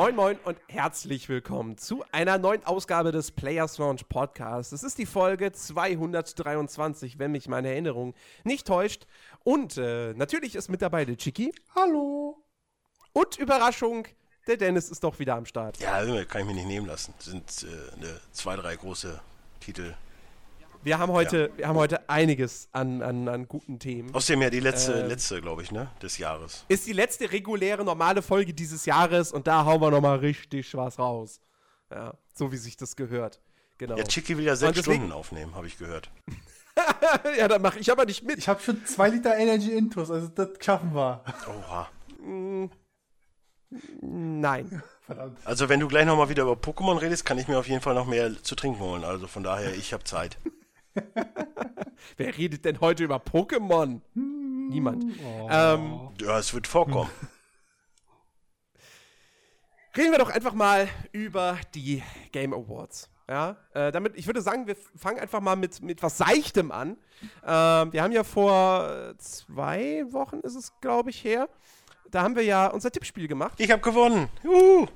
Moin Moin und herzlich willkommen zu einer neuen Ausgabe des Players Launch Podcasts. Es ist die Folge 223, wenn mich meine Erinnerung nicht täuscht. Und äh, natürlich ist mit dabei der Chiki. Hallo. Und Überraschung, der Dennis ist doch wieder am Start. Ja, kann ich mir nicht nehmen lassen. Das sind äh, eine, zwei, drei große Titel. Wir haben heute, ja. wir haben heute einiges an, an, an guten Themen. Außerdem ja die letzte, äh, letzte glaube ich, ne, des Jahres. Ist die letzte reguläre, normale Folge dieses Jahres und da hauen wir nochmal richtig was raus. Ja, so wie sich das gehört. Genau. Ja, Chicky will ja sechs deswegen, Stunden aufnehmen, habe ich gehört. ja, dann mache ich aber nicht mit. Ich habe schon zwei Liter Energy Intus, also das schaffen wir. Oha. Mm, nein. Verdammt. Also wenn du gleich nochmal wieder über Pokémon redest, kann ich mir auf jeden Fall noch mehr zu trinken holen. Also von daher, ich habe Zeit. Wer redet denn heute über Pokémon? Niemand. Oh. Ähm, ja, es wird vorkommen. Reden wir doch einfach mal über die Game Awards. Ja, äh, damit, ich würde sagen, wir fangen einfach mal mit, mit was Seichtem an. Ähm, wir haben ja vor zwei Wochen, ist es, glaube ich, her. Da haben wir ja unser Tippspiel gemacht. Ich habe gewonnen. Juhu.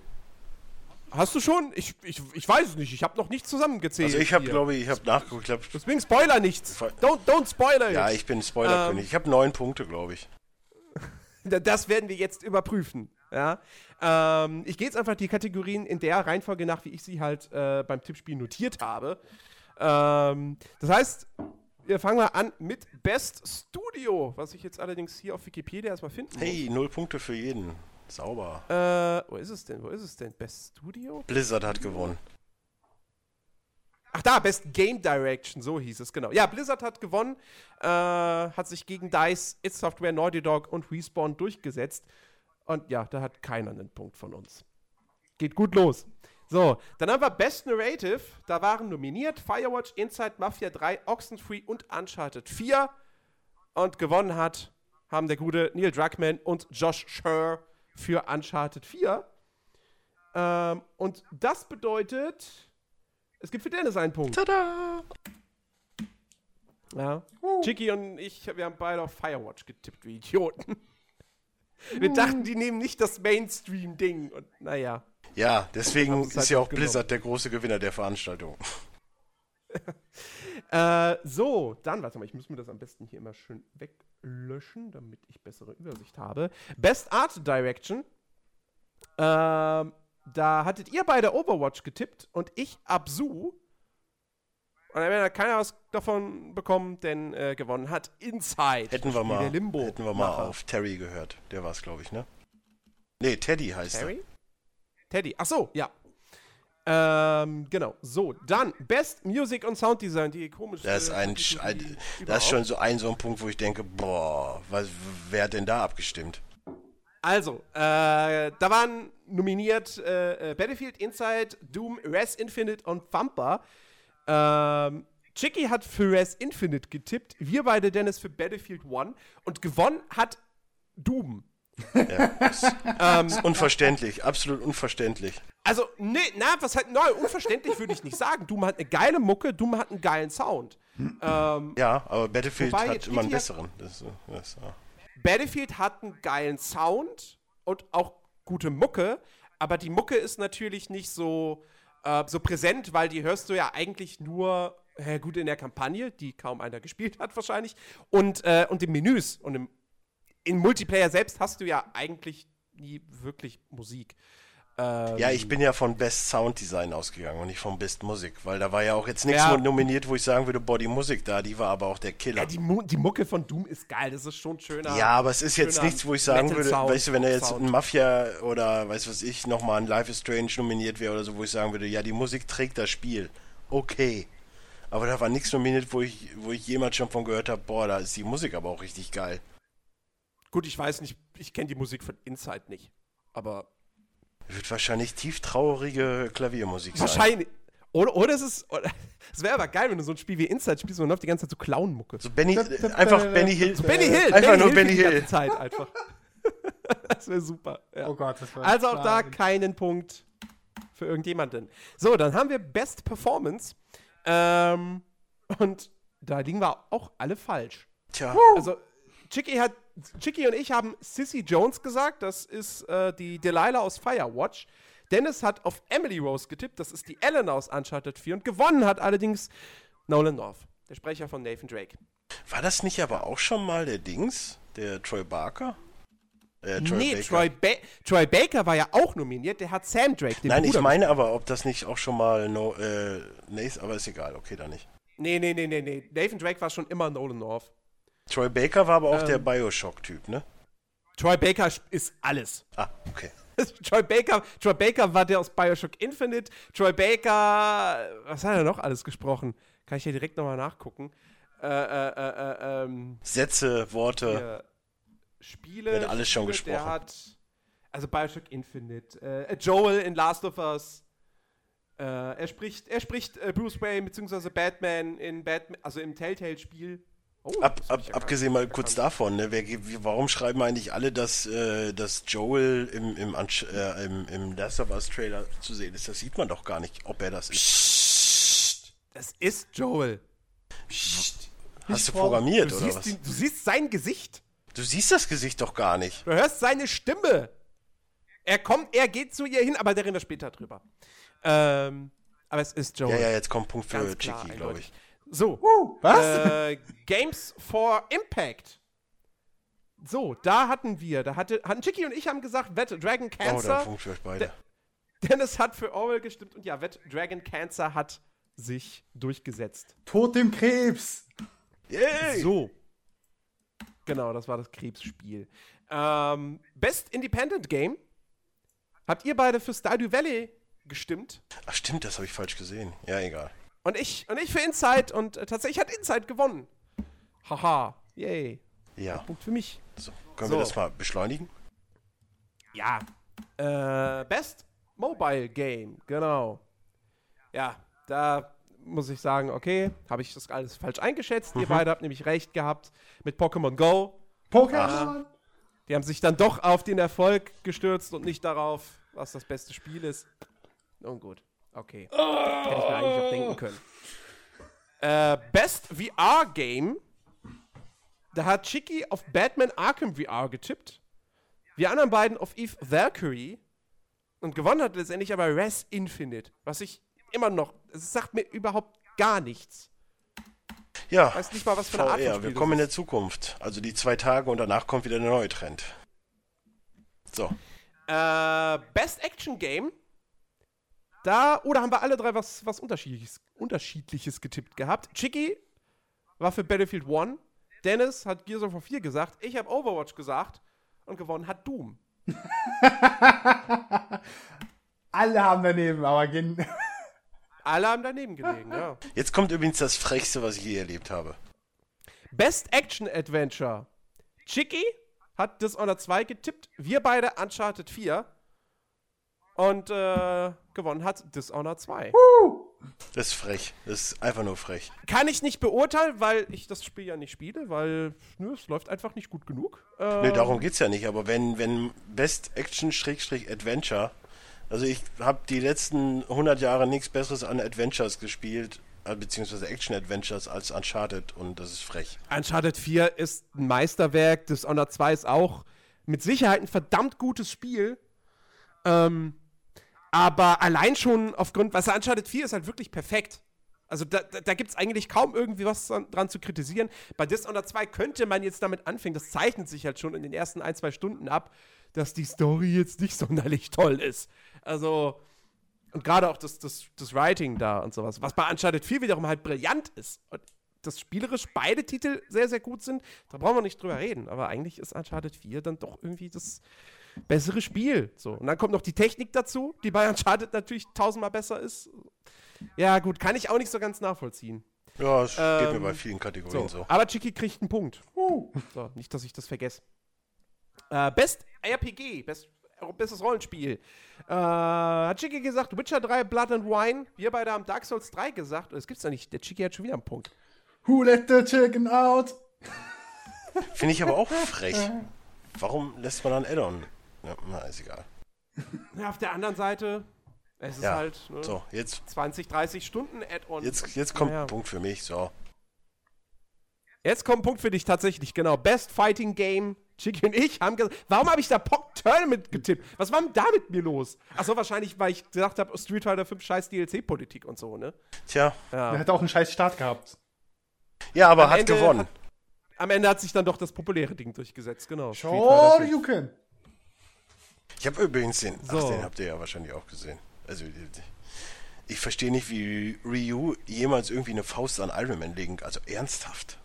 Hast du schon? Ich, ich, ich weiß es nicht. Ich habe noch nicht zusammengezählt. Also ich habe, glaube ich, ich habe nachgeguckt. Glaub, Deswegen Spoiler nichts. Don't, don't spoiler Ja, ich bin Spoilerkönig. Ähm, ich habe neun Punkte, glaube ich. Das werden wir jetzt überprüfen. Ja? Ähm, ich gehe jetzt einfach die Kategorien in der Reihenfolge nach, wie ich sie halt äh, beim Tippspiel notiert habe. Ähm, das heißt, wir fangen mal an mit Best Studio, was ich jetzt allerdings hier auf Wikipedia erstmal finden Hey, muss. null Punkte für jeden. Sauber. Äh, wo ist es denn? Wo ist es denn? Best Studio? Blizzard hat gewonnen. Ach da, Best Game Direction, so hieß es, genau. Ja, Blizzard hat gewonnen, äh, hat sich gegen DICE, It Software, Naughty Dog und Respawn durchgesetzt. Und ja, da hat keiner einen Punkt von uns. Geht gut los. So, dann haben wir Best Narrative. Da waren nominiert Firewatch, Inside Mafia 3, Oxenfree und Uncharted 4. Und gewonnen hat, haben der gute Neil Druckmann und Josh Scher für Uncharted 4. Ähm, und das bedeutet, es gibt für Dennis einen Punkt. Tada! Ja. Uh. Chicky und ich, wir haben beide auf Firewatch getippt, wie Idioten. Wir uh. dachten, die nehmen nicht das Mainstream-Ding. Und naja. Ja, deswegen ist halt ja auch Blizzard der große Gewinner der Veranstaltung. äh, so, dann, warte mal, ich muss mir das am besten hier immer schön weglöschen, damit ich bessere Übersicht habe. Best Art Direction. Ähm, da hattet ihr beide Overwatch getippt und ich Absu. Und dann wäre keiner was davon bekommen, denn äh, gewonnen hat Inside. Hätten wir mal, hätten wir mal auf Terry gehört. Der war es, glaube ich, ne? Nee, Teddy heißt Terry? er. Teddy. Ach so, ja. Ähm, genau. So, dann Best Music und Sound Design, die komisch Das ist ein, ein das ist schon so ein so ein Punkt, wo ich denke, boah, was, wer hat denn da abgestimmt? Also, äh, da waren nominiert äh, äh Battlefield, Inside, Doom, Res Infinite und Thumper. Ähm, Chicky hat für Res Infinite getippt, wir beide Dennis für Battlefield 1 und gewonnen hat Doom. Ja, ist, ähm, ist unverständlich, absolut unverständlich. Also, nee, na, was halt, neu, unverständlich würde ich nicht sagen. Doom hat eine geile Mucke, Doom hat einen geilen Sound. Ähm, ja, aber Battlefield hat immer einen besseren. Das, das, ja. Battlefield hat einen geilen Sound und auch gute Mucke, aber die Mucke ist natürlich nicht so, äh, so präsent, weil die hörst du ja eigentlich nur äh, gut in der Kampagne, die kaum einer gespielt hat wahrscheinlich, und, äh, und in Menüs und im in Multiplayer selbst hast du ja eigentlich nie wirklich Musik. Ähm, ja, ich bin ja von Best Sound Design ausgegangen und nicht von Best Musik, weil da war ja auch jetzt nichts ja. nominiert, wo ich sagen würde, boah, die Musik da, die war aber auch der Killer. Ja, die, Mu die Mucke von Doom ist geil, das ist schon schöner. Ja, aber es ist jetzt nichts, wo ich sagen würde, Sound, weißt du, wenn er jetzt Sound. ein Mafia oder weiß was ich, nochmal ein Life is Strange nominiert wäre oder so, wo ich sagen würde, ja, die Musik trägt das Spiel. Okay. Aber da war nichts nominiert, wo ich, wo ich jemals schon von gehört habe, boah, da ist die Musik aber auch richtig geil. Gut, ich weiß nicht, ich kenne die Musik von Inside nicht, aber. Wird wahrscheinlich tieftraurige Klaviermusik sein. Wahrscheinlich. Oder, oder es ist. Es wäre aber geil, wenn du so ein Spiel wie Inside spielst und dann läuft die ganze Zeit so Clown-Mucke. So Benny, einfach Benny Hill. So Benny Hill. Einfach Benny nur Hill Benny Hill. Die ganze Zeit einfach. das wäre super. Ja. Oh Gott, das war Also auch da keinen Punkt für irgendjemanden. So, dann haben wir Best Performance. Ähm, und da liegen wir auch alle falsch. Tja. Also, Chicky hat Chicky und ich haben Sissy Jones gesagt. Das ist äh, die Delilah aus Firewatch. Dennis hat auf Emily Rose getippt, das ist die Ellen aus Uncharted 4 und gewonnen hat allerdings Nolan North, der Sprecher von Nathan Drake. War das nicht aber auch schon mal der Dings, der Troy Barker? Äh, Troy nee, Baker. Troy, ba Troy, Baker war ja auch nominiert, der hat Sam Drake, den Nein, Bruder ich meine aber, ob das nicht auch schon mal no, äh, Nathan, aber ist egal, okay, dann nicht. Nee, nee, nee, nee, nee. Nathan Drake war schon immer Nolan North. Troy Baker war aber auch ähm, der Bioshock-Typ, ne? Troy Baker ist alles. Ah, okay. Troy Baker, Troy Baker war der aus Bioshock Infinite. Troy Baker, was hat er noch alles gesprochen? Kann ich ja direkt nochmal nachgucken. Äh, äh, äh, äh ähm, Sätze, Worte. Spiele. Wird alles schon Spiele, gesprochen. Der hat, also Bioshock Infinite. Äh, Joel in Last of Us. Äh, er spricht, er spricht Bruce Wayne bzw. Batman in Batman, also im Telltale-Spiel. Oh, ab, ab, abgesehen mal kurz davon, ne, wer, warum schreiben eigentlich alle, dass, äh, dass Joel im, im, äh, im, im Last of Us Trailer zu sehen ist? Das sieht man doch gar nicht, ob er das ist. Psst, das ist Joel. Psst. Hast du programmiert, du oder was? Die, du siehst sein Gesicht. Du siehst das Gesicht doch gar nicht. Du hörst seine Stimme. Er kommt, er geht zu ihr hin, aber da reden wir später drüber. Ähm, aber es ist Joel. Ja, ja, jetzt kommt Punkt für Chicky, glaube ich. So. Uh, was? Äh, Games for Impact. So, da hatten wir, da hatte, hatten Chicky und ich haben gesagt, Wet Dragon Cancer. Oh, Punkt für euch beide. Dennis hat für Orwell gestimmt und ja, Wet Dragon Cancer hat sich durchgesetzt. Tod dem Krebs. Yay. So. Genau, das war das Krebsspiel. Ähm, Best Independent Game. Habt ihr beide für Stardew Valley gestimmt? Ach stimmt, das habe ich falsch gesehen. Ja, egal. Und ich, und ich für Inside und äh, tatsächlich hat Inside gewonnen. Haha, yay. Ja. Punkt für mich. So, können so. wir das mal beschleunigen? Ja. Äh, Best Mobile Game, genau. Ja, da muss ich sagen, okay, habe ich das alles falsch eingeschätzt. Mhm. Ihr beide habt nämlich recht gehabt mit Pokémon Go. Pokémon! Die haben sich dann doch auf den Erfolg gestürzt und nicht darauf, was das beste Spiel ist. Nun gut, okay. Oh. Hätte ich mir eigentlich auch denken können. Äh, Best VR Game. Da hat Chicky auf Batman Arkham VR getippt. Wir anderen beiden auf Eve Valkyrie. Und gewonnen hat letztendlich aber Res Infinite. Was ich immer noch. Es sagt mir überhaupt gar nichts. Ja, weiß nicht mal, was für eine VR, Art wir kommen in der Zukunft. Also die zwei Tage und danach kommt wieder der neue Trend. So. Äh, Best Action Game. Da, oder haben wir alle drei was, was Unterschiedliches, Unterschiedliches getippt gehabt? Chicky war für Battlefield 1. Dennis hat Gears of War 4 gesagt. Ich habe Overwatch gesagt. Und gewonnen hat Doom. alle haben daneben, aber Alle haben daneben gelegen, ja. Jetzt kommt übrigens das Frechste, was ich je erlebt habe. Best Action Adventure. Chicky hat Dishonored 2 getippt. Wir beide Uncharted 4. Und äh, gewonnen hat Dishonored 2. Das ist frech. Das ist einfach nur frech. Kann ich nicht beurteilen, weil ich das Spiel ja nicht spiele, weil nö, es läuft einfach nicht gut genug. Ähm, nee, darum geht's ja nicht. Aber wenn, wenn Best Action-Adventure also ich habe die letzten 100 Jahre nichts Besseres an Adventures gespielt, äh, beziehungsweise Action-Adventures als Uncharted und das ist frech. Uncharted 4 ist ein Meisterwerk, Dishonored 2 ist auch mit Sicherheit ein verdammt gutes Spiel. Ähm, aber allein schon aufgrund, was Uncharted 4 ist halt wirklich perfekt. Also da, da, da gibt es eigentlich kaum irgendwie was dran zu kritisieren. Bei Dishonored 2 könnte man jetzt damit anfangen, das zeichnet sich halt schon in den ersten ein, zwei Stunden ab, dass die Story jetzt nicht sonderlich toll ist. Also, und gerade auch das, das, das Writing da und sowas, was bei Uncharted 4 wiederum halt brillant ist. Und dass spielerisch beide Titel sehr, sehr gut sind, da brauchen wir nicht drüber reden. Aber eigentlich ist Uncharted 4 dann doch irgendwie das bessere Spiel. So. Und dann kommt noch die Technik dazu, die bei Uncharted natürlich tausendmal besser ist. Ja, gut, kann ich auch nicht so ganz nachvollziehen. Ja, es ähm, geht mir bei ähm, vielen Kategorien so. so. Aber Chicky kriegt einen Punkt. Uh. So, nicht, dass ich das vergesse. Äh, Best RPG, Best bestes Rollenspiel. Äh, hat Chicky gesagt, Witcher 3, Blood and Wine. Wir beide haben Dark Souls 3 gesagt. Das gibt's ja nicht. Der Chicky hat schon wieder einen Punkt. Who let the chicken out? Finde ich aber auch frech. Warum lässt man dann Addon? Ja, na, ist egal. Ja, auf der anderen Seite, es ist ja, halt ne, so, jetzt, 20, 30 Stunden Add-on. Jetzt, jetzt kommt ein Punkt für mich, so. Jetzt kommt ein Punkt für dich tatsächlich, genau. Best Fighting Game Chicky und ich haben gesagt, warum habe ich da Pock Tournament getippt? Was war denn da mit mir los? Achso, wahrscheinlich, weil ich gesagt habe, Street Fighter 5 scheiß DLC-Politik und so, ne? Tja. Ja. Er hat auch einen scheiß Start gehabt. Ja, aber am hat Ende gewonnen. Hat, am Ende hat sich dann doch das populäre Ding durchgesetzt, genau. Sure you can. Ich habe übrigens den, so. ach, den habt ihr ja wahrscheinlich auch gesehen. Also, ich verstehe nicht, wie Ryu jemals irgendwie eine Faust an Iron Man legen. Also ernsthaft.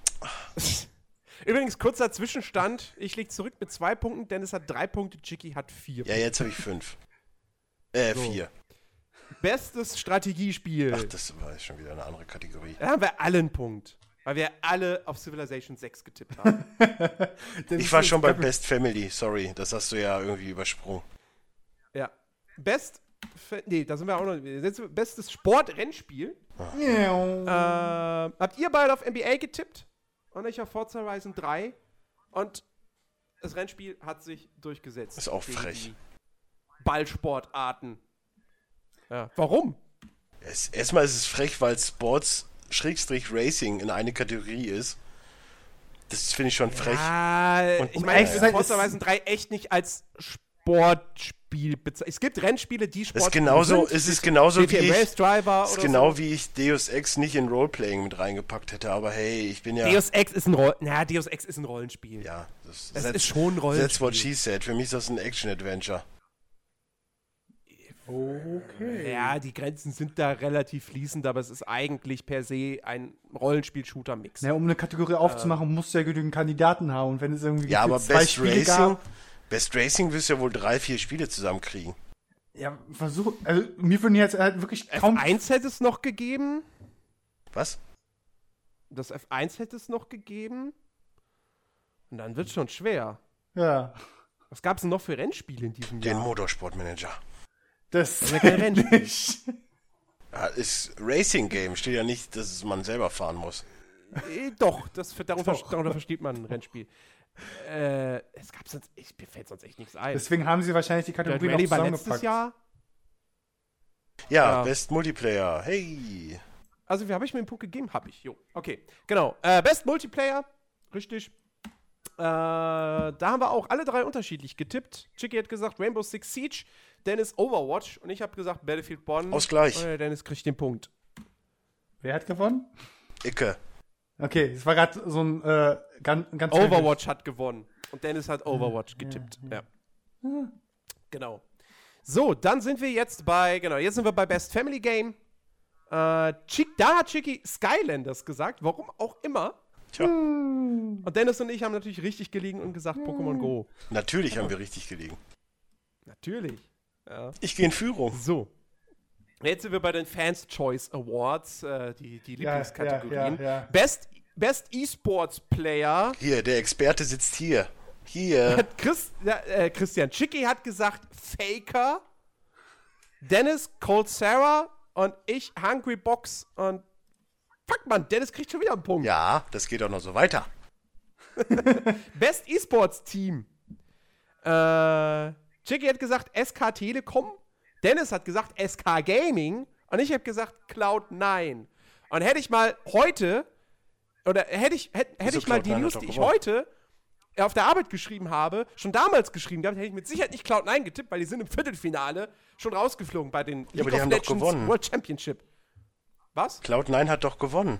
Übrigens, kurzer Zwischenstand. Ich liege zurück mit zwei Punkten. Dennis hat drei Punkte, Chicky hat vier. Ja, jetzt habe ich fünf. Äh, so. vier. Bestes Strategiespiel. Ach, das war schon wieder eine andere Kategorie. Da haben wir alle einen Punkt. Weil wir alle auf Civilization 6 getippt haben. ich war schon bei Best Family, sorry. Das hast du ja irgendwie übersprungen. Ja. Best. Nee, da sind wir auch noch. Bestes Sport-Rennspiel. äh, habt ihr beide auf NBA getippt? Und ich auf Forza Horizon 3. Und das Rennspiel hat sich durchgesetzt. Ist auch frech. Ballsportarten. Ja. Warum? Es, erstmal ist es frech, weil Sports Schrägstrich Racing in eine Kategorie ist. Das finde ich schon frech. Ja, und ich meine, ich würde Forza Horizon 3 echt nicht als Sportspiel bezeichnen. Es gibt Rennspiele, die Sport ist genauso, sind. Es ist genauso wie ich, ist genau so. wie ich Deus Ex nicht in Roleplaying mit reingepackt hätte, aber hey, ich bin ja Deus Ex ist ein Roll Na, Deus Ex ist ein Rollenspiel. Ja, das, das ist schon ein Rollenspiel. That's what she said. Für mich ist das ein Action Adventure. Okay. Ja, die Grenzen sind da relativ fließend, aber es ist eigentlich per se ein Rollenspiel-Shooter-Mix. Ja, um eine Kategorie aufzumachen, äh, musst du ja genügend Kandidaten haben. Und wenn es irgendwie ja, aber zwei Best Spiele Racing, gab, Best Racing wirst du ja wohl drei, vier Spiele zusammenkriegen. Ja, versuch. Also, mir würden jetzt halt wirklich kaum. F1 hätte es noch gegeben. Was? Das F1 hätte es noch gegeben. Und dann wird es schon schwer. Ja. Was gab es denn noch für Rennspiele in diesem Den Jahr? Den Motorsportmanager. Das ist kein nicht. Ja, ist Racing Game, steht ja nicht, dass man selber fahren muss. Äh, doch, das, darunter, doch. darunter versteht man ein Rennspiel. Äh, es gab sonst, ich, mir fällt sonst echt nichts ein. Deswegen haben sie wahrscheinlich die Kategorie noch zusammengepackt. Jahr. Ja, ja, Best Multiplayer. Hey. Also, wie habe ich mir den Punkt gegeben? Habe ich. Jo. Okay. Genau. Äh, Best Multiplayer. Richtig. Äh, da haben wir auch alle drei unterschiedlich getippt. Chicky hat gesagt Rainbow Six Siege. Dennis Overwatch und ich habe gesagt Battlefield Bonn. Ausgleich. Und Dennis kriegt den Punkt. Wer hat gewonnen? Icke. Okay, es war gerade so ein äh, ganz, ganz Overwatch hat gewonnen und Dennis hat Overwatch getippt. Ja. ja. Genau. So, dann sind wir jetzt bei, genau, jetzt sind wir bei Best Family Game. Äh, Chick, da hat Chicky Skylanders gesagt, warum auch immer. Tja. Und Dennis und ich haben natürlich richtig gelegen und gesagt Pokémon Go. Natürlich haben wir richtig gelegen. Natürlich. Ja. Ich gehe in Führung. So. Jetzt sind wir bei den Fans Choice Awards, äh, die, die Lieblingskategorien. Ja, ja, Best, Best Esports Player. Hier, der Experte sitzt hier. Hier. Chris, äh, Christian Chicky hat gesagt Faker. Dennis Colsera und ich Hungry Box und fuck man, Dennis kriegt schon wieder einen Punkt. Ja, das geht auch noch so weiter. Best Esports Team. Äh, Chicky hat gesagt SK Telekom, Dennis hat gesagt SK Gaming und ich habe gesagt Cloud9. Und hätte ich mal heute, oder hätte ich, hätte, hätte ich mal die News, die ich heute auf der Arbeit geschrieben habe, schon damals geschrieben gehabt, hätte ich mit Sicherheit nicht Cloud9 getippt, weil die sind im Viertelfinale schon rausgeflogen bei den ja, League of Legends World Championship. Was? Cloud9 hat doch gewonnen.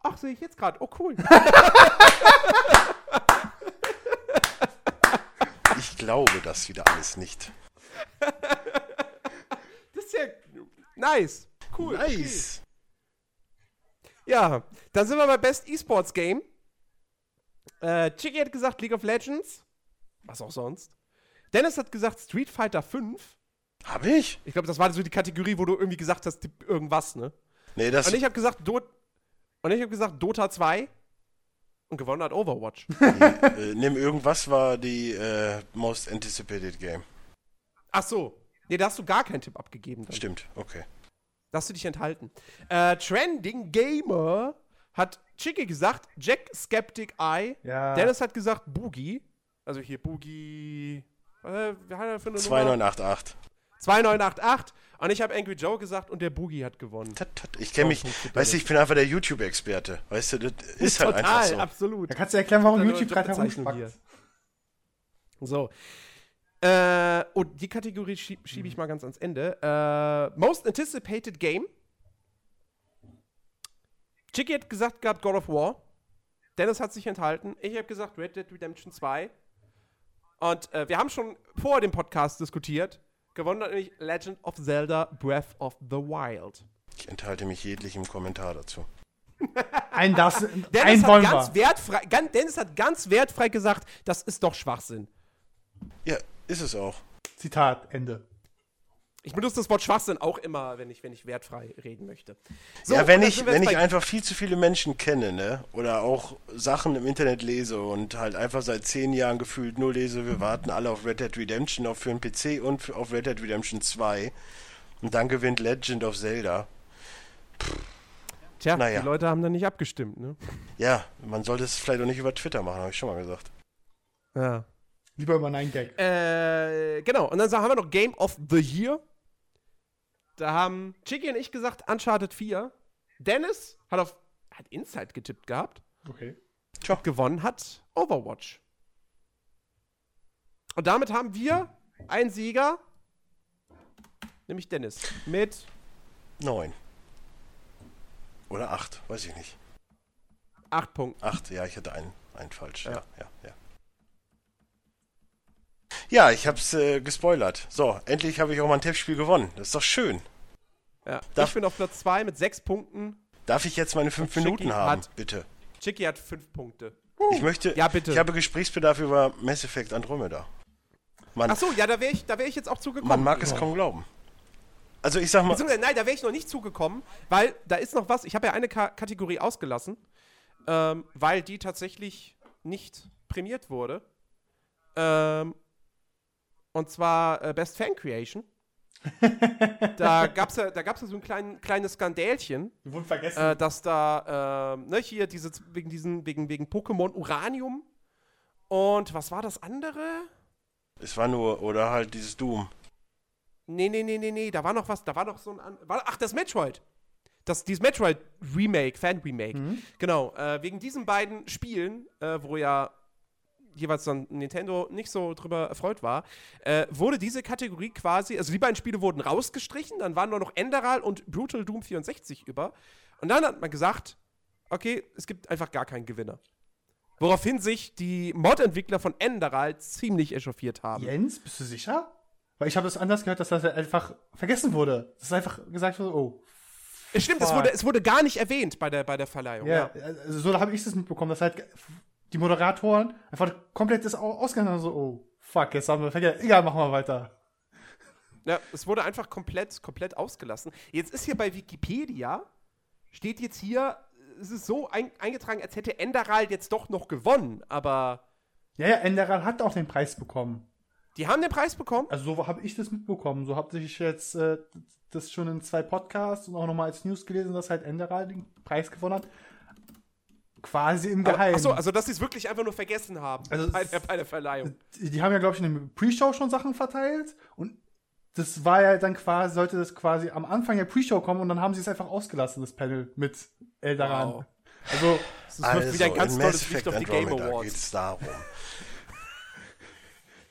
Ach, sehe ich jetzt gerade. Oh, cool. glaube das wieder alles nicht. das ist ja nice. Cool. Nice. Okay. Ja, dann sind wir bei Best Esports Game. Äh, Chicky hat gesagt League of Legends. Was auch sonst. Dennis hat gesagt Street Fighter 5. Hab ich? Ich glaube, das war so die Kategorie, wo du irgendwie gesagt hast, irgendwas, ne? Nee, das. Und ich habe gesagt, Do und ich habe gesagt Dota 2. Und gewonnen hat Overwatch. äh, nimm irgendwas war die äh, Most Anticipated Game. Ach so. Nee, da hast du gar keinen Tipp abgegeben. Dann. Stimmt, okay. Da hast du dich enthalten. Äh, Trending Gamer hat Chicky gesagt, Jack Skeptic Eye. Ja. Dennis hat gesagt Boogie. Also hier Boogie. Äh, wie hat er für eine 2988. 2988. Und ich habe Angry Joe gesagt und der Boogie hat gewonnen. Tat, tat. Ich kenne mich, weißt du, ich bin einfach der YouTube-Experte. Weißt du, das ist halt Total, einfach so. absolut. Da kannst du erklären, warum YouTube gerade herumspackt. So. Äh, und die Kategorie schiebe schieb ich mal ganz ans Ende. Äh, Most Anticipated Game. Chicky hat gesagt gehabt God of War. Dennis hat sich enthalten. Ich habe gesagt Red Dead Redemption 2. Und äh, wir haben schon vor dem Podcast diskutiert. Gewonnen hat nämlich Legend of Zelda Breath of the Wild. Ich enthalte mich jeglichem Kommentar dazu. ein das, Dennis ein hat ganz wertfrei, ganz, Dennis hat ganz wertfrei gesagt, das ist doch Schwachsinn. Ja, ist es auch. Zitat, Ende. Ich benutze das Wort Schwachsinn auch immer, wenn ich, wenn ich wertfrei reden möchte. So, ja, wenn ich, wenn ich einfach viel zu viele Menschen kenne, ne? Oder auch Sachen im Internet lese und halt einfach seit zehn Jahren gefühlt nur lese, wir warten alle auf Red Dead Redemption, auf für den PC und auf Red Dead Redemption 2. Und dann gewinnt Legend of Zelda. Pff. Tja, naja. die Leute haben da nicht abgestimmt, ne? Ja, man sollte es vielleicht auch nicht über Twitter machen, habe ich schon mal gesagt. Ja. Lieber über Nein Gag. Äh, genau. Und dann haben wir noch Game of the Year. Da haben Chicky und ich gesagt Uncharted 4. Dennis hat auf hat Inside getippt gehabt. Okay. Tja. Gewonnen hat Overwatch. Und damit haben wir einen Sieger, nämlich Dennis, mit neun. Oder acht, weiß ich nicht. Acht Punkte. Acht, ja, ich hatte einen, einen falsch. Ja, ja, ja. ja. Ja, ich hab's äh, gespoilert. So, endlich habe ich auch mal ein Tippspiel gewonnen. Das ist doch schön. Ja, Darf, ich bin auf Platz 2 mit 6 Punkten. Darf ich jetzt meine 5 Minuten haben, hat, bitte? Chicky hat 5 Punkte. Uh, ich möchte. Ja, bitte. Ich habe Gesprächsbedarf über Mass Effect Andromeda. Man, Ach so, ja, da wäre ich, wär ich jetzt auch zugekommen. Man mag es kaum glauben. Also ich sag mal. Nein, da wäre ich noch nicht zugekommen, weil da ist noch was. Ich habe ja eine Ka Kategorie ausgelassen, ähm, weil die tatsächlich nicht prämiert wurde. Ähm, und zwar äh, Best Fan Creation. da gab es ja, da gab's ja so ein klein, kleines Skandälchen. Wurde vergessen. Äh, dass da, äh, ne, hier diese, wegen diesen, wegen, wegen Pokémon Uranium. Und was war das andere? Es war nur, oder halt dieses Doom. Nee, nee, nee, nee, nee, da war noch was, da war noch so ein, war, ach, das Metroid. Das, dieses Metroid Remake, Fan Remake. Mhm. Genau, äh, wegen diesen beiden Spielen, äh, wo ja jeweils dann Nintendo nicht so drüber erfreut war, äh, wurde diese Kategorie quasi, also die beiden Spiele wurden rausgestrichen, dann waren nur noch Enderal und Brutal Doom 64 über. Und dann hat man gesagt, okay, es gibt einfach gar keinen Gewinner. Woraufhin sich die Mod-Entwickler von Enderal ziemlich echauffiert haben. Jens, bist du sicher? Weil ich habe es anders gehört, dass das einfach vergessen wurde. Das ist einfach gesagt wurde, oh. Es stimmt, es wurde, es wurde gar nicht erwähnt bei der, bei der Verleihung. Ja, ja. Also so habe ich es mitbekommen, dass halt die Moderatoren einfach komplett das ausgegangen so, oh, fuck, jetzt haben wir vergessen. Egal, machen wir weiter. Ja, es wurde einfach komplett, komplett ausgelassen. Jetzt ist hier bei Wikipedia, steht jetzt hier, es ist so ein, eingetragen, als hätte Enderal jetzt doch noch gewonnen, aber. Ja, ja, Enderal hat auch den Preis bekommen. Die haben den Preis bekommen? Also so habe ich das mitbekommen. So habe ich jetzt äh, das schon in zwei Podcasts und auch nochmal als News gelesen, dass halt Enderal den Preis gewonnen hat. Quasi im Geheimen. Achso, also dass sie es wirklich einfach nur vergessen haben also bei, der, bei der Verleihung. Die, die haben ja, glaube ich, in der Pre-Show schon Sachen verteilt und das war ja dann quasi, sollte das quasi am Anfang der Pre-Show kommen und dann haben sie es einfach ausgelassen, das Panel mit Eldaran. Wow. Also, es also, wird wieder ein ganz tolles Licht auf die Game Awards. geht's darum.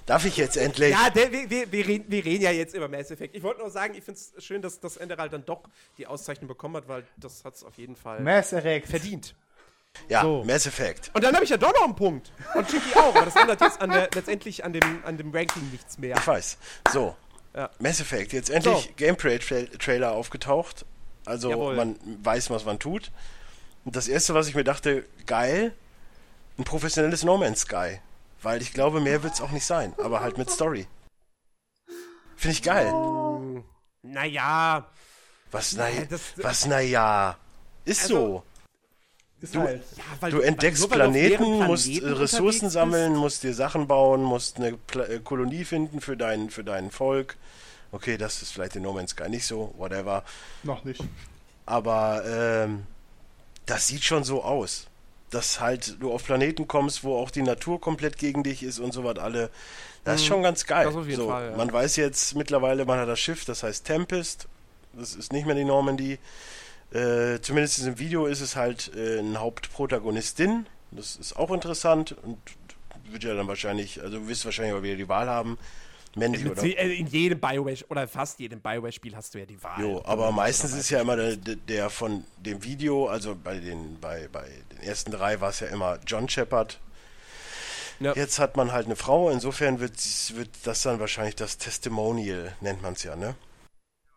Darf ich jetzt endlich? Ja, der, wir, wir, wir, reden, wir, reden, ja jetzt über Mass Effect. Ich wollte nur sagen, ich finde es schön, dass das Ende halt dann doch die Auszeichnung bekommen hat, weil das hat es auf jeden Fall Mass Effect. verdient. Ja, so. Mass Effect. Und dann habe ich ja doch noch einen Punkt. Und Chicky auch, aber das ändert jetzt an der, letztendlich an dem, an dem Ranking nichts mehr. Ich weiß. So. Ja. Mass Effect, jetzt endlich so. Gameplay-Trailer aufgetaucht. Also Jawohl. man weiß, was man tut. Und das erste, was ich mir dachte, geil, ein professionelles No Man's Sky. Weil ich glaube, mehr wird es auch nicht sein. Aber halt mit Story. Finde ich geil. Oh. Naja. Was, naja? Was, naja? Ist also, so. Ist du, halt. Ja, du entdeckst Planeten, musst äh, Ressourcen sammeln, musst dir Sachen bauen, musst eine Pla äh, Kolonie finden für dein, für dein Volk. Okay, das ist vielleicht in No Man's Sky nicht so, whatever. Noch nicht. Aber ähm, das sieht schon so aus. Dass halt du auf Planeten kommst, wo auch die Natur komplett gegen dich ist und so was alle. Das ist mhm. schon ganz geil. so, Fall, ja. Man weiß jetzt mittlerweile, man hat das Schiff, das heißt Tempest. Das ist nicht mehr die Normandy. Äh, zumindest in diesem Video ist es halt äh, eine Hauptprotagonistin. Das ist auch interessant und wird ja dann wahrscheinlich, also du wirst wahrscheinlich auch wieder die Wahl haben. Männlich oder? Äh, in jedem Bioware oder fast jedem Bioware-Spiel hast du ja die Wahl. Jo, aber meistens ist ja immer der, der, von dem Video, also bei den, bei, bei den ersten drei war es ja immer John Shepard. Ja. Jetzt hat man halt eine Frau, insofern wird, wird das dann wahrscheinlich das Testimonial, nennt man es ja, ne?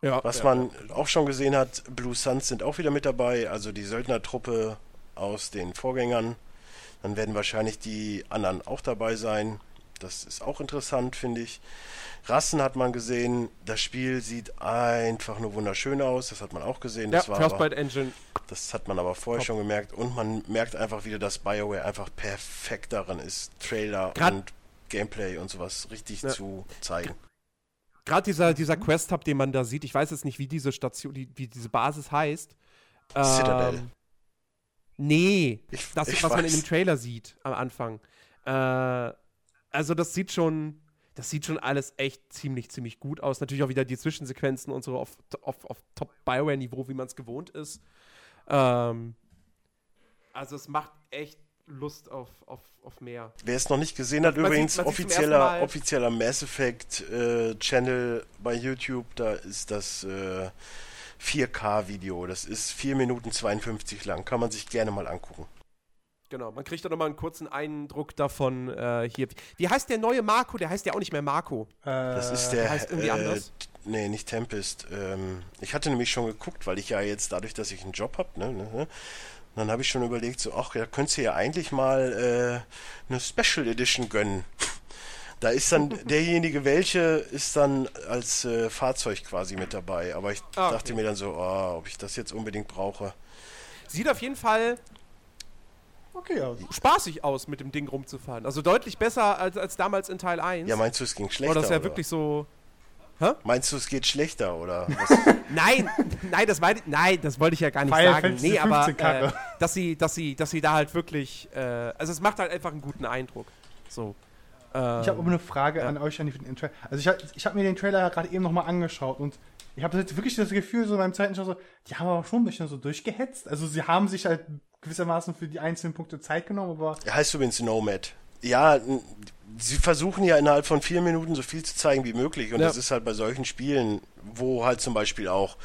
Ja, Was ja, man auch schon gesehen hat, Blue Suns sind auch wieder mit dabei, also die Söldnertruppe aus den Vorgängern. Dann werden wahrscheinlich die anderen auch dabei sein. Das ist auch interessant, finde ich. Rassen hat man gesehen. Das Spiel sieht einfach nur wunderschön aus. Das hat man auch gesehen. Das ja, Frostbite Engine. Das hat man aber vorher Top. schon gemerkt. Und man merkt einfach wieder, dass BioWare einfach perfekt darin ist, Trailer Grad und Gameplay und sowas richtig ja. zu zeigen gerade dieser, dieser Quest-Hub, den man da sieht, ich weiß jetzt nicht, wie diese Station, die, wie diese Basis heißt. Citadel. Ähm, nee, ich, das ist, was weiß. man in dem Trailer sieht am Anfang. Äh, also das sieht schon, das sieht schon alles echt ziemlich, ziemlich gut aus. Natürlich auch wieder die Zwischensequenzen und so auf, auf, auf Top-Bioware-Niveau, wie man es gewohnt ist. Ähm, also es macht echt Lust auf, auf, auf mehr. Wer es noch nicht gesehen hat, man übrigens sieht, offizieller, offizieller Mass Effect äh, Channel bei YouTube, da ist das äh, 4K-Video. Das ist 4 Minuten 52 lang. Kann man sich gerne mal angucken. Genau, man kriegt da nochmal einen kurzen Eindruck davon äh, hier. Wie heißt der neue Marco? Der heißt ja auch nicht mehr Marco. Das ist der. der heißt irgendwie äh, anders. Nee, nicht Tempest. Ähm, ich hatte nämlich schon geguckt, weil ich ja jetzt dadurch, dass ich einen Job habe, ne, ne, dann habe ich schon überlegt, so, ach, da könntest du ja eigentlich mal äh, eine Special Edition gönnen. Da ist dann derjenige, welche ist dann als äh, Fahrzeug quasi mit dabei. Aber ich ah, okay. dachte mir dann so, oh, ob ich das jetzt unbedingt brauche. Sieht auf jeden Fall okay aus. spaßig aus, mit dem Ding rumzufahren. Also deutlich besser als, als damals in Teil 1. Ja, meinst du, es ging schlechter? Oder das ist ja wirklich so. Hä? Meinst du, es geht schlechter oder nein, nein, das meine, nein, das wollte ich ja gar nicht Final sagen. Nee, aber äh, dass sie, dass sie, dass sie da halt wirklich, äh, also es macht halt einfach einen guten Eindruck. So. Ähm, ich habe aber eine Frage ja. an euch an den Trailer. Also ich habe ich hab mir den Trailer ja gerade eben nochmal angeschaut und ich habe wirklich das Gefühl, so beim zweiten Schau so, die haben aber schon ein bisschen so durchgehetzt. Also sie haben sich halt gewissermaßen für die einzelnen Punkte Zeit genommen, aber. Er heißt übrigens Nomad. Ja, sie versuchen ja innerhalb von vier Minuten so viel zu zeigen wie möglich. Und ja. das ist halt bei solchen Spielen, wo halt zum Beispiel auch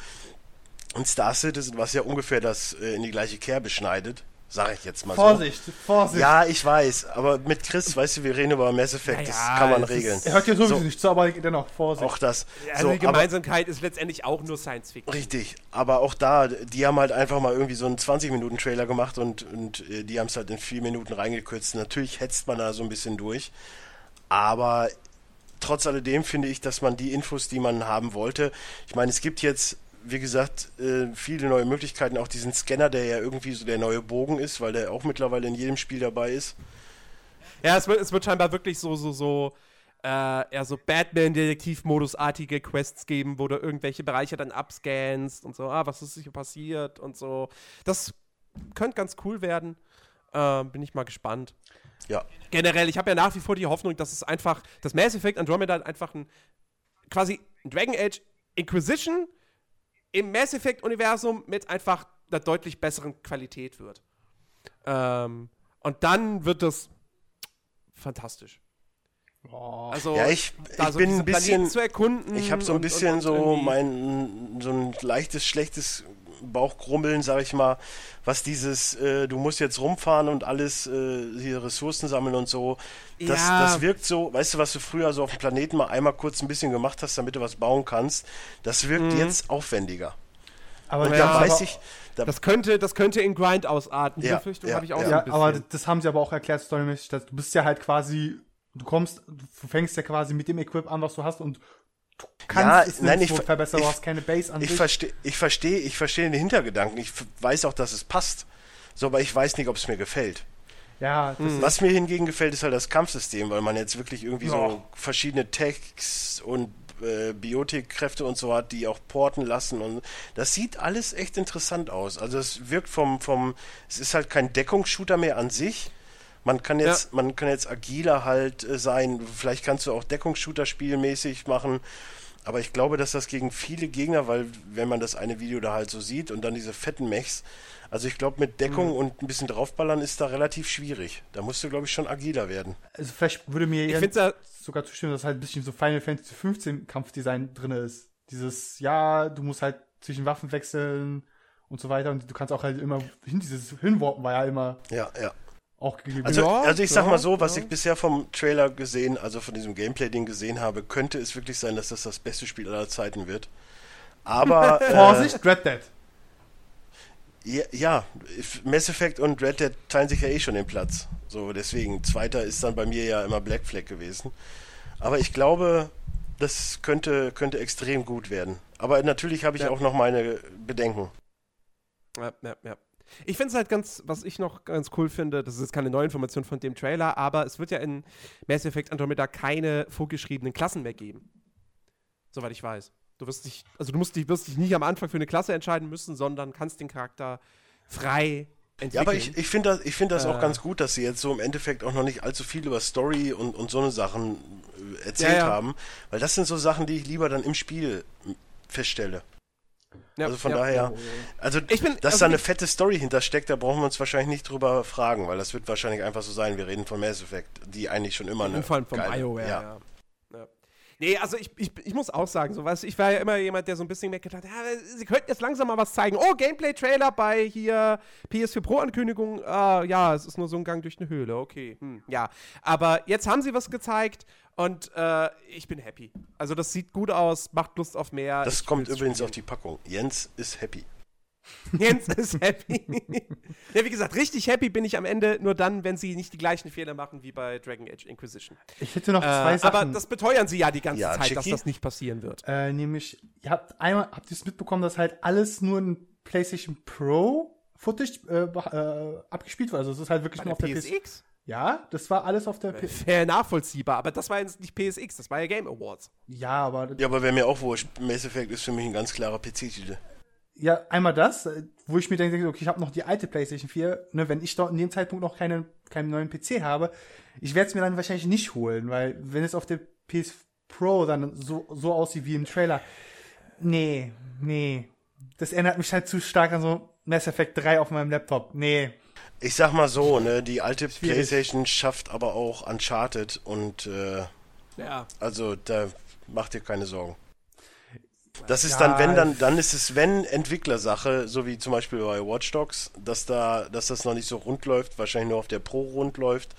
ein Star Citizen, was ja ungefähr das äh, in die gleiche Kerbe schneidet, sag ich jetzt mal Vorsicht, so. Vorsicht. Ja, ich weiß, aber mit Chris, weißt du, wir reden über Mass Effect, ja, das kann man regeln. Ist, er hört ja sowieso so, nicht zu, aber dennoch Vorsicht. Auch das. Also so, die Gemeinsamkeit aber, ist letztendlich auch nur Science Fiction. Richtig, aber auch da, die haben halt einfach mal irgendwie so einen 20-Minuten-Trailer gemacht und, und äh, die haben es halt in vier Minuten reingekürzt. Natürlich hetzt man da so ein bisschen durch, aber trotz alledem finde ich, dass man die Infos, die man haben wollte, ich meine, es gibt jetzt wie gesagt, äh, viele neue Möglichkeiten. Auch diesen Scanner, der ja irgendwie so der neue Bogen ist, weil der auch mittlerweile in jedem Spiel dabei ist. Ja, es wird, es wird scheinbar wirklich so, so, so, äh, eher so Batman-Detektiv-Modus-artige Quests geben, wo du irgendwelche Bereiche dann abscannst und so, ah, was ist hier passiert und so. Das könnte ganz cool werden. Äh, bin ich mal gespannt. Ja. Generell, ich habe ja nach wie vor die Hoffnung, dass es einfach, dass Mass Effect Andromeda einfach ein quasi Dragon Age Inquisition im Mass Effect-Universum mit einfach einer deutlich besseren Qualität wird. Ähm, und dann wird das fantastisch. Oh. Also, ja, ich, ich so bin ein bisschen zu erkunden. Ich habe so ein bisschen und, und, so mein so ein leichtes schlechtes Bauchgrummeln, sag ich mal, was dieses, äh, du musst jetzt rumfahren und alles äh, hier Ressourcen sammeln und so. Das, ja. das wirkt so, weißt du, was du früher so auf dem Planeten mal einmal kurz ein bisschen gemacht hast, damit du was bauen kannst, das wirkt mhm. jetzt aufwendiger. Aber und ja, da weiß ich. Da das, könnte, das könnte in Grind ausarten. Ja, Befürchtung ja, habe ich auch ja, so ein bisschen. aber das haben sie aber auch erklärt, storymäßig. Du bist ja halt quasi, du kommst, du fängst ja quasi mit dem Equip an, was du hast und du kannst ja, nein, ich, verbessern, du hast keine Base an Ich verstehe, ich verstehe, ich verstehe den Hintergedanken. Ich weiß auch, dass es passt. So, aber ich weiß nicht, ob es mir gefällt. Ja, was mir hingegen gefällt, ist halt das Kampfsystem, weil man jetzt wirklich irgendwie ja. so verschiedene Techs und äh, Biotikkräfte und so hat, die auch porten lassen und das sieht alles echt interessant aus. Also es wirkt vom, vom, es ist halt kein Deckungsshooter mehr an sich. Man kann jetzt, ja. man kann jetzt agiler halt äh, sein. Vielleicht kannst du auch Deckungsshooter spielmäßig machen. Aber ich glaube, dass das gegen viele Gegner, weil wenn man das eine Video da halt so sieht und dann diese fetten Mechs, also ich glaube mit Deckung mhm. und ein bisschen draufballern ist da relativ schwierig. Da musst du, glaube ich, schon agiler werden. Also vielleicht würde mir ich ja sogar zustimmen, dass halt ein bisschen so Final Fantasy 15 Kampfdesign drin ist. Dieses, ja, du musst halt zwischen Waffen wechseln und so weiter und du kannst auch halt immer hin, dieses Hinwarpen war ja immer. Ja, ja auch gegeben. Also, also ich sag mal so, was ich bisher vom Trailer gesehen, also von diesem Gameplay-Ding gesehen habe, könnte es wirklich sein, dass das das beste Spiel aller Zeiten wird. Aber. äh, Vorsicht, Red Dead. Ja, ja, Mass Effect und Red Dead teilen sich ja eh schon den Platz. So, deswegen, zweiter ist dann bei mir ja immer Black Flag gewesen. Aber ich glaube, das könnte, könnte extrem gut werden. Aber natürlich habe ich ja. auch noch meine Bedenken. Ja, ja, ja. Ich finde es halt ganz, was ich noch ganz cool finde, das ist jetzt keine neue Information von dem Trailer, aber es wird ja in Mass Effect Andromeda keine vorgeschriebenen Klassen mehr geben. Soweit ich weiß. Du wirst dich, also du musst dich, wirst dich nicht am Anfang für eine Klasse entscheiden müssen, sondern kannst den Charakter frei entwickeln. Ja, aber ich, ich finde das, ich find das äh, auch ganz gut, dass sie jetzt so im Endeffekt auch noch nicht allzu viel über Story und, und so eine Sachen äh, erzählt ja, ja. haben, weil das sind so Sachen, die ich lieber dann im Spiel feststelle. Ja, also von ja, daher, ja. also bin, dass also da eine fette Story hintersteckt, da brauchen wir uns wahrscheinlich nicht drüber fragen, weil das wird wahrscheinlich einfach so sein. Wir reden von Mass Effect, die eigentlich schon immer eine. Vor allem vom BioWare, ja. Nee, also ich, ich, ich muss auch sagen, so was, ich war ja immer jemand, der so ein bisschen mehr gedacht hat, ja, sie könnten jetzt langsam mal was zeigen. Oh, Gameplay-Trailer bei hier PS4 Pro-Ankündigung. Ah, ja, es ist nur so ein Gang durch eine Höhle, okay. Hm, ja. Aber jetzt haben sie was gezeigt und äh, ich bin happy. Also das sieht gut aus, macht Lust auf mehr. Das kommt übrigens spielen. auf die Packung. Jens ist happy. Jens ist happy. ja, wie gesagt, richtig happy bin ich am Ende nur dann, wenn sie nicht die gleichen Fehler machen wie bei Dragon Age Inquisition. Ich hätte noch zwei äh, Sachen. Aber das beteuern sie ja die ganze ja, Zeit, Chicky? dass das nicht passieren wird. Äh, nämlich, ihr habt einmal, habt ihr es mitbekommen, dass halt alles nur ein PlayStation Pro Footage äh, äh, abgespielt wird. Also es ist halt wirklich bei nur auf der PSX. Ja, das war alles auf der PSX. Fair nachvollziehbar, aber das war jetzt nicht PSX, das war ja Game Awards. Ja, aber. Ja, aber wäre mir auch wurscht. Mass Effect ist für mich ein ganz klarer PC-Titel ja, einmal das, äh, wo ich mir denke, okay, ich habe noch die alte PlayStation 4, ne, wenn ich dort in dem Zeitpunkt noch keine, keinen neuen PC habe, ich werde es mir dann wahrscheinlich nicht holen, weil wenn es auf der PS Pro dann so, so aussieht wie im Trailer, nee, nee. Das erinnert mich halt zu stark an so Mass Effect 3 auf meinem Laptop. Nee. Ich sag mal so, ne, die alte Schwierig. PlayStation schafft aber auch Uncharted und äh, ja. also da macht dir keine Sorgen. Das ist ja, dann, wenn, dann, dann ist es, wenn Entwicklersache, so wie zum Beispiel bei Watch Dogs, dass da, dass das noch nicht so rund läuft, wahrscheinlich nur auf der Pro rund läuft.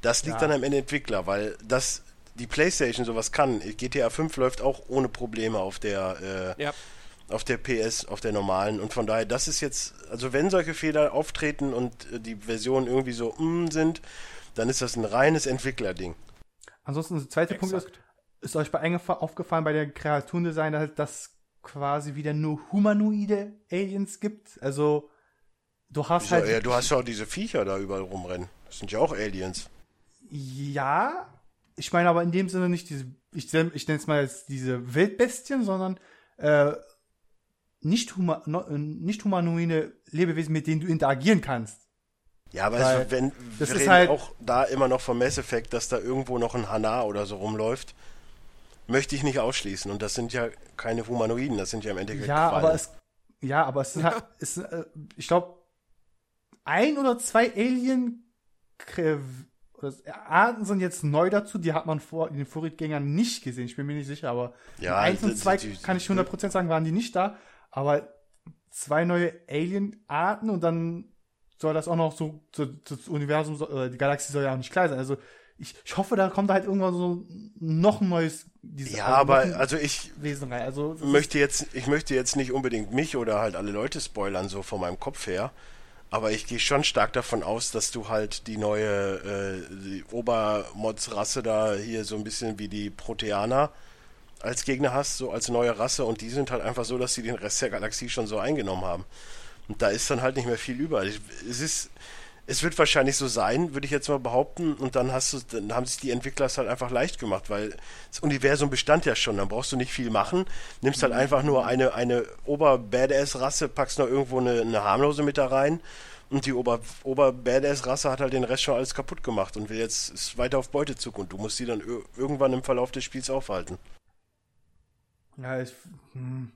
Das liegt ja. dann am Ende Entwickler, weil das, die PlayStation sowas kann. GTA 5 läuft auch ohne Probleme auf der, äh, ja. Auf der PS, auf der normalen. Und von daher, das ist jetzt, also wenn solche Fehler auftreten und äh, die Versionen irgendwie so mm, sind, dann ist das ein reines Entwicklerding. Ansonsten, der zweite Exakt. Punkt ist, ist euch bei aufgefallen bei der Kreaturendesign, dass das quasi wieder nur humanoide Aliens gibt? Also du hast halt. Ja, du hast ja auch diese Viecher da überall rumrennen. Das sind ja auch Aliens. Ja, ich meine aber in dem Sinne nicht diese, ich, ich nenne es mal jetzt diese Wildbestien, sondern äh, nicht, huma, no, nicht humanoide Lebewesen, mit denen du interagieren kannst. Ja, aber Weil, es, wenn das wir ist reden halt auch da immer noch vom Mass Effect, dass da irgendwo noch ein Hana oder so rumläuft möchte ich nicht ausschließen. Und das sind ja keine Humanoiden, das sind ja im Endeffekt Ja, aber es, ja, aber es sind halt, es, äh, ich glaube, ein oder zwei Alien Arten sind jetzt neu dazu, die hat man vor in den Vorrichtgängern nicht gesehen. Ich bin mir nicht sicher, aber ja, eins und zwei kann ich 100% sagen, waren die nicht da. Aber zwei neue Alien-Arten und dann soll das auch noch so, so das Universum, äh, die Galaxie soll ja auch nicht klein sein. Also ich, ich hoffe, da kommt halt irgendwann so noch ein neues Design. Ja, aber also ich Wesen rein. Also, möchte jetzt, ich möchte jetzt nicht unbedingt mich oder halt alle Leute spoilern, so von meinem Kopf her. Aber ich gehe schon stark davon aus, dass du halt die neue äh, Obermods-Rasse da hier so ein bisschen wie die Proteaner als Gegner hast, so als neue Rasse. Und die sind halt einfach so, dass sie den Rest der Galaxie schon so eingenommen haben. Und da ist dann halt nicht mehr viel über. Es ist, es wird wahrscheinlich so sein, würde ich jetzt mal behaupten. Und dann hast du, dann haben sich die Entwickler es halt einfach leicht gemacht, weil das Universum bestand ja schon. Dann brauchst du nicht viel machen. Nimmst halt einfach nur eine, eine Ober-Badass-Rasse, packst noch irgendwo eine, eine harmlose mit da rein. Und die Ober-Badass-Rasse hat halt den Rest schon alles kaputt gemacht und will jetzt ist weiter auf Beutezug. Und du musst sie dann irgendwann im Verlauf des Spiels aufhalten. Ja, ich, hm.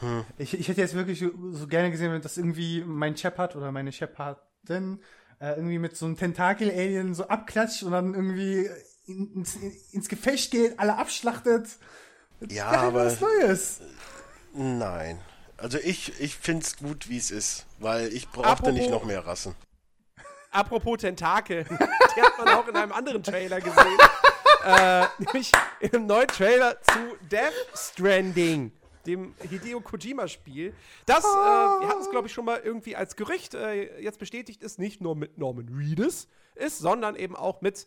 Hm. Ich, ich hätte jetzt wirklich so gerne gesehen, wenn das irgendwie mein Shepard oder meine Shepardin äh, irgendwie mit so einem Tentakel-Alien so abklatscht und dann irgendwie ins, ins Gefecht geht, alle abschlachtet. Ja, ja aber. Was Neues. Nein. Also ich, ich finde es gut, wie es ist, weil ich brauchte nicht noch mehr Rassen. Apropos Tentakel, die hat man auch in einem anderen Trailer gesehen. Äh, nämlich im neuen Trailer zu Death Stranding dem Hideo Kojima-Spiel. Das, äh, wir hatten es, glaube ich, schon mal irgendwie als Gerücht äh, jetzt bestätigt ist, nicht nur mit Norman Reedus ist, sondern eben auch mit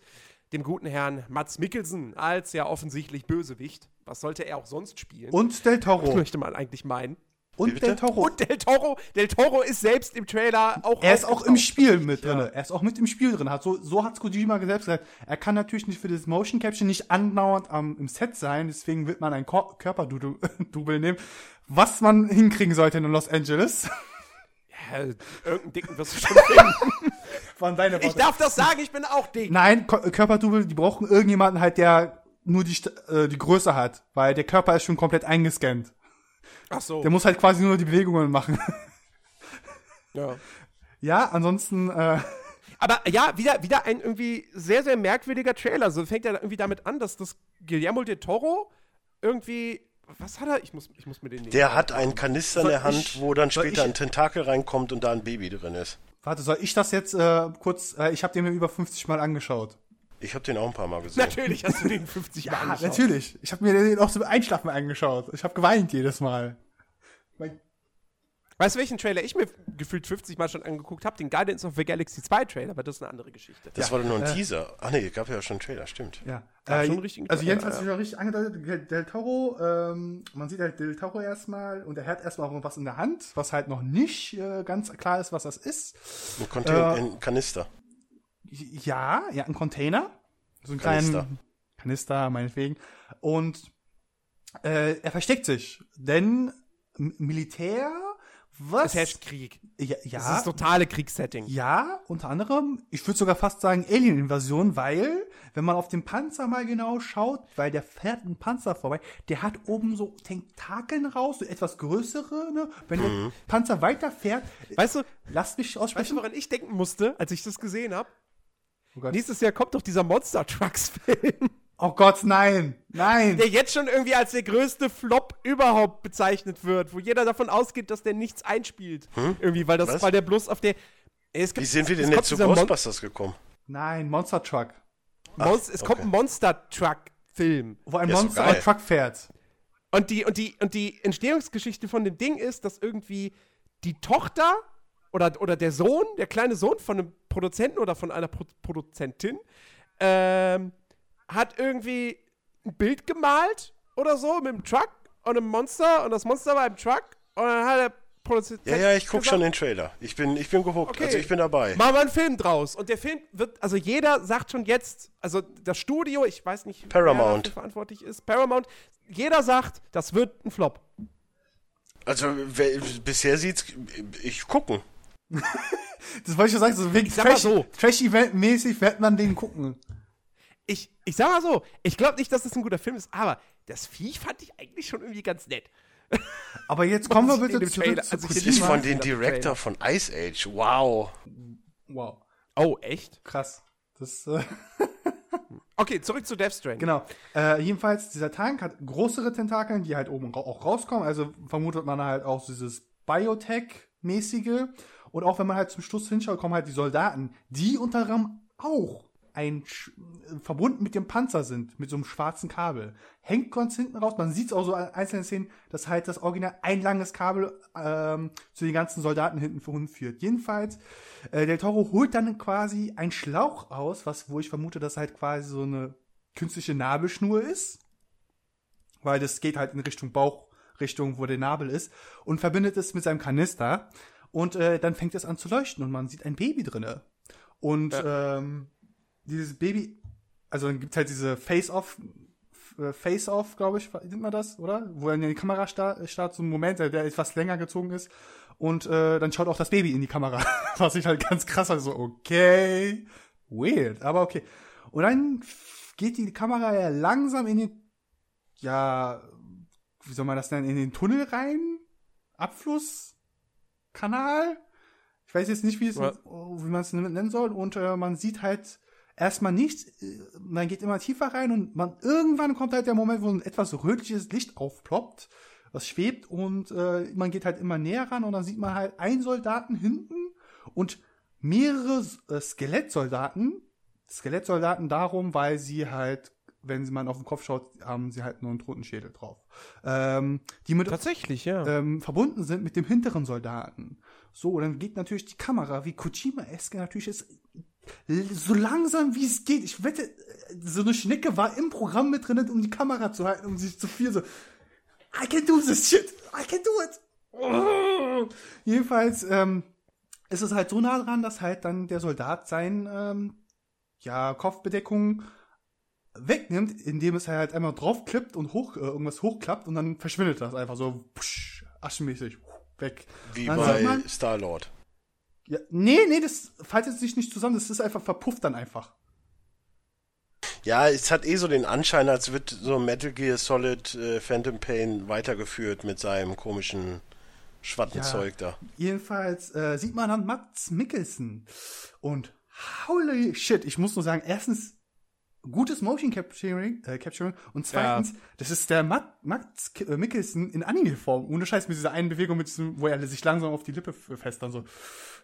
dem guten Herrn Mats Mikkelsen als ja offensichtlich Bösewicht. Was sollte er auch sonst spielen? Und Del Toro. Das möchte man eigentlich meinen. Und Del Toro. Und Del Toro. Del Toro ist selbst im Trailer auch. Er ist auch im Spiel mit drin. Ja. Er ist auch mit im Spiel drin. Hat so, so hat Kojima selbst gesagt. Er kann natürlich nicht für das Motion Caption nicht andauernd am, im Set sein. Deswegen wird man ein Körperdouble nehmen. Was man hinkriegen sollte in Los Angeles. Ja, irgendeinen Dicken wirst du schon finden. Von deine Ich darf das sagen, ich bin auch dick. Nein, Körperdouble, die brauchen irgendjemanden halt, der nur die, äh, die Größe hat. Weil der Körper ist schon komplett eingescannt. Ach so. Der muss halt quasi nur die Bewegungen machen. Ja. Ja, ansonsten. Äh, aber ja, wieder, wieder ein irgendwie sehr, sehr merkwürdiger Trailer. So fängt er irgendwie damit an, dass das Guillermo de Toro irgendwie. Was hat er? Ich muss, ich muss mir den nehmen. Der hat einen Kanister soll in der Hand, ich, wo dann später ein Tentakel reinkommt und da ein Baby drin ist. Warte, soll ich das jetzt äh, kurz. Äh, ich habe den mir über 50 Mal angeschaut. Ich habe den auch ein paar Mal gesehen. Natürlich hast du den 50 Mal ja, angeschaut. Natürlich. Ich habe mir den auch zum Einschlafen angeschaut. Ich habe geweint jedes Mal. Weißt du, welchen Trailer ich mir gefühlt 50 Mal schon angeguckt habe? Den Guardians of the Galaxy 2 Trailer, aber das ist eine andere Geschichte. Das ja, war doch nur ein äh, Teaser. Ach nee, gab ja schon einen Trailer, stimmt. Ja. Äh, schon richtig also Jens hat sich ja richtig angedeutet, Del Toro, ähm, man sieht halt Del Toro erstmal und er hat erstmal auch was in der Hand, was halt noch nicht äh, ganz klar ist, was das ist. Ein, Container, äh, ein Kanister. Ja, ja, ein Container. So ein kleiner Kanister, meinetwegen. Und äh, er versteckt sich, denn Militär was? Es herrscht Krieg. Ja, ja. Das ist totale Kriegssetting. Ja, unter anderem, ich würde sogar fast sagen Alien-Invasion, weil, wenn man auf den Panzer mal genau schaut, weil der fährt ein Panzer vorbei, der hat oben so Tentakeln raus, so etwas größere, ne? Wenn mhm. der Panzer weiterfährt, weißt du, lass mich aussprechen. Weißt du, woran ich denken musste, als ich das gesehen habe? Oh Nächstes Jahr kommt doch dieser Monster Trucks Film. Oh Gott, nein, nein. Der jetzt schon irgendwie als der größte Flop überhaupt bezeichnet wird, wo jeder davon ausgeht, dass der nichts einspielt. Hm? Irgendwie, weil das, Was? weil der bloß auf der. Gibt, Wie sind wir denn jetzt zu Ghostbusters Mon gekommen? Nein, Monster Truck. Monst Ach, es okay. kommt ein Monster Truck-Film. Wo ein Monster ein Truck fährt. Und die, und, die, und die Entstehungsgeschichte von dem Ding ist, dass irgendwie die Tochter oder, oder der Sohn, der kleine Sohn von einem Produzenten oder von einer Pro Produzentin, ähm, hat irgendwie ein Bild gemalt oder so mit einem Truck und einem Monster und das Monster war im Truck und dann hat er Produzent. Ja, ja, ich guck schon den Trailer. Ich bin, ich bin gehuckt, okay. also ich bin dabei. Machen wir einen Film draus. Und der Film wird, also jeder sagt schon jetzt, also das Studio, ich weiß nicht, Paramount. wer verantwortlich ist, Paramount, jeder sagt, das wird ein Flop. Also bisher sieht's, ich gucken. das wollte ich schon sagen, so wegen Trash, so. Trash-Event-mäßig wird man den gucken ich, ich sag mal so, ich glaube nicht, dass das ein guter Film ist, aber das Viech fand ich eigentlich schon irgendwie ganz nett. Aber jetzt kommen wir bitte zu, Trailer, zu, zu Das ist von den Director von Ice Age. Wow. Wow. Oh, echt? Krass. Das, äh okay, zurück zu Death Stranding. Genau. Äh, jedenfalls, dieser Tank hat größere Tentakeln, die halt oben auch rauskommen. Also vermutet man halt auch dieses Biotech-mäßige. Und auch wenn man halt zum Schluss hinschaut, kommen halt die Soldaten, die unter anderem auch ein verbunden mit dem Panzer sind, mit so einem schwarzen Kabel. Hängt ganz hinten raus, man sieht es auch so an einzelnen Szenen, dass halt das Original ein langes Kabel ähm, zu den ganzen Soldaten hinten führt. Jedenfalls, äh, Del Toro holt dann quasi einen Schlauch aus, was, wo ich vermute, dass halt quasi so eine künstliche Nabelschnur ist. Weil das geht halt in Richtung Bauchrichtung, wo der Nabel ist, und verbindet es mit seinem Kanister. Und äh, dann fängt es an zu leuchten und man sieht ein Baby drinne. Und ja. ähm, dieses Baby, also dann gibt's halt diese Face-Off, äh, Face-Off, glaube ich, nennt man das, oder? Wo dann die Kamera startet, so ein Moment, der etwas länger gezogen ist. Und äh, dann schaut auch das Baby in die Kamera. Was ich halt ganz krass also okay, weird, aber okay. Und dann geht die Kamera ja langsam in den, ja, wie soll man das nennen, in den Tunnel rein? Abflusskanal? Ich weiß jetzt nicht, wie, es, wie man es nennen soll. Und äh, man sieht halt erstmal nichts. Äh, man geht immer tiefer rein und man irgendwann kommt halt der Moment, wo ein etwas rötliches Licht aufploppt, was schwebt und äh, man geht halt immer näher ran und dann sieht man halt einen Soldaten hinten und mehrere äh, Skelettsoldaten. Skelettsoldaten darum, weil sie halt wenn man auf den Kopf schaut, haben sie halt nur einen toten Schädel drauf. Ähm, die mit Tatsächlich, ja. Ähm, verbunden sind mit dem hinteren Soldaten. So, dann geht natürlich die Kamera, wie Kojima-eske natürlich ist, so langsam wie es geht. Ich wette, so eine Schnecke war im Programm mit drin, um die Kamera zu halten, um sich zu viel so, I can do this shit, I can do it. Oh. Jedenfalls ähm, ist es halt so nah dran, dass halt dann der Soldat sein ähm, ja, Kopfbedeckung wegnimmt, indem es halt einmal draufklippt und hoch, äh, irgendwas hochklappt und dann verschwindet das einfach so psch, aschenmäßig weg. Wie dann bei Star-Lord. Ja, nee, nee, das faltet sich nicht zusammen, das ist einfach verpufft dann einfach. Ja, es hat eh so den Anschein, als wird so Metal Gear Solid äh, Phantom Pain weitergeführt mit seinem komischen Schwattenzeug ja, da. Jedenfalls äh, sieht man dann Mats Mikkelsen. Und holy shit, ich muss nur sagen, erstens gutes Motion Capturing, äh, Capturing und zweitens, ja. das ist der Matt, Max äh, Mikkelsen in Anime-Form. Ohne Scheiß mit dieser einen Bewegung, mit diesem, wo er sich langsam auf die Lippe fest dann so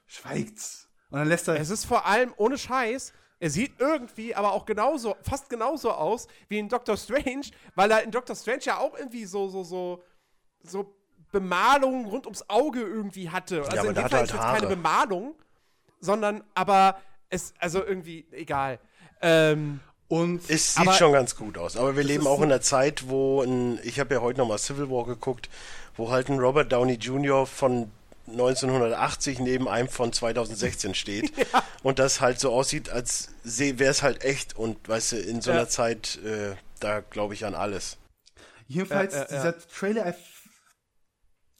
schweigt. Und dann lässt er. Es ist vor allem ohne Scheiß. Er sieht irgendwie aber auch genauso, fast genauso aus wie in Doctor Strange, weil er in Doctor Strange ja auch irgendwie so, so, so, so Bemalungen rund ums Auge irgendwie hatte. Also ja, in dem Fall halt ist jetzt keine Bemalung, sondern aber es, also irgendwie, egal. Ähm, und, es sieht schon ganz gut aus. Aber wir leben auch in einer Zeit, wo ein, ich habe ja heute nochmal Civil War geguckt, wo halt ein Robert Downey Jr. von 1980 neben einem von 2016 steht ja. und das halt so aussieht, als wäre es halt echt und weißt du, in so einer ja. Zeit, äh, da glaube ich an alles. Jedenfalls, ja, dieser Trailer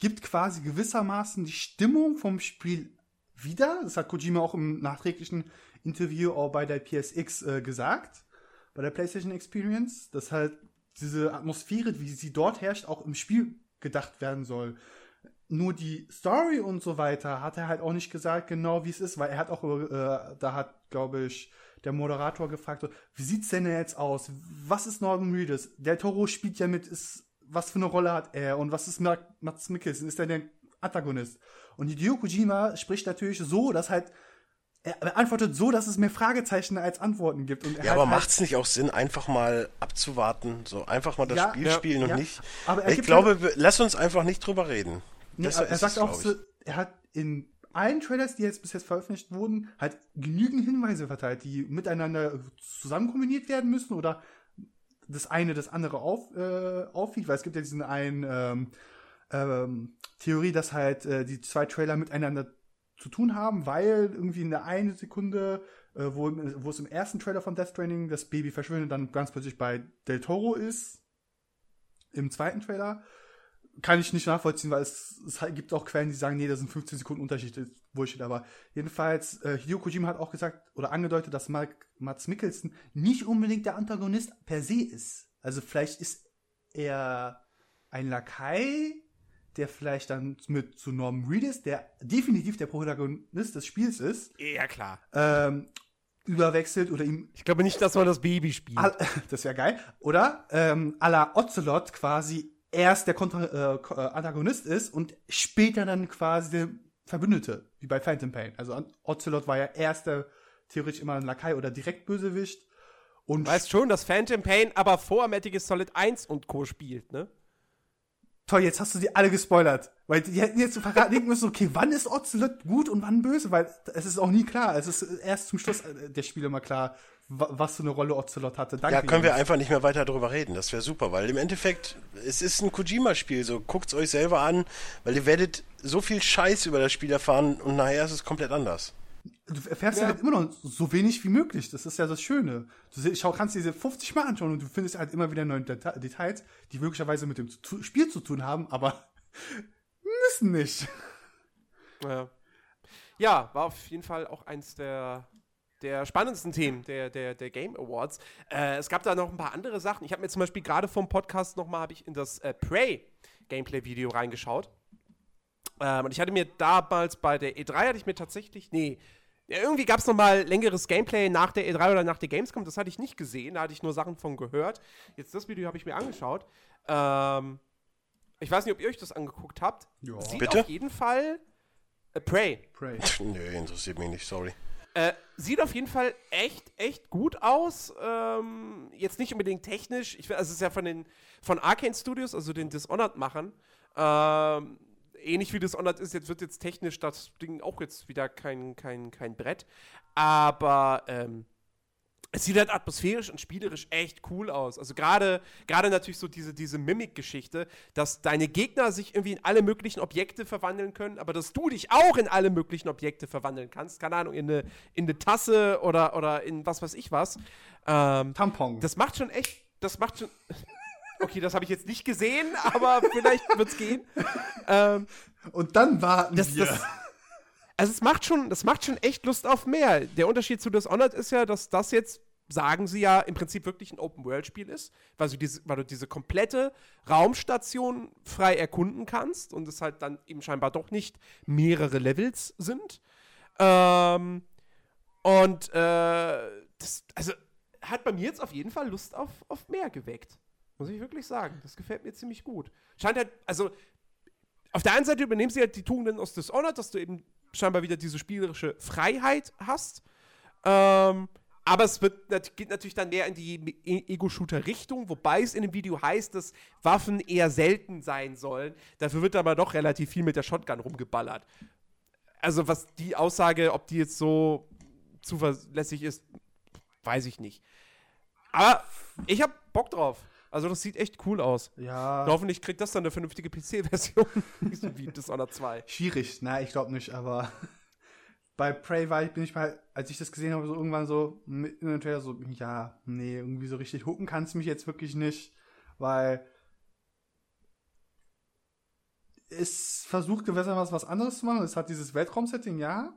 gibt quasi gewissermaßen die Stimmung vom Spiel wieder. Das hat Kojima auch im nachträglichen Interview auch bei der PSX äh, gesagt bei der PlayStation Experience, dass halt diese Atmosphäre, wie sie dort herrscht, auch im Spiel gedacht werden soll. Nur die Story und so weiter hat er halt auch nicht gesagt, genau wie es ist, weil er hat auch, äh, da hat, glaube ich, der Moderator gefragt, wie sieht's denn jetzt aus? Was ist Norman Reedus? Del Toro spielt ja mit, ist, was für eine Rolle hat er? Und was ist Mats Mikkelsen? Ist er der Antagonist? Und Hideo Kojima spricht natürlich so, dass halt er beantwortet so, dass es mehr Fragezeichen als Antworten gibt. ja, aber halt macht es nicht auch Sinn, einfach mal abzuwarten, so einfach mal das ja, Spiel ja, spielen und ja. nicht. Aber ich glaube, halt, lass uns einfach nicht drüber reden. Nee, er sagt auch, so, er hat in allen Trailers, die jetzt bis jetzt veröffentlicht wurden, halt genügend Hinweise verteilt, die miteinander zusammen kombiniert werden müssen oder das eine das andere auf, äh, aufwiegt, weil es gibt ja diesen einen ähm, ähm, Theorie, dass halt äh, die zwei Trailer miteinander zu tun haben, weil irgendwie in der einen Sekunde, äh, wo, wo es im ersten Trailer von Death Training das Baby verschwindet, dann ganz plötzlich bei Del Toro ist. Im zweiten Trailer kann ich nicht nachvollziehen, weil es, es gibt auch Quellen, die sagen, nee, das sind 15 Sekunden Unterschied, ist Bullshit. Aber jedenfalls, äh, Hideo Kojima hat auch gesagt oder angedeutet, dass Mark, Mats Mikkelsen nicht unbedingt der Antagonist per se ist. Also vielleicht ist er ein Lakai der vielleicht dann mit zu Norman Reedus, der definitiv der Protagonist des Spiels ist. Ja, klar. Ähm, überwechselt oder ihm. Ich glaube nicht, dass man das Baby spielt. das wäre geil. Oder ähm, à la Ocelot quasi erst der Kontra äh, äh, Antagonist ist und später dann quasi der Verbündete, wie bei Phantom Pain. Also Ocelot war ja erst der theoretisch immer ein Lakai oder direkt Bösewicht. Und du weißt schon, dass Phantom Pain aber vor Metal Gear Solid 1 und Co. spielt, ne? Toll, jetzt hast du die alle gespoilert. Weil die hätten jetzt verraten denken müssen, okay, wann ist Ocelot gut und wann böse? Weil es ist auch nie klar. Es ist erst zum Schluss äh, der Spiele mal klar, was für eine Rolle Ocelot hatte. Danke ja, können wir einfach nicht mehr weiter darüber reden. Das wäre super, weil im Endeffekt, es ist ein Kojima-Spiel. So, guckt's euch selber an, weil ihr werdet so viel Scheiß über das Spiel erfahren und nachher ist es komplett anders du erfährst ja. halt immer noch so wenig wie möglich. Das ist ja das Schöne. Du schau, kannst diese 50 Mal anschauen und du findest halt immer wieder neue Details, die möglicherweise mit dem Spiel zu tun haben, aber müssen nicht. Ja. ja, war auf jeden Fall auch eins der der spannendsten Themen der, der, der Game Awards. Äh, es gab da noch ein paar andere Sachen. Ich habe mir zum Beispiel gerade vom Podcast nochmal habe ich in das äh, Prey Gameplay-Video reingeschaut. Ähm, und ich hatte mir damals bei der E3 hatte ich mir tatsächlich, nee, ja, irgendwie gab es nochmal längeres Gameplay nach der E3 oder nach der Gamescom. Das hatte ich nicht gesehen, da hatte ich nur Sachen von gehört. Jetzt das Video habe ich mir angeschaut. Ähm, ich weiß nicht, ob ihr euch das angeguckt habt. Ja. Sieht Bitte? auf jeden Fall. Äh, Prey. Prey. Nö, interessiert mich nicht, sorry. Äh, sieht auf jeden Fall echt, echt gut aus. Ähm, jetzt nicht unbedingt technisch. Ich, also es ist ja von den von Arcane Studios, also den Dishonored-Machern. Ähm, ähnlich wie Dishonored ist, jetzt wird jetzt technisch das Ding auch jetzt wieder kein, kein, kein Brett. Aber ähm, es sieht halt atmosphärisch und spielerisch echt cool aus. Also gerade gerade natürlich so diese, diese Mimik-Geschichte, dass deine Gegner sich irgendwie in alle möglichen Objekte verwandeln können, aber dass du dich auch in alle möglichen Objekte verwandeln kannst. Keine Ahnung, in eine, in eine Tasse oder, oder in was weiß ich was. Ähm, Tampon. Das macht schon echt, das macht schon. okay, das habe ich jetzt nicht gesehen, aber vielleicht wird's gehen. Ähm, und dann warten das, wir. Das, also es macht schon, das macht schon echt Lust auf mehr. Der Unterschied zu Dishonored ist ja, dass das jetzt, sagen sie ja, im Prinzip wirklich ein Open-World-Spiel ist, weil du, diese, weil du diese komplette Raumstation frei erkunden kannst und es halt dann eben scheinbar doch nicht mehrere Levels sind. Ähm, und äh, das, also hat bei mir jetzt auf jeden Fall Lust auf, auf mehr geweckt. Muss ich wirklich sagen. Das gefällt mir ziemlich gut. Scheint halt, also auf der einen Seite übernehmen sie halt die Tugenden aus Dishonored, dass du eben scheinbar wieder diese spielerische Freiheit hast. Ähm, aber es wird, geht natürlich dann mehr in die Ego-Shooter-Richtung, wobei es in dem Video heißt, dass Waffen eher selten sein sollen. Dafür wird aber doch relativ viel mit der Shotgun rumgeballert. Also, was die Aussage, ob die jetzt so zuverlässig ist, weiß ich nicht. Aber ich hab Bock drauf. Also das sieht echt cool aus. Ja. hoffentlich kriegt das dann eine vernünftige PC-Version. wie Dishonored 2. Schwierig, nein, ich glaube nicht, aber bei Prey war ich, bin ich mal, als ich das gesehen habe, so irgendwann so hin und her so, ja, nee, irgendwie so richtig hucken kannst mich jetzt wirklich nicht, weil es versucht gewissermaßen was anderes zu machen. Es hat dieses Weltraumsetting, ja,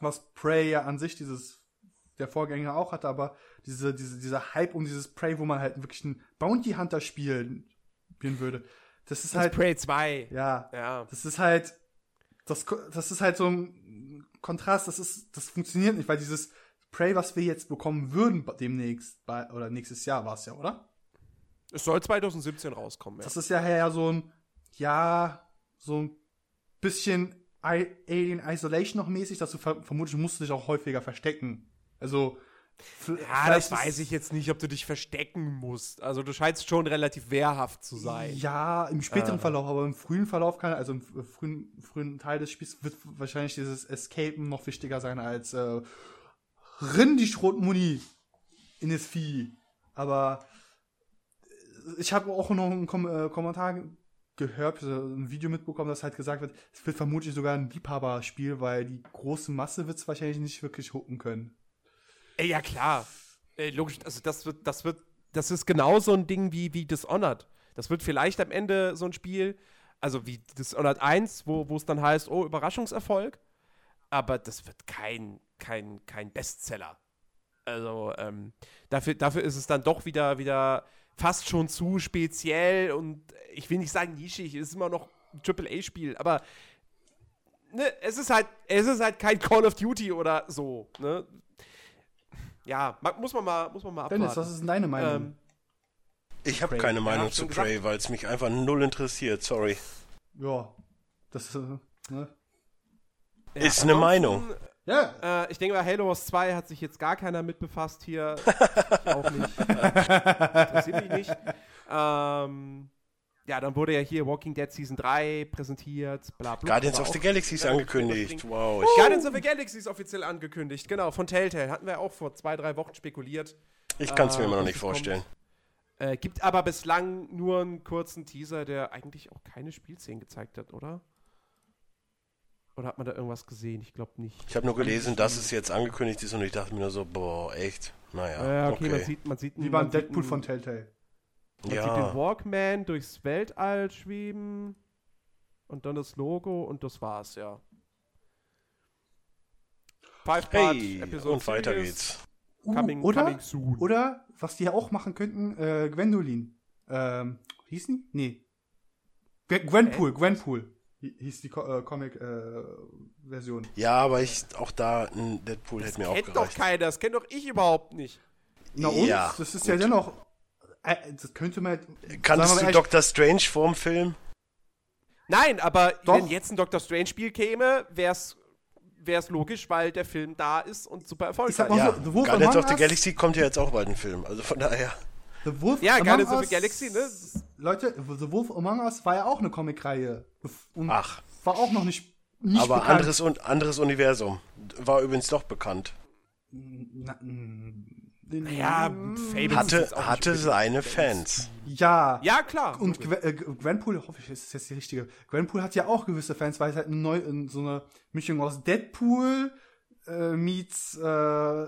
was Prey ja an sich dieses der Vorgänger auch hatte, aber diese, diese, dieser Hype um dieses Prey, wo man halt wirklich einen Bounty Hunter spielen, würde. Das ist das halt. Prey 2. Ja. Ja. Das ist halt. Das, das ist halt so ein Kontrast, das ist, das funktioniert nicht, weil dieses Prey, was wir jetzt bekommen würden demnächst, bei, oder nächstes Jahr war es ja, oder? Es soll 2017 rauskommen, ja. Das ist ja ja so ein, ja, so ein bisschen Alien Isolation noch mäßig, dass du ver vermutlich musst du dich auch häufiger verstecken. Also. Ja, das weiß ich jetzt nicht, ob du dich verstecken musst. Also du scheinst schon relativ wehrhaft zu sein. Ja, im späteren äh. Verlauf, aber im frühen Verlauf kann, also im frühen, frühen Teil des Spiels wird wahrscheinlich dieses Escapen noch wichtiger sein als äh, Rinn die Schrotmuni in das Vieh. Aber ich habe auch noch einen Kom äh, Kommentar gehört, ein Video mitbekommen, das halt gesagt wird, es wird vermutlich sogar ein Liebhaberspiel, weil die große Masse wird es wahrscheinlich nicht wirklich hucken können. Ey, ja, klar. Ey, logisch, also das wird, das wird, das ist genau so ein Ding wie, wie Dishonored. Das wird vielleicht am Ende so ein Spiel, also wie Dishonored 1, wo, wo es dann heißt, oh, Überraschungserfolg. Aber das wird kein, kein, kein Bestseller. Also, ähm, dafür, dafür ist es dann doch wieder, wieder fast schon zu speziell und ich will nicht sagen nischig, es ist immer noch ein AAA-Spiel, aber ne, es ist halt, es ist halt kein Call of Duty oder so, ne? Ja, muss man mal, muss man mal abwarten. Dennis, was ist denn deine Meinung? Ähm, ich habe keine Meinung ja, zu Prey, weil es mich einfach null interessiert, sorry. Ja, das äh, ne? ja, ist eine Meinung. Ja. Äh, ich denke mal, Halo Wars 2 hat sich jetzt gar keiner mit befasst hier. ich auch nicht. Interessiert mich nicht. Ähm, ja, dann wurde ja hier Walking Dead Season 3 präsentiert, bla bla. Guardians of the Galaxy ist angekündigt. Wow. Uh. Guardians of the Galaxy ist offiziell angekündigt, genau, von Telltale. Hatten wir auch vor zwei, drei Wochen spekuliert. Ich kann es äh, mir immer noch nicht vorstellen. Äh, gibt aber bislang nur einen kurzen Teaser, der eigentlich auch keine Spielszenen gezeigt hat, oder? Oder hat man da irgendwas gesehen? Ich glaube nicht. Ich habe nur gelesen, dass es jetzt angekündigt ist und ich dachte mir nur so, boah, echt? Naja. Ja, okay, okay. man sieht, man sieht. Wie beim Deadpool von Telltale. Man ja. sieht den Walkman durchs Weltall schweben und dann das Logo und das war's, ja. Five hey, Episode und weiter geht's. Uh, coming, oder, coming soon. Oder, was die ja auch machen könnten, äh, Gwendolyn. Ähm, hieß die? Nee. Gwenpool, Gwenpool hieß die äh, Comic-Version. Äh, ja, aber ich, auch da, ein Deadpool hätte mir auch gereicht. kennt doch keiner, das kennt doch ich überhaupt nicht. Na und? Ja, das ist gut. ja dennoch, äh, das könnte man Kannst du Doctor Strange vorm Film? Nein, aber doch. wenn jetzt ein Doctor Strange-Spiel käme, wäre es logisch, weil der Film da ist und super erfolgreich. Ja, so, Guardians of the Galaxy kommt ja jetzt auch bald ein Film, also von daher. The Wolf ja, Guardians of the Galaxy, ne? Leute, The Wolf Among Us war ja auch eine Comicreihe. Ach. War auch noch nicht, nicht Aber bekannt. anderes, anderes Universum. War übrigens doch bekannt. Na, ja, Fable hatte, hatte seine Fans. Ja. Ja, klar. Und äh, Gwenpool, hoffe ich, ist jetzt die richtige. Gwenpool hat ja auch gewisse Fans, weil es halt eine neu, so eine Mischung aus Deadpool äh, meets äh,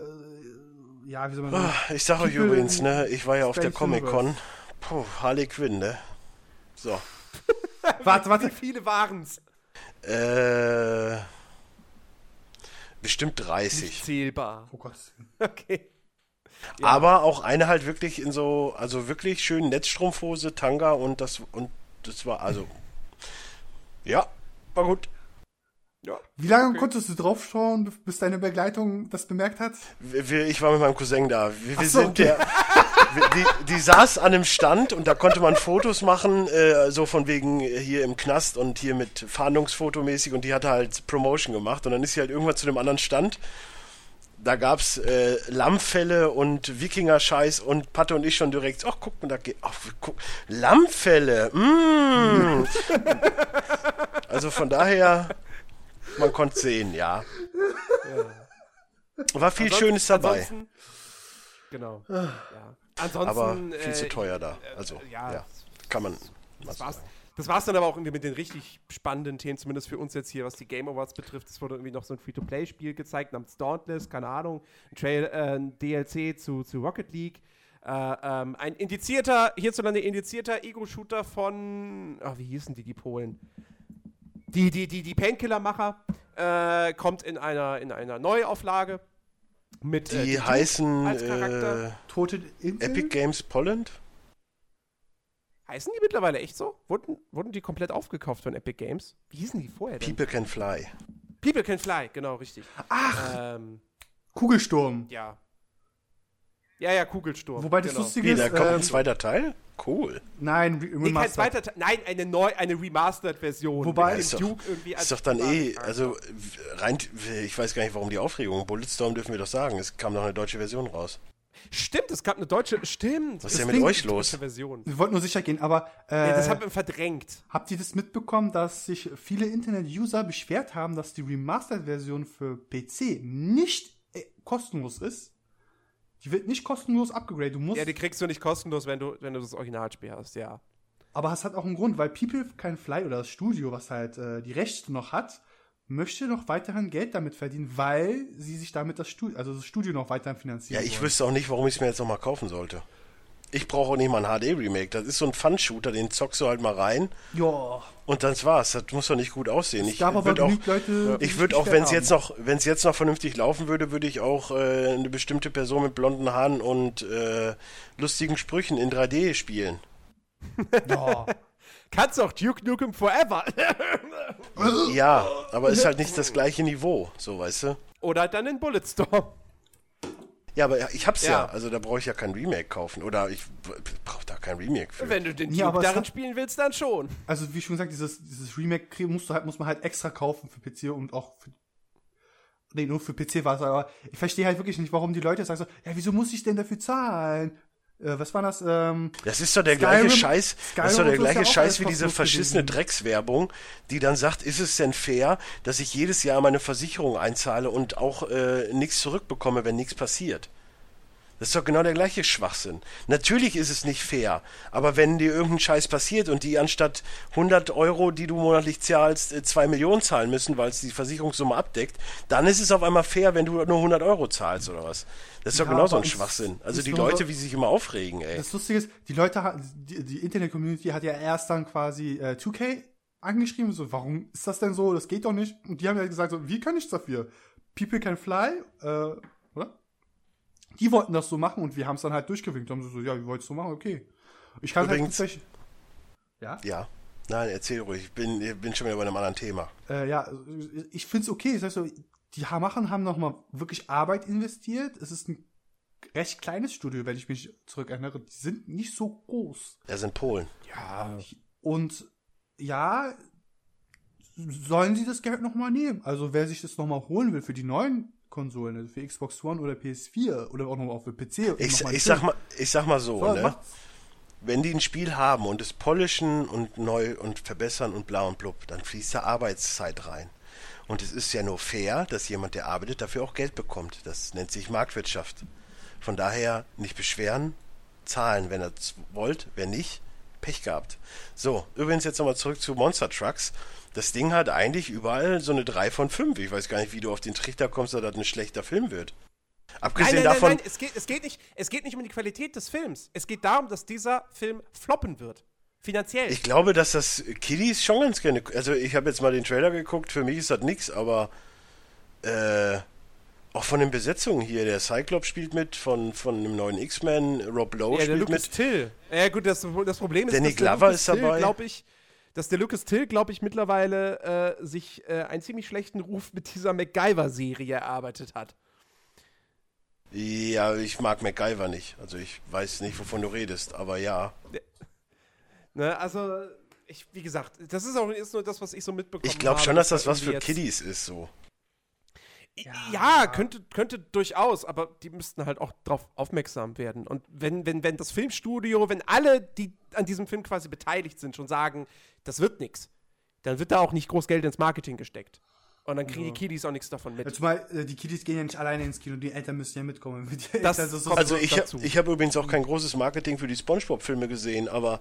ja, wie soll man sagen? Ah, ich sag euch übrigens, ne, ich war ja auf der Comic-Con. Puh, Harley Quinn, ne? So. warte, warte. Wie viele waren's? Äh. Bestimmt 30. Nicht zählbar. Oh Gott. Okay. Ja. Aber auch eine halt wirklich in so, also wirklich schön Netzstrumpfhose, Tanga und das, und das war, also. Ja, war gut. Ja. Wie lange okay. konntest du draufschauen, bis deine Begleitung das bemerkt hat? Ich war mit meinem Cousin da. Wir, wir so, sind okay. der. Die, die, saß an einem Stand und da konnte man Fotos machen, äh, so von wegen hier im Knast und hier mit Fahndungsfotomäßig und die hatte halt Promotion gemacht und dann ist sie halt irgendwann zu dem anderen Stand. Da gab's äh, Lammfälle und Wikinger-Scheiß und Patte und ich schon direkt, ach guck mal, da geht, ach, guck, Lammfälle, mm. also von daher, man konnte sehen, ja. ja. War viel ansonsten, Schönes dabei. Genau. Ja. Ansonsten, aber viel äh, zu teuer da. Äh, also, ja, ja kann man. Das war's, das war's dann aber auch mit den richtig spannenden Themen, zumindest für uns jetzt hier, was die Game Awards betrifft. Es wurde irgendwie noch so ein Free-to-Play-Spiel gezeigt namens Dauntless, keine Ahnung, ein, Trail, äh, ein DLC zu, zu Rocket League. Äh, ähm, ein indizierter, hierzulande indizierter Ego-Shooter von, oh, wie hießen die, die Polen? Die, die, die, die Painkiller-Macher äh, kommt in einer, in einer Neuauflage. Mit, äh, die heißen äh, Tote Epic Games Poland? Heißen die mittlerweile echt so? Wurden, wurden die komplett aufgekauft von Epic Games? Wie hießen die vorher denn? People Can Fly. People Can Fly, genau, richtig. Ach! Ähm, Kugelsturm. Ja. Ja, ja, Kugelsturm. Wobei das genau. Lustige ist. Da kommt ähm, ein zweiter Teil? Cool. Nein, nee, kein zweiter Teil. Nein, eine neu, eine Remastered-Version. Wobei ist doch, ist doch dann eh, also rein, ich weiß gar nicht, warum die Aufregung. Bulletstorm dürfen wir doch sagen. Es kam noch eine deutsche Version raus. Stimmt, es gab eine deutsche. Stimmt. Was ist denn mit euch los? Version. Wir wollten nur sicher gehen, aber. Äh, ja, das haben wir verdrängt. Habt ihr das mitbekommen, dass sich viele Internet-User beschwert haben, dass die Remastered-Version für PC nicht äh, kostenlos ist? Die wird nicht kostenlos abgegradet. Du musst ja, die kriegst du nicht kostenlos, wenn du, wenn du das Originalspiel hast, ja. Aber es hat auch einen Grund, weil People Can Fly oder das Studio, was halt äh, die Rechte noch hat, möchte noch weiterhin Geld damit verdienen, weil sie sich damit das Studio, also das Studio noch weiterhin finanzieren. Ja, ich wollen. wüsste auch nicht, warum ich es mir jetzt nochmal kaufen sollte. Ich brauche auch nicht mal ein HD-Remake. Das ist so ein Fun-Shooter, den zockst du halt mal rein. Ja. Und dann war's. Das muss doch nicht gut aussehen. Ich würde auch, Leute, ich würde auch, wenn es jetzt noch, wenn es jetzt noch vernünftig laufen würde, würde ich auch äh, eine bestimmte Person mit blonden Haaren und äh, lustigen Sprüchen in 3D spielen. Ja. Kannst auch Duke Nukem Forever. ja, aber ist halt nicht das gleiche Niveau, so weißt du. Oder dann in Bulletstorm. Ja, aber ich hab's ja, ja. also da brauche ich ja kein Remake kaufen. Oder ich brauche da kein Remake für. Wenn du den ja, Duke darin spielen willst, dann schon. Also wie schon gesagt, dieses, dieses Remake musst du halt, muss man halt extra kaufen für PC und auch für Nee, nur für PC war es, aber ich verstehe halt wirklich nicht, warum die Leute sagen so, ja, wieso muss ich denn dafür zahlen? Äh, was war das? Ähm, das ist doch der Skyrim, gleiche Scheiß, Skyrim das ist doch der gleiche ja Scheiß wie diese verschissene Dreckswerbung, die dann sagt, ist es denn fair, dass ich jedes Jahr meine Versicherung einzahle und auch äh, nichts zurückbekomme, wenn nichts passiert? Das ist doch genau der gleiche Schwachsinn. Natürlich ist es nicht fair, aber wenn dir irgendein Scheiß passiert und die anstatt 100 Euro, die du monatlich zahlst, 2 äh, Millionen zahlen müssen, weil es die Versicherungssumme abdeckt, dann ist es auf einmal fair, wenn du nur 100 Euro zahlst oder was. Das ist doch ja, genauso ein Schwachsinn. Also die Leute, so, wie sie sich immer aufregen, ey. Das Lustige ist, die Leute, die, die Internet-Community hat ja erst dann quasi äh, 2K angeschrieben, so, warum ist das denn so? Das geht doch nicht. Und die haben ja gesagt, so, wie kann ich dafür? People Can Fly, äh? Die wollten das so machen und wir haben es dann halt durchgewinkt. Haben sie so, ja, wie wolltest du machen? Okay. Ich kann halt Übrigens, halt Ja? Ja. Nein, erzähl ruhig. Ich bin, ich bin schon wieder bei einem anderen Thema. Äh, ja, ich finde es okay. Das heißt so, die machen haben nochmal wirklich Arbeit investiert. Es ist ein recht kleines Studio, wenn ich mich zurückerinnere. Die sind nicht so groß. Er sind Polen. Ja. Und ja, sollen sie das Geld nochmal nehmen? Also wer sich das nochmal holen will für die neuen Konsolen, also für Xbox One oder PS4 oder auch noch auf PC. Ich, ich sag mal, ich sag mal so, so ne? wenn die ein Spiel haben und es polischen und neu und verbessern und bla und blub, dann fließt da Arbeitszeit rein. Und es ist ja nur fair, dass jemand, der arbeitet, dafür auch Geld bekommt. Das nennt sich Marktwirtschaft. Von daher nicht beschweren, zahlen, wenn ihr es wollt, wenn nicht, Pech gehabt. So, übrigens jetzt nochmal zurück zu Monster Trucks. Das Ding hat eigentlich überall so eine 3 von 5. Ich weiß gar nicht, wie du auf den Trichter kommst, dass das ein schlechter Film wird. Abgesehen nein, nein, davon. Nein, nein, es geht, es, geht nicht, es geht nicht um die Qualität des Films. Es geht darum, dass dieser Film floppen wird. Finanziell. Ich glaube, dass das Kiddies schon ganz gerne. Also, ich habe jetzt mal den Trailer geguckt. Für mich ist das nichts, aber. Äh, auch von den Besetzungen hier. Der Cyclops spielt mit, von, von einem neuen X-Men. Rob Lowe ja, spielt Lucas mit. Till. Ja, gut, das, das Problem ist, Danny Glover ist dabei. glaube ich dass der Lucas Till, glaube ich, mittlerweile äh, sich äh, einen ziemlich schlechten Ruf mit dieser MacGyver-Serie erarbeitet hat. Ja, ich mag MacGyver nicht. Also ich weiß nicht, wovon du redest, aber ja. Ne, also, ich, wie gesagt, das ist auch ist nur das, was ich so mitbekomme. Ich glaube schon, dass das was für Kiddies ist, so. Ja, ja, könnte, könnte durchaus, aber die müssten halt auch darauf aufmerksam werden. Und wenn, wenn, wenn das Filmstudio, wenn alle, die an diesem Film quasi beteiligt sind, schon sagen, das wird nichts, dann wird da auch nicht groß Geld ins Marketing gesteckt. Und dann kriegen ja. die Kiddies auch nichts davon mit. Ja, zumal äh, die Kiddies gehen ja nicht alleine ins Kino, die Eltern müssen ja mitkommen. Das also so also ich, ich habe übrigens auch kein großes Marketing für die Spongebob-Filme gesehen, aber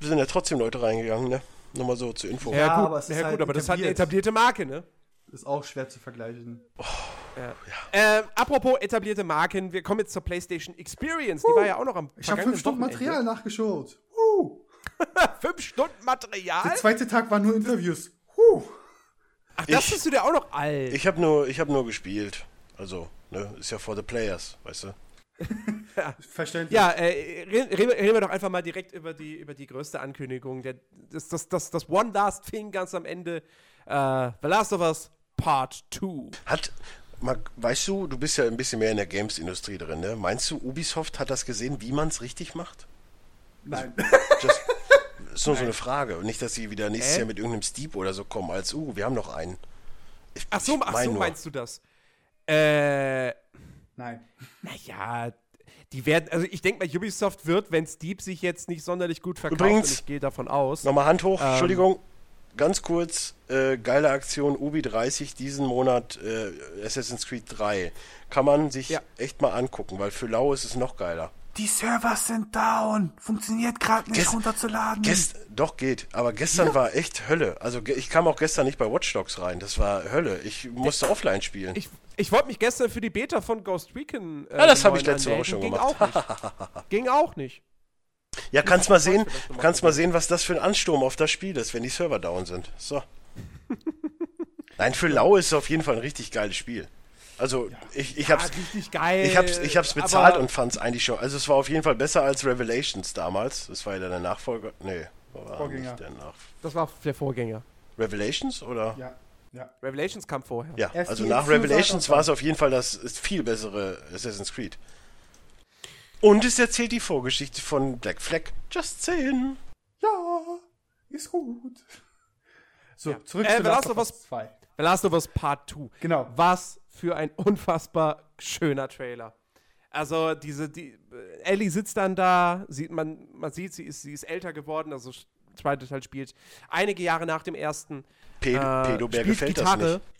wir sind ja trotzdem Leute reingegangen, ne? Nochmal so zur Info. Ja, ja gut, aber, ja, halt gut, aber das hat eine etablierte Marke, ne? Ist auch schwer zu vergleichen. Oh, ja. Ja. Äh, apropos etablierte Marken, wir kommen jetzt zur PlayStation Experience. Uh, die war ja auch noch am Ich habe fünf Stunden Material nachgeschaut. Uh. fünf Stunden Material? Der zweite Tag waren nur Interviews. Uh. Ach, das bist du dir auch noch alt. Ich habe nur, hab nur gespielt. Also, ne, ist ja for the players, weißt du? ja. Verständlich. Ja, äh, reden, reden, wir doch einfach mal direkt über die, über die größte Ankündigung. Der, das, das, das, das One Last Thing ganz am Ende. Äh, The Last of Us Part 2. Hat, weißt du, du bist ja ein bisschen mehr in der Games-Industrie drin, ne? Meinst du, Ubisoft hat das gesehen, wie man es richtig macht? Nein. Just, ist nur Nein. so eine Frage. Und nicht, dass sie wieder nächstes äh? Jahr mit irgendeinem Steep oder so kommen, als, uh, wir haben noch einen. Ich, ach so, ach so meinst du das? Äh. Nein. Naja, die werden, also ich denke mal, Ubisoft wird, wenn Steep sich jetzt nicht sonderlich gut verkauft, Übrigens, ich gehe davon aus. Nochmal Hand hoch, ähm, Entschuldigung, ganz kurz, äh, geile Aktion, Ubi 30, diesen Monat äh, Assassin's Creed 3. Kann man sich ja. echt mal angucken, weil für Lau ist es noch geiler. Die Server sind down. Funktioniert gerade nicht Gest runterzuladen. Gest doch geht, aber gestern ja. war echt Hölle. Also ich kam auch gestern nicht bei Watch Dogs rein. Das war Hölle. Ich musste ich, offline spielen. Ich, ich wollte mich gestern für die Beta von Ghost Recon. Äh, ja, das habe ich letzte Woche schon Ging gemacht. Auch nicht. Ging auch nicht. Ja, kannst mal sehen, kannst mal sehen, was das für ein Ansturm auf das Spiel ist, wenn die Server down sind. So. Nein, für Lau ist es auf jeden Fall ein richtig geiles Spiel. Also ja. ich, ich ja, hab's richtig geil. Ich hab's, ich hab's bezahlt und fand's eigentlich schon. Also es war auf jeden Fall besser als Revelations damals. Das war ja der Nachfolger. Nee, war Vorgänger. der Nach das war der Vorgänger. Revelations oder? Ja. Ja. Revelations kam vorher. Ja, Erst also nach Revelations war es auf jeden Fall das viel bessere Assassin's Creed. Und es erzählt die Vorgeschichte von Black Flag. Just saying. Ja, ist gut. So, ja. zurück äh, zu Last of Us 2. The Last of Us Part 2. Genau. Was für ein unfassbar schöner Trailer. Also diese, die, Ellie sitzt dann da, sieht man, man sieht, sie ist, sie ist älter geworden, also zweite Teil spielt einige Jahre nach dem ersten. Pedo, äh, Pedobär gefällt Gitarre. das nicht.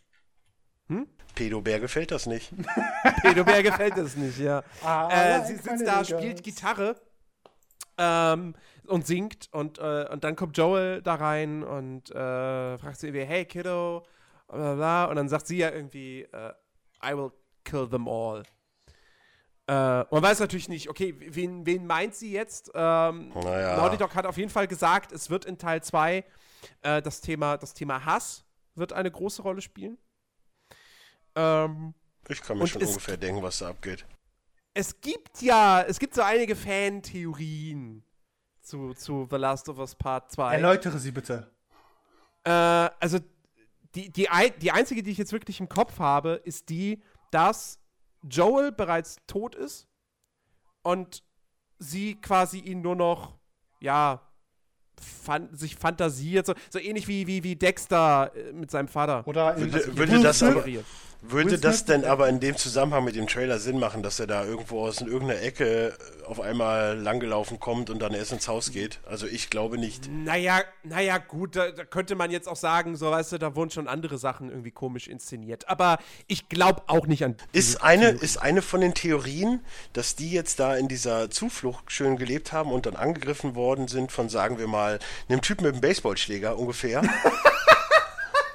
Hm? Pedobär gefällt das nicht. Pedobär gefällt das nicht, ja. Ah, äh, sie sitzt da, spielt Gitarre ähm, und singt und, äh, und dann kommt Joel da rein und äh, fragt sie irgendwie, hey Kiddo, bla bla, und dann sagt sie ja irgendwie, äh, I will kill them all. Äh, man weiß natürlich nicht, okay, wen, wen meint sie jetzt? Ähm, naja. Naughty Dog hat auf jeden Fall gesagt, es wird in Teil 2 äh, das, Thema, das Thema Hass wird eine große Rolle spielen. Ähm, ich kann mir schon ungefähr denken, was da abgeht. Es gibt ja, es gibt so einige Fan-Theorien zu, zu The Last of Us Part 2. Erläutere sie bitte. Äh, also, die, die, die einzige, die ich jetzt wirklich im Kopf habe, ist die, dass Joel bereits tot ist und sie quasi ihn nur noch, ja, fan sich fantasiert, so, so ähnlich wie, wie, wie Dexter äh, mit seinem Vater. Oder würde, würde das aber, würde das denn aber in dem Zusammenhang mit dem Trailer Sinn machen, dass er da irgendwo aus irgendeiner Ecke auf einmal langgelaufen kommt und dann erst ins Haus geht? Also ich glaube nicht. Naja, naja, gut, da, da könnte man jetzt auch sagen, so weißt du, da wurden schon andere Sachen irgendwie komisch inszeniert. Aber ich glaube auch nicht an. Ist eine, ist eine von den Theorien, dass die jetzt da in dieser Zuflucht schön gelebt haben und dann angegriffen worden sind von, sagen wir mal, einem Typen mit einem Baseballschläger ungefähr.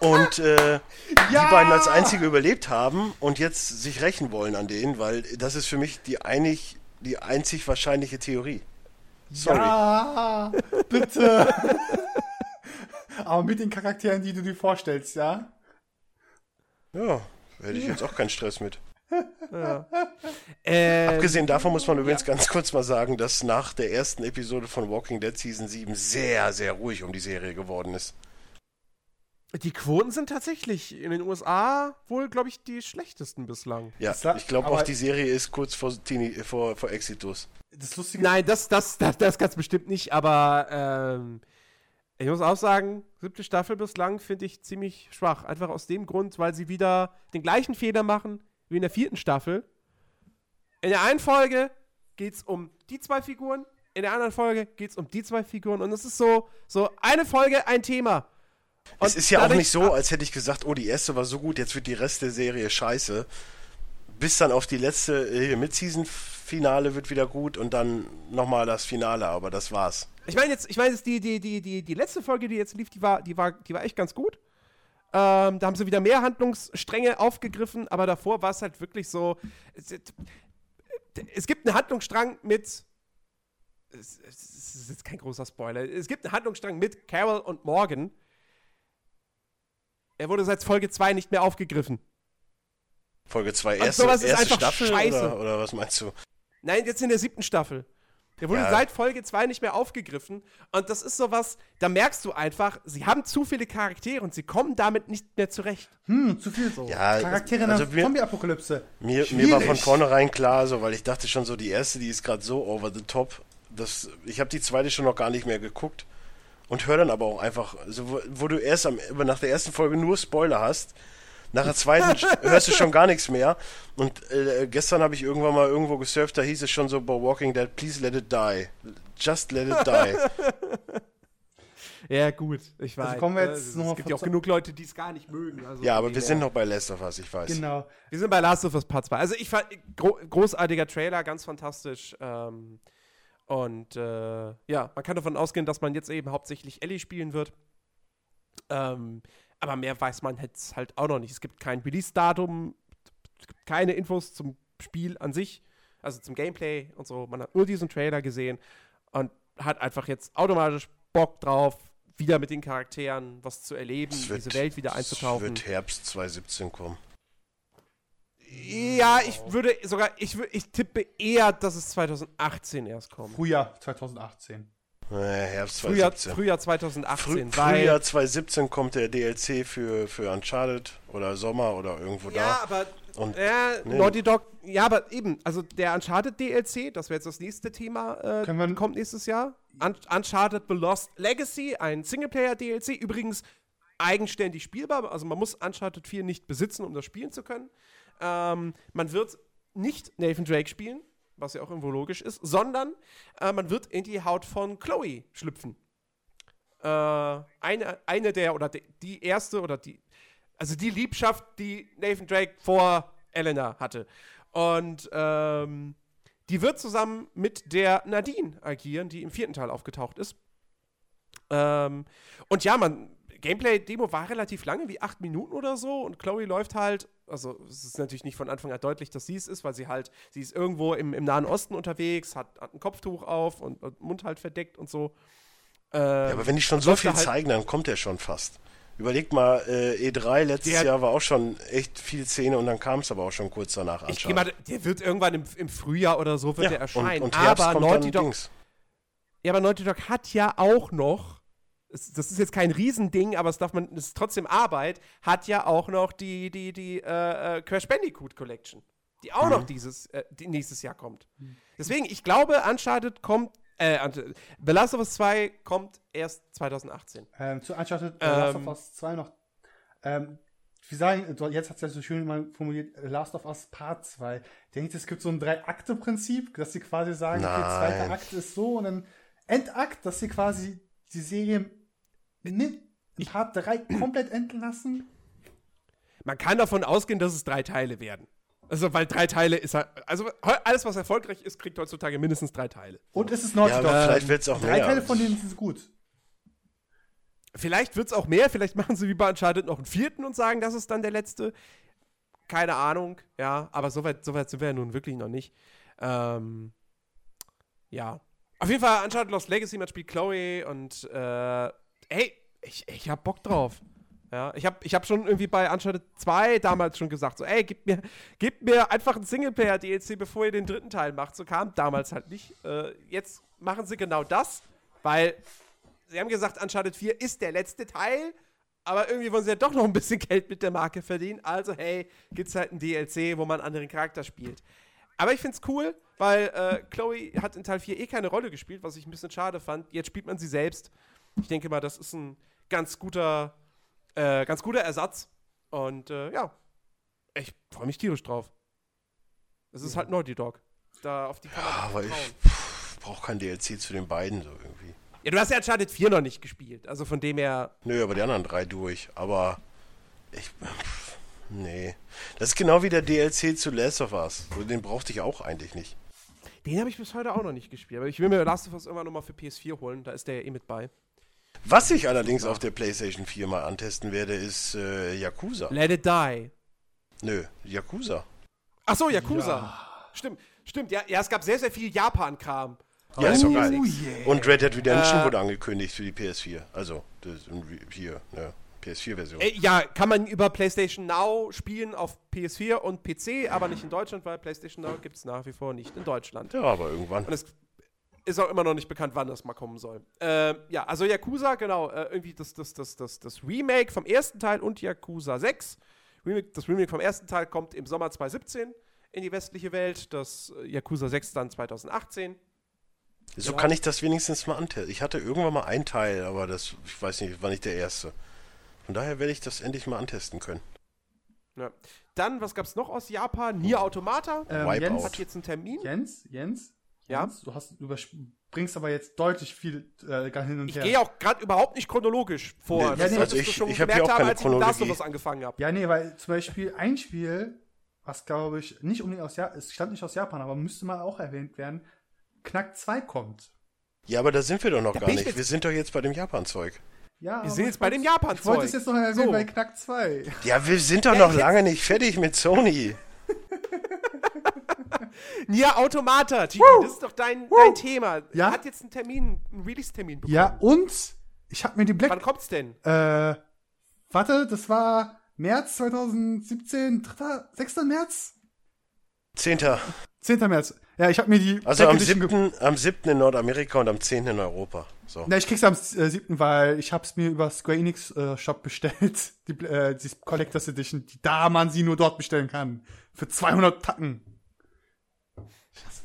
und äh, ja! die beiden als einzige überlebt haben und jetzt sich rächen wollen an denen, weil das ist für mich die, einig, die einzig wahrscheinliche Theorie. Sorry. Ja, bitte. Aber mit den Charakteren, die du dir vorstellst, ja? Ja, hätte ich jetzt auch keinen Stress mit. Ja. Ähm, Abgesehen davon muss man übrigens ja. ganz kurz mal sagen, dass nach der ersten Episode von Walking Dead Season 7 sehr, sehr ruhig um die Serie geworden ist. Die Quoten sind tatsächlich in den USA wohl, glaube ich, die schlechtesten bislang. Ja, ich glaube auch, die Serie ist kurz vor, Tini, vor, vor Exitus. Das Lustige Nein, das, das, das, das ganz bestimmt nicht, aber ähm, ich muss auch sagen, siebte Staffel bislang finde ich ziemlich schwach. Einfach aus dem Grund, weil sie wieder den gleichen Fehler machen wie in der vierten Staffel. In der einen Folge geht es um die zwei Figuren, in der anderen Folge geht es um die zwei Figuren und es ist so, so eine Folge, ein Thema. Und es ist ja auch nicht so, als hätte ich gesagt, oh, die erste war so gut, jetzt wird die Rest der Serie scheiße. Bis dann auf die letzte äh, Mid-Season-Finale wird wieder gut und dann nochmal das Finale, aber das war's. Ich meine jetzt, ich meine jetzt die, die, die, die, die letzte Folge, die jetzt lief, die war, die war, die war echt ganz gut. Ähm, da haben sie wieder mehr Handlungsstränge aufgegriffen, aber davor war es halt wirklich so. Es, es, gibt einen Handlungsstrang mit. Es, es ist jetzt kein großer Spoiler. Es gibt einen Handlungsstrang mit Carol und Morgan er wurde seit Folge 2 nicht mehr aufgegriffen. Folge 2 erste, erste ist einfach Staffel scheiße. Oder, oder, was meinst du? Nein, jetzt in der siebten Staffel. Der wurde ja. seit Folge 2 nicht mehr aufgegriffen. Und das ist sowas, da merkst du einfach, sie haben zu viele Charaktere und sie kommen damit nicht mehr zurecht. Hm, zu viel so. Ja, Charaktere also in der Zombie-Apokalypse. Mir, mir, war von vornherein klar, so, weil ich dachte schon so, die erste, die ist gerade so over the top. Das, ich habe die zweite schon noch gar nicht mehr geguckt und hör dann aber auch einfach, also wo, wo, du erst am, nach der ersten Folge nur Spoiler hast, nach der zweiten hörst du schon gar nichts mehr. Und äh, gestern habe ich irgendwann mal irgendwo gesurft, da hieß es schon so bei Walking Dead, please let it die. Just let it die. Ja, gut, ich weiß. Also kommen wir jetzt noch es gibt ja auch genug Leute, die es gar nicht mögen. Also ja, aber wir sind noch bei Last of Us, ich weiß. Genau. Wir sind bei Last of Us Part 2. Also ich fand, gro großartiger Trailer, ganz fantastisch. Ähm, und äh, ja, man kann davon ausgehen, dass man jetzt eben hauptsächlich Ellie spielen wird. Ähm, aber mehr weiß man jetzt halt auch noch nicht. Es gibt kein Release-Datum, keine Infos zum Spiel an sich, also zum Gameplay und so. Man hat nur diesen Trailer gesehen und hat einfach jetzt automatisch Bock drauf, wieder mit den Charakteren was zu erleben, wird, diese Welt wieder einzutauchen. Es wird Herbst 2017 kommen. Ja, ich würde sogar, ich, ich tippe eher, dass es 2018 erst kommt. Frühjahr 2018. Äh, Herbst 2017. Frühjahr, Frühjahr 2018. Früh, Frühjahr 2017 kommt der DLC für, für Uncharted oder Sommer oder irgendwo ja, da. Ja, aber und, äh, nee. Naughty Dog, ja, aber eben, also der Uncharted DLC, das wäre jetzt das nächste Thema, äh, kommt nächstes Jahr. Un Uncharted The Lost Legacy, ein Singleplayer-DLC, übrigens eigenständig spielbar, also man muss Uncharted 4 nicht besitzen, um das spielen zu können. Ähm, man wird nicht Nathan Drake spielen, was ja auch irgendwo logisch ist, sondern äh, man wird in die Haut von Chloe schlüpfen. Äh, eine, eine der, oder die, die erste, oder die, also die Liebschaft, die Nathan Drake vor Elena hatte. Und ähm, die wird zusammen mit der Nadine agieren, die im vierten Teil aufgetaucht ist. Ähm, und ja, man, Gameplay-Demo war relativ lange, wie acht Minuten oder so. Und Chloe läuft halt, also es ist natürlich nicht von Anfang an deutlich, dass sie es ist, weil sie halt, sie ist irgendwo im, im Nahen Osten unterwegs, hat, hat ein Kopftuch auf und, und Mund halt verdeckt und so. Äh, ja, aber wenn die schon so viel halt zeigen, dann kommt er schon fast. Überlegt mal, äh, E3 letztes der, Jahr war auch schon echt viel Szene und dann kam es aber auch schon kurz danach an. Ich gehe mal, der wird irgendwann im, im, Frühjahr oder so wird ja, der erscheinen. Und, und aber Naughty Dog, ja, aber Naughty Dog hat ja auch noch, das ist jetzt kein Riesending, aber es darf man, es ist trotzdem Arbeit, hat ja auch noch die, die, die äh, äh Crash Bandicoot Collection, die auch mhm. noch dieses, äh, die nächstes Jahr kommt. Mhm. Deswegen, ich glaube, Uncharted kommt äh, The Last of Us 2 kommt erst 2018. Ähm, zu Uncharted The Last of ähm, Us 2 noch. Ähm, wir sagen, jetzt hat es ja so schön mal formuliert, Last of Us Part 2. Denkt, es gibt so ein Drei-Akte-Prinzip, dass sie quasi sagen, Nein. der zweite Akt ist so und dann Endakt, dass sie quasi die Serie in Part 3 komplett enden lassen. Man kann davon ausgehen, dass es drei Teile werden. Also, weil drei Teile ist halt. Also, alles, was erfolgreich ist, kriegt heutzutage mindestens drei Teile. Und es ist Naughty ja, Dog. Vielleicht wird es auch drei mehr. Drei Teile von denen sind gut. Vielleicht wird es auch mehr. Vielleicht machen sie wie bei Uncharted noch einen vierten und sagen, das ist dann der letzte. Keine Ahnung. Ja, aber soweit so weit sind wir ja nun wirklich noch nicht. Ähm, ja. Auf jeden Fall, Uncharted Lost Legacy, man spielt Chloe und. Äh, hey, ich, ich hab Bock drauf. Ja, ich habe ich hab schon irgendwie bei Uncharted 2 damals schon gesagt, so, ey, gib mir, gib mir einfach einen Singleplayer-DLC, bevor ihr den dritten Teil macht. So kam damals halt nicht. Äh, jetzt machen sie genau das, weil sie haben gesagt, Uncharted 4 ist der letzte Teil, aber irgendwie wollen sie ja doch noch ein bisschen Geld mit der Marke verdienen. Also, hey, gibt's halt ein DLC, wo man einen anderen Charakter spielt. Aber ich find's cool, weil äh, Chloe hat in Teil 4 eh keine Rolle gespielt, was ich ein bisschen schade fand. Jetzt spielt man sie selbst. Ich denke mal, das ist ein ganz guter äh, ganz guter Ersatz. Und äh, ja, ich freue mich tierisch drauf. Es ist ja. halt Naughty Dog. Da auf die Kamera. Ja, aber ich brauche kein DLC zu den beiden so irgendwie. Ja, du hast ja Uncharted 4 noch nicht gespielt. Also von dem her. Nö, aber die anderen drei durch. Aber ich. Nee. Das ist genau wie der DLC zu Last of Us. Den brauchte ich auch eigentlich nicht. Den habe ich bis heute auch noch nicht gespielt. Aber ich will mir Last of Us immer noch mal für PS4 holen. Da ist der ja eh mit bei. Was ich allerdings auf der PlayStation 4 mal antesten werde, ist äh, Yakuza. Let it die. Nö, Yakuza. Ach so, Yakuza. Ja. Stimmt, stimmt. Ja, ja, es gab sehr, sehr viel Japan-Kram. Ja, ist doch geil. Yeah. Und Red Dead Redemption äh, wurde angekündigt für die PS4. Also, das, hier, ne, PS4-Version. Äh, ja, kann man über PlayStation Now spielen auf PS4 und PC, aber nicht in Deutschland, weil PlayStation Now gibt es nach wie vor nicht in Deutschland. Ja, aber irgendwann. Und es ist auch immer noch nicht bekannt, wann das mal kommen soll. Äh, ja, also Yakuza, genau, äh, irgendwie das, das, das, das, das Remake vom ersten Teil und Yakuza 6. Remake, das Remake vom ersten Teil kommt im Sommer 2017 in die westliche Welt, das äh, Yakuza 6 dann 2018. So ja. kann ich das wenigstens mal antesten. Ich hatte irgendwann mal einen Teil, aber das, ich weiß nicht, war nicht der erste. Von daher werde ich das endlich mal antesten können. Ja. Dann, was gab es noch aus Japan? Nier Automata. Ähm, Jens, hat jetzt einen Termin. Jens, Jens, ja. Du, hast, du überspringst aber jetzt deutlich viel äh, hin und ich her. Ich gehe auch gerade überhaupt nicht chronologisch vor. Nee, das ja, nee, also ich, schon ich gemerkt habe, als ich mit Last of angefangen habe. Ja, nee, weil zum Beispiel ein Spiel, was glaube ich nicht unbedingt aus Japan, es stand nicht aus Japan, aber müsste mal auch erwähnt werden, Knack 2 kommt. Ja, aber da sind wir doch noch da gar nicht. Wir sind doch jetzt bei dem Japan-Zeug. Ja, wir sind jetzt bei dem Japan-Zeug. Ich wollte es jetzt noch erwähnen so. bei Knack 2. Ja, wir sind doch noch lange nicht fertig mit Sony. Nia Automata, Timo, das ist doch dein, dein Thema. Ja? Hat jetzt einen Termin, einen Release-Termin bekommen. Ja, und ich habe mir die Black. Wann kommt's denn? Äh, warte, das war März 2017, 3., 6. März? 10. 10. März. Ja, ich habe mir die. Also am 7., am 7. in Nordamerika und am 10. in Europa. So. Na, ich krieg's am äh, 7., weil ich hab's mir über Square Enix äh, Shop bestellt. Die, äh, die Collectors Edition, die da man sie nur dort bestellen kann. Für 200 Tacken.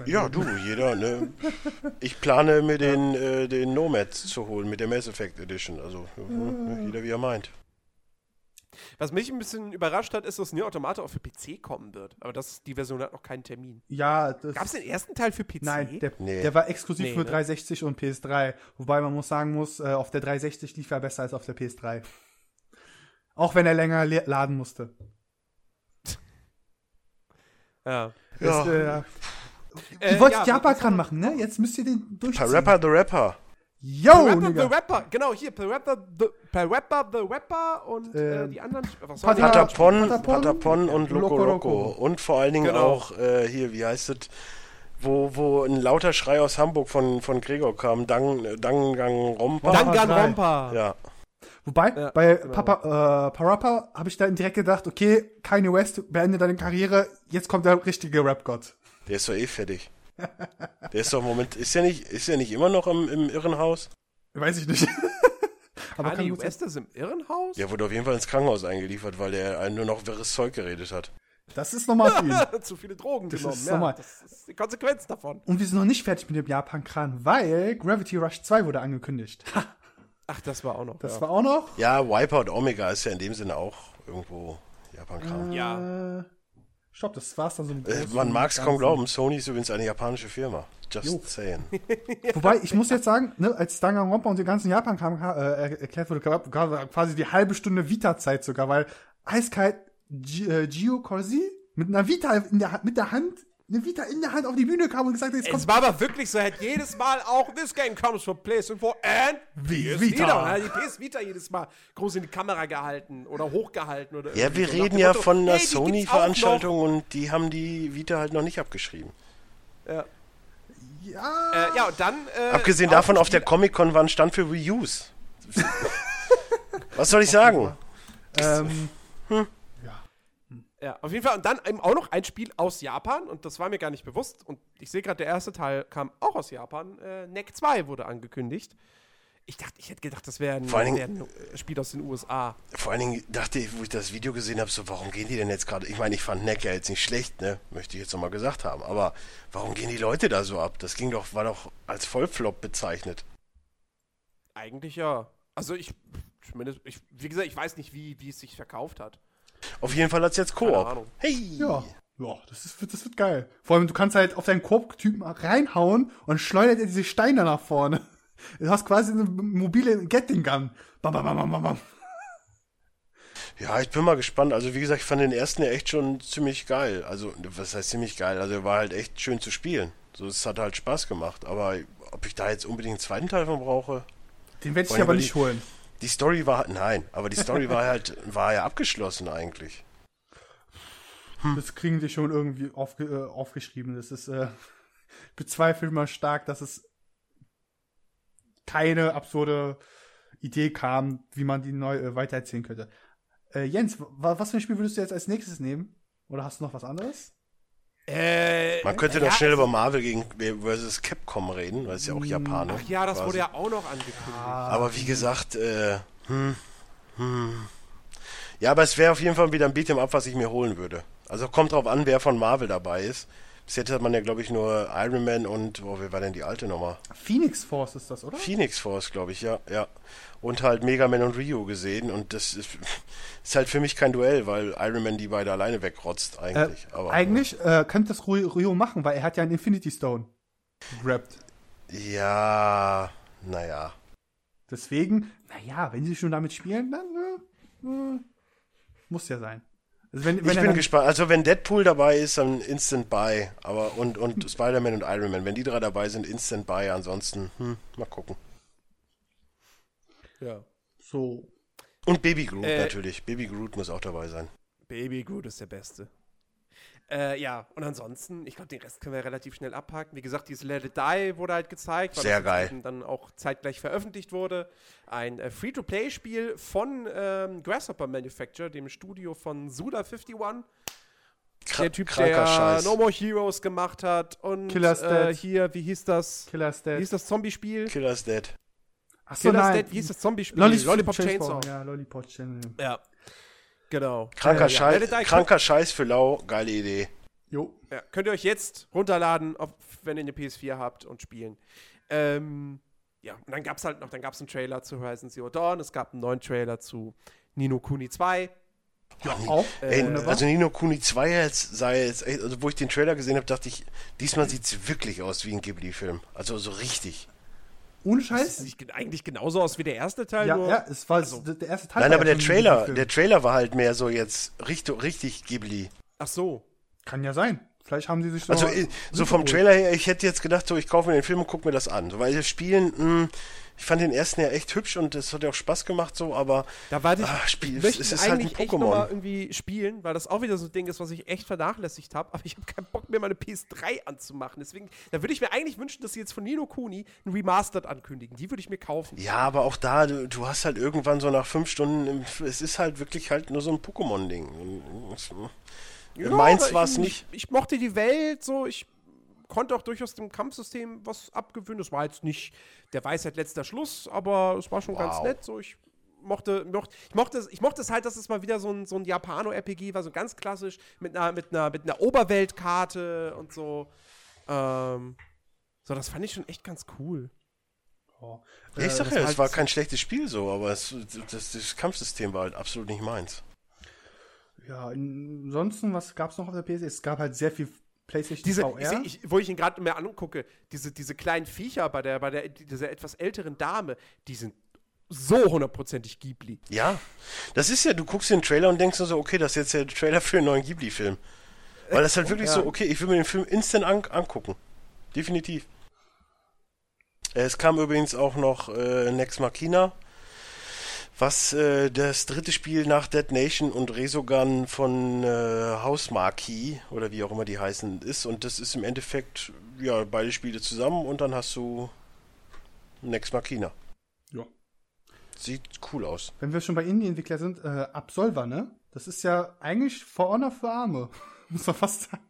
Ja, du, jeder, ne? Ich plane mir den, äh, den Nomad zu holen mit der Mass Effect Edition. Also, äh, jeder wie er meint. Was mich ein bisschen überrascht hat, ist, dass Nier Automata auch für PC kommen wird. Aber das, die Version hat noch keinen Termin. Ja, Gab es den ersten Teil für PC? Nein, der, nee. der war exklusiv nee, für ne? 360 und PS3. Wobei man muss sagen muss, äh, auf der 360 lief er besser als auf der PS3. Auch wenn er länger laden musste. ja. ja. Ist, äh, Ihr äh, wollt ja, Japan machen, ne? Jetzt müsst ihr den durchziehen. Rapper the Rapper. Yo, Rapper the Rapper, genau, hier, Per Rapper the, per Rapper, the Rapper und äh, äh, die anderen. Was Pata, Patapon, Patapon, Patapon und Loco Loco. Und vor allen Dingen genau. auch äh, hier, wie heißt es, wo, wo ein lauter Schrei aus Hamburg von, von Gregor kam, Dang, Dangang Rompa. Dangan Rompa. Ja. Wobei, ja, bei genau. Papa, äh, Parappa habe ich dann direkt gedacht, okay, Kanye West, beende deine Karriere, jetzt kommt der richtige Rap-Gott. Der ist doch eh fertig. der ist doch im Moment, ist er nicht, ist er nicht immer noch im, im Irrenhaus? Weiß ich nicht. Aber Kanye West ist im Irrenhaus? Der wurde auf jeden Fall ins Krankenhaus eingeliefert, weil er nur noch wirres Zeug geredet hat. Das ist nochmal viel. Zu viele Drogen das genommen. Ist ja, das ist die Konsequenz davon. Und wir sind noch nicht fertig mit dem Japan-Kran, weil Gravity Rush 2 wurde angekündigt. Ach, das war auch noch. Das ja. war auch noch? Ja, Wipeout Omega ist ja in dem Sinne auch irgendwo Japan-Kram. Äh, ja. Stopp, das war's dann so ein äh, Man mag es kaum glauben, Sony ist übrigens eine japanische Firma. Just jo. saying. Wobei, ich muss jetzt sagen, ne, als Danganronpa und die ganzen Japan-Kram äh, erklärt wurde, gab, gab quasi die halbe Stunde Vita-Zeit sogar, weil eiskalt G äh, Gio Corsi mit einer Vita in der, mit der Hand eine Vita in der Hand auf die Bühne kam und gesagt hat, jetzt kommt. Es war aber wirklich so, er hat jedes Mal auch, this game comes from PlayStation 4 and PS Vita. Vita. Und hat die PS Vita jedes Mal groß in die Kamera gehalten oder hochgehalten oder Ja, wir reden ja Motto, von einer hey, Sony-Veranstaltung und die haben die Vita halt noch nicht abgeschrieben. Ja. Ja. Äh, ja, und dann. Äh, Abgesehen davon, auf der Comic-Con war ein Stand für Reuse. Was soll ich sagen? Ähm, hm. Ja, auf jeden Fall. Und dann eben auch noch ein Spiel aus Japan und das war mir gar nicht bewusst. Und ich sehe gerade, der erste Teil kam auch aus Japan. Äh, Neck 2 wurde angekündigt. Ich dachte, ich hätte gedacht, das wäre ein, wär ein, äh, Spiel aus den USA. Vor allen Dingen dachte ich, wo ich das Video gesehen habe, so, warum gehen die denn jetzt gerade? Ich meine, ich fand Neck ja jetzt nicht schlecht, ne? Möchte ich jetzt nochmal gesagt haben. Aber warum gehen die Leute da so ab? Das ging doch, war doch als Vollflop bezeichnet. Eigentlich ja. Also ich, zumindest, ich, wie gesagt, ich weiß nicht, wie, wie es sich verkauft hat. Auf jeden Fall hat es jetzt Koop. Hey! Ja. Ja, das, ist, das wird geil. Vor allem, du kannst halt auf deinen Koop-Typen reinhauen und schleudert er diese Steine nach vorne. Du hast quasi eine mobile Getting-Gun. Bam, bam, bam, bam, bam. Ja, ich bin mal gespannt. Also, wie gesagt, ich fand den ersten ja echt schon ziemlich geil. Also, was heißt ziemlich geil? Also, er war halt echt schön zu spielen. So, es hat halt Spaß gemacht. Aber ob ich da jetzt unbedingt einen zweiten Teil von brauche? Den werde ich aber nicht holen. Die Story war, nein, aber die Story war halt, war ja abgeschlossen eigentlich. Hm. Das kriegen die schon irgendwie aufge, äh, aufgeschrieben. Das ist, äh, bezweifle mal stark, dass es keine absurde Idee kam, wie man die neu äh, weitererzählen könnte. Äh, Jens, was für ein Spiel würdest du jetzt als nächstes nehmen? Oder hast du noch was anderes? Äh, Man könnte ja, noch schnell über Marvel gegen versus Capcom reden, weil es ja auch hm. Japaner. Ach ja, das quasi. wurde ja auch noch angekündigt. Ah. Aber wie gesagt, äh, hm, hm. Ja, aber es wäre auf jeden Fall wieder ein Beat'em Up, was ich mir holen würde. Also kommt drauf an, wer von Marvel dabei ist. Bis jetzt hat man ja, glaube ich, nur Iron Man und, oh, wer war denn die alte Nummer? Phoenix Force ist das, oder? Phoenix Force, glaube ich, ja, ja. Und halt Mega Man und Ryu gesehen und das ist, ist halt für mich kein Duell, weil Iron Man die beide alleine wegrotzt, eigentlich. Äh, Aber, eigentlich äh, könnte das Ryu machen, weil er hat ja einen Infinity Stone gerappt. Ja, naja. Deswegen, naja, wenn sie schon damit spielen, dann äh, äh muss ja sein. Also wenn, wenn ich bin gespannt. Also wenn Deadpool dabei ist, dann Instant Buy. Aber und, und hm. Spider-Man und Iron Man. Wenn die drei dabei sind, Instant Buy. Ansonsten, hm, mal gucken. Ja. So. Und Baby Groot äh, natürlich. Baby Groot muss auch dabei sein. Baby Groot ist der Beste. Äh, ja, und ansonsten, ich glaube, den Rest können wir relativ schnell abhaken. Wie gesagt, dieses Let It Die wurde halt gezeigt, weil Sehr geil. dann auch zeitgleich veröffentlicht wurde. Ein äh, Free-to-Play-Spiel von ähm, Grasshopper Manufacture, dem Studio von Suda51. der Typ, der Scheiß. No More Heroes gemacht hat und Killer's äh, hier, wie hieß das? Killer's Dead. Wie hieß das Zombie-Spiel? Killer's Dead. Achso, Killer's Dead, wie hieß das Zombie-Spiel? Lollipop Chainsaw. Ja, Lollipop Chainsaw. Ja. Genau. Kranker, ja, Scheiß, ja. kranker Scheiß für Lau, geile Idee. Jo. Ja, könnt ihr euch jetzt runterladen, auf, wenn ihr eine PS4 habt und spielen. Ähm, ja, und dann gab es halt noch, dann gab es einen Trailer zu Horizon Zero Dawn, es gab einen neuen Trailer zu Nino Kuni 2. Ja, auch. Äh, also Nino Kuni 2 jetzt, sei jetzt, also wo ich den Trailer gesehen habe, dachte ich, diesmal sieht es wirklich aus wie ein Ghibli-Film. Also so richtig. Ohne Scheiß? Das sieht eigentlich genauso aus wie der erste Teil. Ja, ja es war also, der erste Teil. Nein, aber der Trailer, der Trailer war halt mehr so jetzt richtig, richtig Ghibli. Ach so. Kann ja sein. Vielleicht haben sie sich so. Also, so vom Trailer her, ich hätte jetzt gedacht, so, ich kaufe mir den Film und gucke mir das an. So, weil das Spielen, mh, hm, Ich fand den ersten ja echt hübsch und es hat ja auch Spaß gemacht so, aber da war ich, ah, Spiel, ich es ist halt ein Pokémon. irgendwie spielen, weil das auch wieder so ein Ding ist, was ich echt vernachlässigt habe, aber ich habe keinen Bock mehr meine PS3 anzumachen. Deswegen, da würde ich mir eigentlich wünschen, dass sie jetzt von Nino Kuni ein Remastered ankündigen. Die würde ich mir kaufen. Ja, aber auch da, du, du, hast halt irgendwann so nach fünf Stunden, es ist halt wirklich halt nur so ein Pokémon-Ding. Ja, Meins war es nicht. Ich, ich mochte die Welt so, ich konnte auch durchaus dem Kampfsystem was abgewöhnen. Das war jetzt nicht der Weisheit letzter Schluss, aber es war schon wow. ganz nett. So, ich mochte, mochte, ich mochte, ich mochte es halt, dass es mal wieder so ein, so ein Japano-RPG war, so ganz klassisch, mit einer, mit einer, mit einer Oberweltkarte und so. Ähm, so, das fand ich schon echt ganz cool. Oh. Äh, ich sag ja, halt es war kein schlechtes Spiel so, aber es, das, das Kampfsystem war halt absolut nicht meins. Ja, ansonsten, was gab es noch auf der PS? Es gab halt sehr viel PlayStation diese, VR. Ich, ich, wo ich ihn gerade mehr angucke, diese, diese kleinen Viecher bei der, bei der dieser etwas älteren Dame, die sind so hundertprozentig Ghibli. Ja, das ist ja, du guckst den Trailer und denkst so, okay, das ist jetzt der Trailer für einen neuen Ghibli-Film. Weil das halt wirklich ja. so, okay, ich will mir den Film instant an angucken. Definitiv. Es kam übrigens auch noch äh, Next Machina was äh, das dritte Spiel nach Dead Nation und Resogun von äh, House Marquee oder wie auch immer die heißen ist. Und das ist im Endeffekt ja beide Spiele zusammen und dann hast du Next Machina. Ja. Sieht cool aus. Wenn wir schon bei Indie-Entwickler sind, äh, Absolver, ne? Das ist ja eigentlich For Honor für Arme. Muss man fast sagen.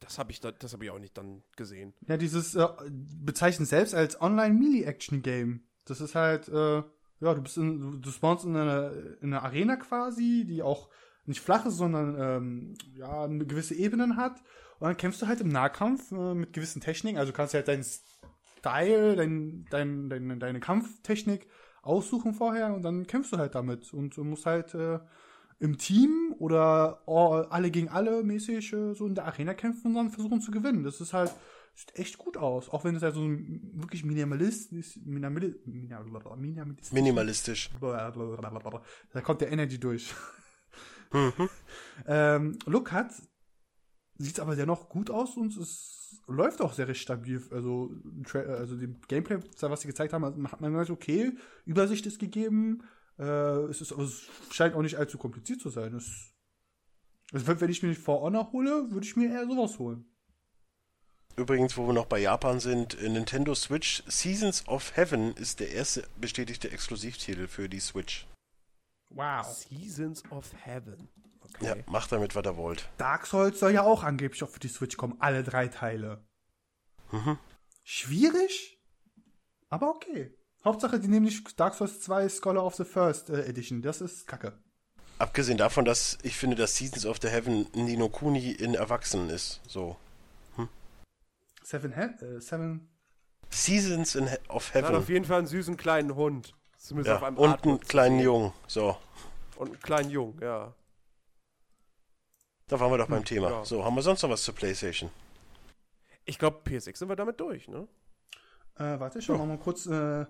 Das habe ich, das hab ich auch nicht dann gesehen. Ja, dieses äh, bezeichnet selbst als Online-Melee-Action-Game. Das ist halt, äh, ja, du bist in, du spawnst in einer, in einer Arena quasi, die auch nicht flach ist, sondern ähm, ja, gewisse Ebenen hat. Und dann kämpfst du halt im Nahkampf äh, mit gewissen Techniken. Also kannst du halt deinen Style, dein, dein, deine, deine Kampftechnik aussuchen vorher und dann kämpfst du halt damit. Und du musst halt äh, im Team oder oh, alle gegen alle mäßig äh, so in der Arena kämpfen und dann versuchen zu gewinnen. Das ist halt Sieht echt gut aus. Auch wenn es ja so ein wirklich minimalistisch, minimalistisch. Minimalistisch. Da kommt der Energy durch. Mhm. ähm, Look hat, sieht aber dennoch gut aus und es läuft auch sehr recht stabil. Also, also die Gameplay, was sie gezeigt haben, hat man gesagt, okay, Übersicht ist gegeben. Äh, es, ist, es scheint auch nicht allzu kompliziert zu sein. Es, also wenn ich mir nicht For Honor hole, würde ich mir eher sowas holen. Übrigens, wo wir noch bei Japan sind, Nintendo Switch Seasons of Heaven ist der erste bestätigte Exklusivtitel für die Switch. Wow. Seasons of Heaven. Okay. Ja, macht damit, was ihr wollt. Dark Souls soll ja auch angeblich auch für die Switch kommen, alle drei Teile. Mhm. Schwierig, aber okay. Hauptsache, die nehmen nicht Dark Souls 2 Scholar of the First äh, Edition. Das ist kacke. Abgesehen davon, dass ich finde, dass Seasons of the Heaven Nino Kuni in Erwachsenen ist. So. Seven, He äh, Seven Seasons in He of Heaven. Hat auf jeden Fall einen süßen kleinen Hund. Zumindest ja, auf einem Und einen kleinen Jungen. So. Und einen kleinen Jungen, ja. Da waren wir doch beim hm, Thema. Ja. So, haben wir sonst noch was zur PlayStation? Ich glaube, PSX sind wir damit durch, ne? Äh, warte, schauen wir mal kurz. Äh,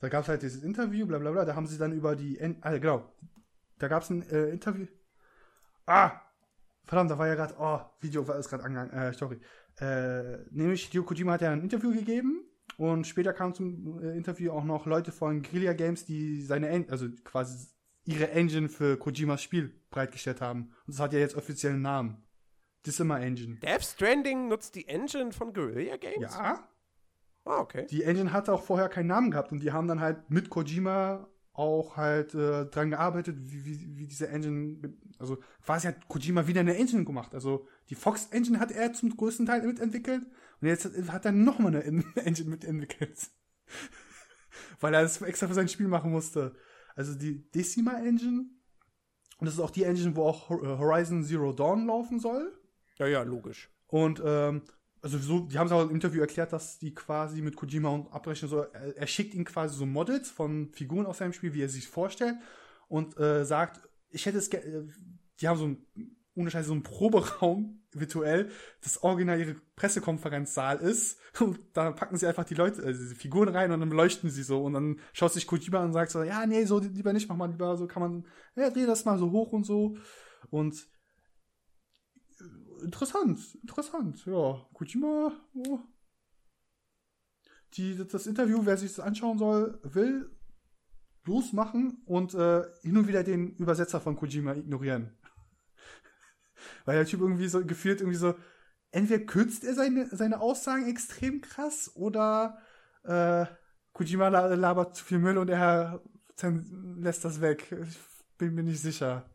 da gab es halt dieses Interview, bla bla bla. Da haben sie dann über die. En ah, genau. Da gab es ein äh, Interview. Ah! Verdammt, da war ja gerade, oh, Video war es gerade angegangen, äh, sorry. Äh, nämlich Hideo Kojima hat ja ein Interview gegeben und später kamen zum äh, Interview auch noch Leute von Guerilla Games, die seine, en also quasi ihre Engine für Kojimas Spiel bereitgestellt haben. Und das hat ja jetzt offiziellen Namen. Decima Engine. Death Stranding nutzt die Engine von Guerilla Games? Ja. Ah, okay. Die Engine hatte auch vorher keinen Namen gehabt und die haben dann halt mit Kojima auch halt äh, dran gearbeitet, wie, wie, wie diese Engine, also quasi hat Kojima wieder eine Engine gemacht. Also die Fox Engine hat er zum größten Teil mitentwickelt und jetzt hat er nochmal eine Engine mitentwickelt. Weil er das extra für sein Spiel machen musste. Also die Decima Engine, und das ist auch die Engine, wo auch Horizon Zero Dawn laufen soll. Ja, ja, logisch. Und ähm, also so, die haben es auch im Interview erklärt, dass die quasi mit Kojima und abrechnen so, er, er, schickt ihnen quasi so Models von Figuren aus seinem Spiel, wie er sich vorstellt und äh, sagt, ich hätte es, äh, die haben so ein, ohne Scheiße, so einen Proberaum virtuell, das original ihre Pressekonferenzsaal ist und da packen sie einfach die Leute, also diese Figuren rein und dann leuchten sie so und dann schaut sich Kojima an und sagt so, ja, nee, so lieber nicht, mach mal lieber so, kann man, ja, dreh das mal so hoch und so und interessant, interessant, ja. Kojima, oh. die, das Interview, wer sich das anschauen soll, will, losmachen und äh, hin und wieder den Übersetzer von Kojima ignorieren. Weil der Typ irgendwie so gefühlt irgendwie so, entweder kürzt er seine, seine Aussagen extrem krass oder äh, Kojima labert zu viel Müll und er lässt das weg. Ich bin mir nicht sicher.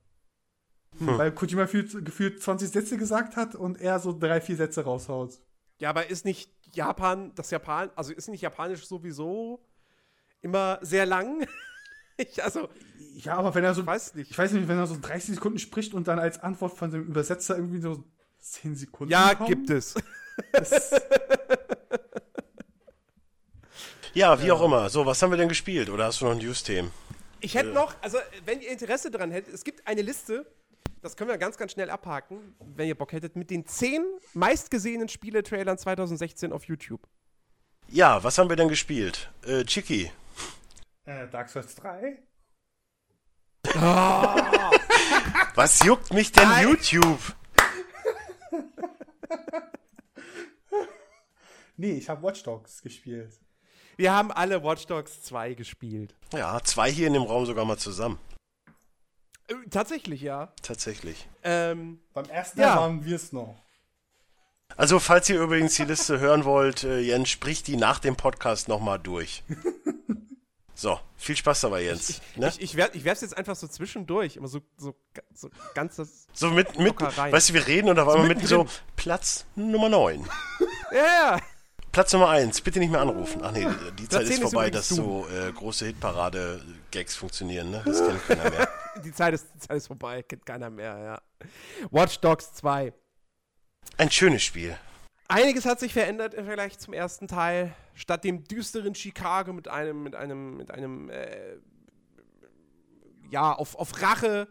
Hm. Weil Kojima gefühlt, gefühlt 20 Sätze gesagt hat und er so drei, vier Sätze raushaut. Ja, aber ist nicht Japan, das Japan, also ist nicht Japanisch sowieso immer sehr lang? ich, also. Ja, aber wenn er so. Ich weiß nicht. Ich weiß nicht, wenn er so 30 Sekunden spricht und dann als Antwort von dem Übersetzer irgendwie so 10 Sekunden. Ja, kommen, gibt es. ja, wie auch immer. So, was haben wir denn gespielt? Oder hast du noch ein News-Themen? Ich hätte noch, also, wenn ihr Interesse daran hättet, es gibt eine Liste das können wir ganz, ganz schnell abhaken, wenn ihr Bock hättet, mit den zehn meistgesehenen Spieletrailern 2016 auf YouTube. Ja, was haben wir denn gespielt? Äh, Chicky. Äh, Dark Souls 3. Oh. was juckt mich denn Nein. YouTube? nee, ich habe Watch Dogs gespielt. Wir haben alle Watch Dogs 2 gespielt. Ja, zwei hier in dem Raum sogar mal zusammen. Äh, tatsächlich, ja. Tatsächlich. Ähm, Beim ersten ja. waren wir es noch. Also, falls ihr übrigens die Liste hören wollt, äh, Jens spricht die nach dem Podcast nochmal durch. So, viel Spaß dabei, Jens. Ich, ne? ich, ich, werf, ich werf's jetzt einfach so zwischendurch, immer so, so, so ganz das. So mit, mit weißt du, wir reden und auf einmal so mitten so Platz Nummer 9. ja, ja. Platz Nummer 1, bitte nicht mehr anrufen. Ach nee, die Zeit ist vorbei, dass so äh, große Hitparade-Gags funktionieren, ne? Das kennt keiner mehr. Die, Zeit ist, die Zeit ist vorbei, kennt keiner mehr, ja. Watch Dogs 2. Ein schönes Spiel. Einiges hat sich verändert im Vergleich zum ersten Teil. Statt dem düsteren Chicago mit einem, mit einem, mit einem, äh, ja, auf, auf Rache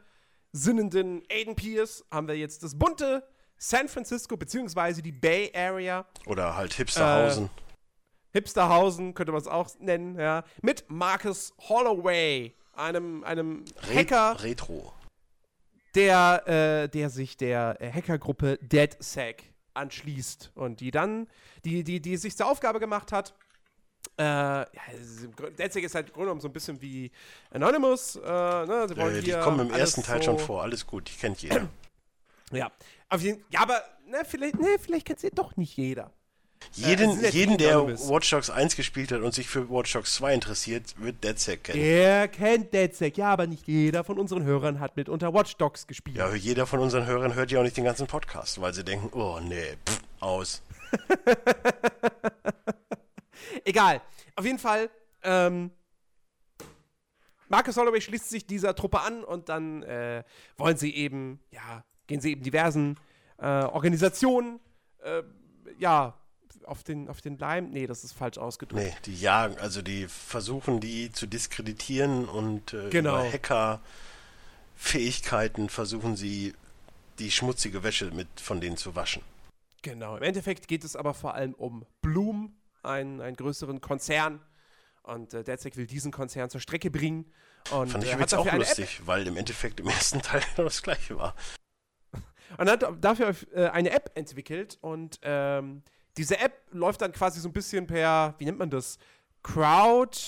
sinnenden Aiden Pierce haben wir jetzt das bunte San Francisco beziehungsweise die Bay Area. Oder halt Hipsterhausen. Äh, Hipsterhausen könnte man es auch nennen, ja. Mit Marcus Holloway, einem, einem Hacker. Retro. Der, äh, der sich der Hackergruppe DeadSec anschließt und die dann, die, die, die sich zur Aufgabe gemacht hat, äh, ja, DeadSec ist halt im Grunde genommen so ein bisschen wie Anonymous. Äh, ne? Sie wollen äh, die kommen im ersten Teil so schon vor, alles gut, die kennt jeder. Ja, auf jeden, ja, aber ne, vielleicht, ne, vielleicht kennt sie doch nicht jeder. Jeden, äh, jeden der Watch Dogs 1 gespielt hat und sich für Watch Dogs 2 interessiert, wird DeadSec kennen. Er kennt DeadSec, ja, aber nicht jeder von unseren Hörern hat mit unter Watch Dogs gespielt. Ja, jeder von unseren Hörern hört ja auch nicht den ganzen Podcast, weil sie denken, oh nee, pff, aus. Egal. Auf jeden Fall, ähm, Marcus Holloway schließt sich dieser Truppe an und dann äh, wollen sie eben, ja, gehen sie eben diversen äh, Organisationen, äh, ja, auf den, auf den Leim. Nee, das ist falsch ausgedrückt. Nee, die jagen, also die versuchen, die zu diskreditieren und äh, genau. über Hacker-Fähigkeiten versuchen sie, die schmutzige Wäsche mit von denen zu waschen. Genau. Im Endeffekt geht es aber vor allem um Bloom, einen, einen größeren Konzern. Und äh, Derzek will diesen Konzern zur Strecke bringen. Und, Fand ich äh, übrigens auch lustig, weil im Endeffekt im ersten Teil das gleiche war. Und hat dafür äh, eine App entwickelt und ähm, diese App läuft dann quasi so ein bisschen per, wie nennt man das? Crowd,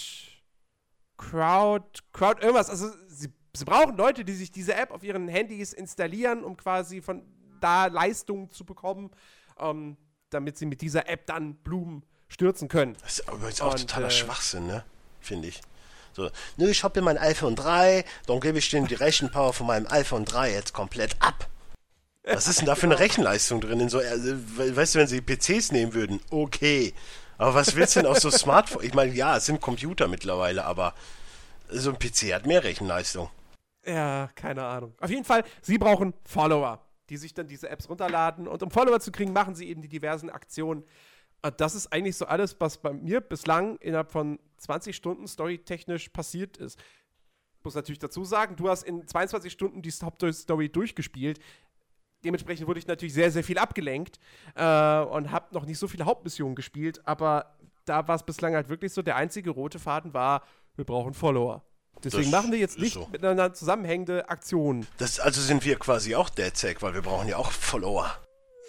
Crowd, Crowd, irgendwas. Also sie, sie brauchen Leute, die sich diese App auf ihren Handys installieren, um quasi von da Leistungen zu bekommen, ähm, damit sie mit dieser App dann Blumen stürzen können. Das ist übrigens auch Und, totaler äh, Schwachsinn, ne? Finde ich. So, nö, ich habe hier mein iPhone 3, dann gebe ich denen die Rechenpower von meinem iPhone 3 jetzt komplett ab. Was ist denn da für eine Rechenleistung drin? In so, also, weißt du, wenn sie PCs nehmen würden, okay. Aber was willst du denn aus so Smartphone? Ich meine, ja, es sind Computer mittlerweile, aber so ein PC hat mehr Rechenleistung. Ja, keine Ahnung. Auf jeden Fall, sie brauchen Follower, die sich dann diese Apps runterladen. Und um Follower zu kriegen, machen sie eben die diversen Aktionen. Und das ist eigentlich so alles, was bei mir bislang innerhalb von 20 Stunden storytechnisch passiert ist. Ich muss natürlich dazu sagen, du hast in 22 Stunden die Hauptstory durchgespielt dementsprechend wurde ich natürlich sehr, sehr viel abgelenkt äh, und habe noch nicht so viele Hauptmissionen gespielt, aber da war es bislang halt wirklich so, der einzige rote Faden war, wir brauchen Follower. Deswegen das machen wir jetzt nicht so. miteinander zusammenhängende Aktionen. Das, also sind wir quasi auch DeadSec, weil wir brauchen ja auch Follower.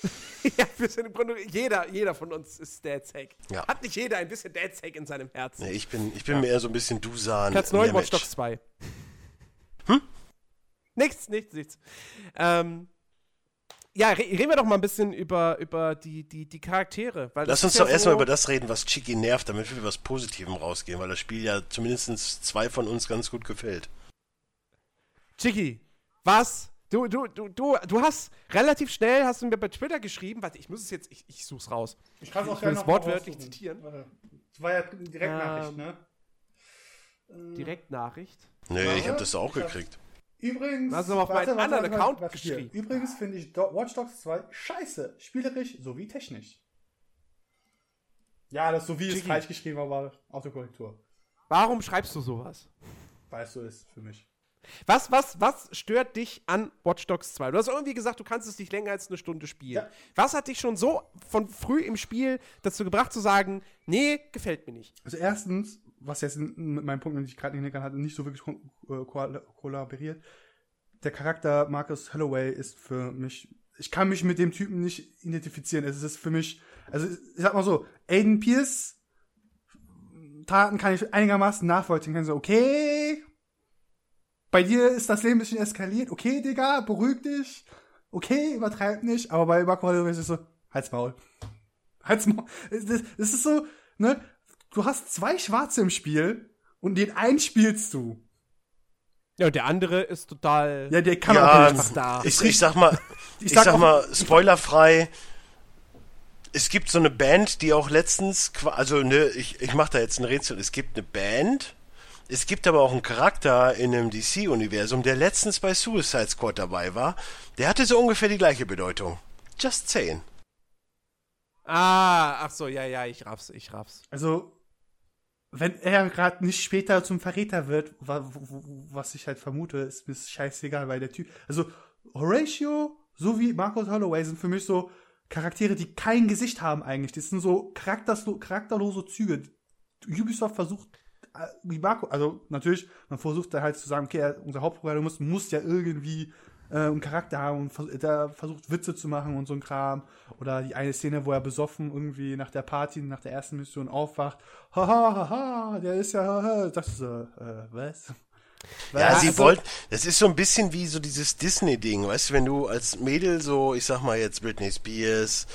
ja, wir sind im Grunde, jeder, jeder von uns ist Dad's Hack. Ja. Hat nicht jeder ein bisschen Dad's Hack in seinem Herzen? Nee, ich bin, ich bin ja. mehr so ein bisschen Dusan. Platz 9, Watch Dogs 2. Hm? Nichts, nichts, nichts. Ähm, ja, reden wir doch mal ein bisschen über, über die, die, die Charaktere. Lass uns doch ja erstmal so über das reden, was Chiki nervt, damit wir was Positivem rausgehen, weil das Spiel ja zumindest zwei von uns ganz gut gefällt. Chiki, was? Du, du, du, du, du hast relativ schnell, hast du mir bei Twitter geschrieben, warte, ich muss es jetzt, ich, ich such's raus. Ich kann es auch gerne wortwörtlich zitieren. Das war ja Direktnachricht, ähm, ne? Direktnachricht? Nee, ich habe das auch ich gekriegt. Übrigens, hast du auf meinen warte, anderen warte, Account geschrieben. Übrigens finde ich Watch Dogs 2 scheiße, spielerisch sowie technisch. Ja, das sowie ist falsch geschrieben, aber Autokorrektur. Warum schreibst du sowas? Weil es so ist für mich. Was, was, was stört dich an Watch Dogs 2? Du hast irgendwie gesagt, du kannst es nicht länger als eine Stunde spielen. Ja. Was hat dich schon so von früh im Spiel dazu gebracht zu sagen, nee, gefällt mir nicht? Also erstens, was jetzt mit meinem Punkt, den ich gerade nicht hatte, nicht so wirklich äh, kollaboriert. Der Charakter Marcus Holloway ist für mich, ich kann mich mit dem Typen nicht identifizieren. Es ist für mich, also ich sag mal so, Aiden Pierce Taten kann ich einigermaßen nachvollziehen. Kann so, okay, bei dir ist das Leben ein bisschen eskaliert. Okay, Digga, beruhig dich. Okay, übertreib nicht. Aber bei Marco Holloway ist es so, halt's Maul. Halt's Maul. Das ist so, ne? Du hast zwei Schwarze im Spiel und den einen spielst du. Ja, und der andere ist total. Ja, der kann ja, auch einfach da. Ich, ich sag mal, ich, ich sag, sag mal, spoilerfrei. Es gibt so eine Band, die auch letztens, also ne, ich, ich mach da jetzt ein Rätsel. Es gibt eine Band, es gibt aber auch einen Charakter in dem DC-Universum, der letztens bei Suicide Squad dabei war. Der hatte so ungefähr die gleiche Bedeutung. Just saying. Ah, ach so, ja, ja, ich raff's, ich raff's. Also, wenn er gerade nicht später zum Verräter wird, was ich halt vermute, ist mir scheißegal, weil der Typ. Also, Horatio sowie Marcus Holloway sind für mich so Charaktere, die kein Gesicht haben eigentlich. Das sind so charakterlose Züge. Ubisoft versucht äh, wie Marco, also natürlich, man versucht da halt zu sagen, okay, unser Hauptprogramm muss ja irgendwie äh, einen Charakter haben und vers der versucht Witze zu machen und so ein Kram. Oder die eine Szene, wo er besoffen irgendwie nach der Party, nach der ersten Mission aufwacht. Haha, haha, der ist ja, haha. Das ist so, äh, was? Ja, ja, sie also, wollten, das ist so ein bisschen wie so dieses Disney-Ding, weißt du, wenn du als Mädel so, ich sag mal jetzt Britney Spears,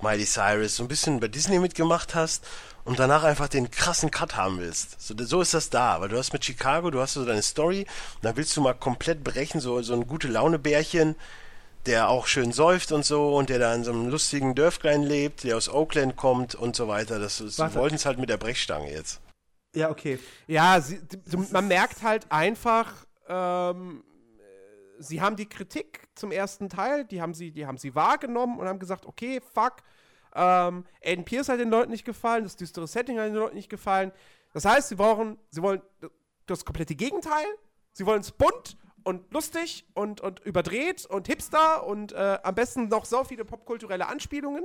Miley Cyrus, so ein bisschen bei Disney mitgemacht hast und danach einfach den krassen Cut haben willst. So, so ist das da, weil du hast mit Chicago, du hast so deine Story, und dann willst du mal komplett brechen, so, so ein gute Laune-Bärchen, der auch schön säuft und so und der da in so einem lustigen Dörflein lebt, der aus Oakland kommt und so weiter. Das, das sie wollten es halt mit der Brechstange jetzt. Ja, okay. Ja, sie, man merkt halt einfach, ähm, sie haben die Kritik zum ersten Teil, die haben sie, die haben sie wahrgenommen und haben gesagt, okay, fuck, ähm, Aiden Pierce hat den Leuten nicht gefallen, das düstere Setting hat den Leuten nicht gefallen. Das heißt, sie brauchen, sie wollen das komplette Gegenteil. Sie wollen es bunt und lustig und, und überdreht und hipster und äh, am besten noch so viele popkulturelle Anspielungen.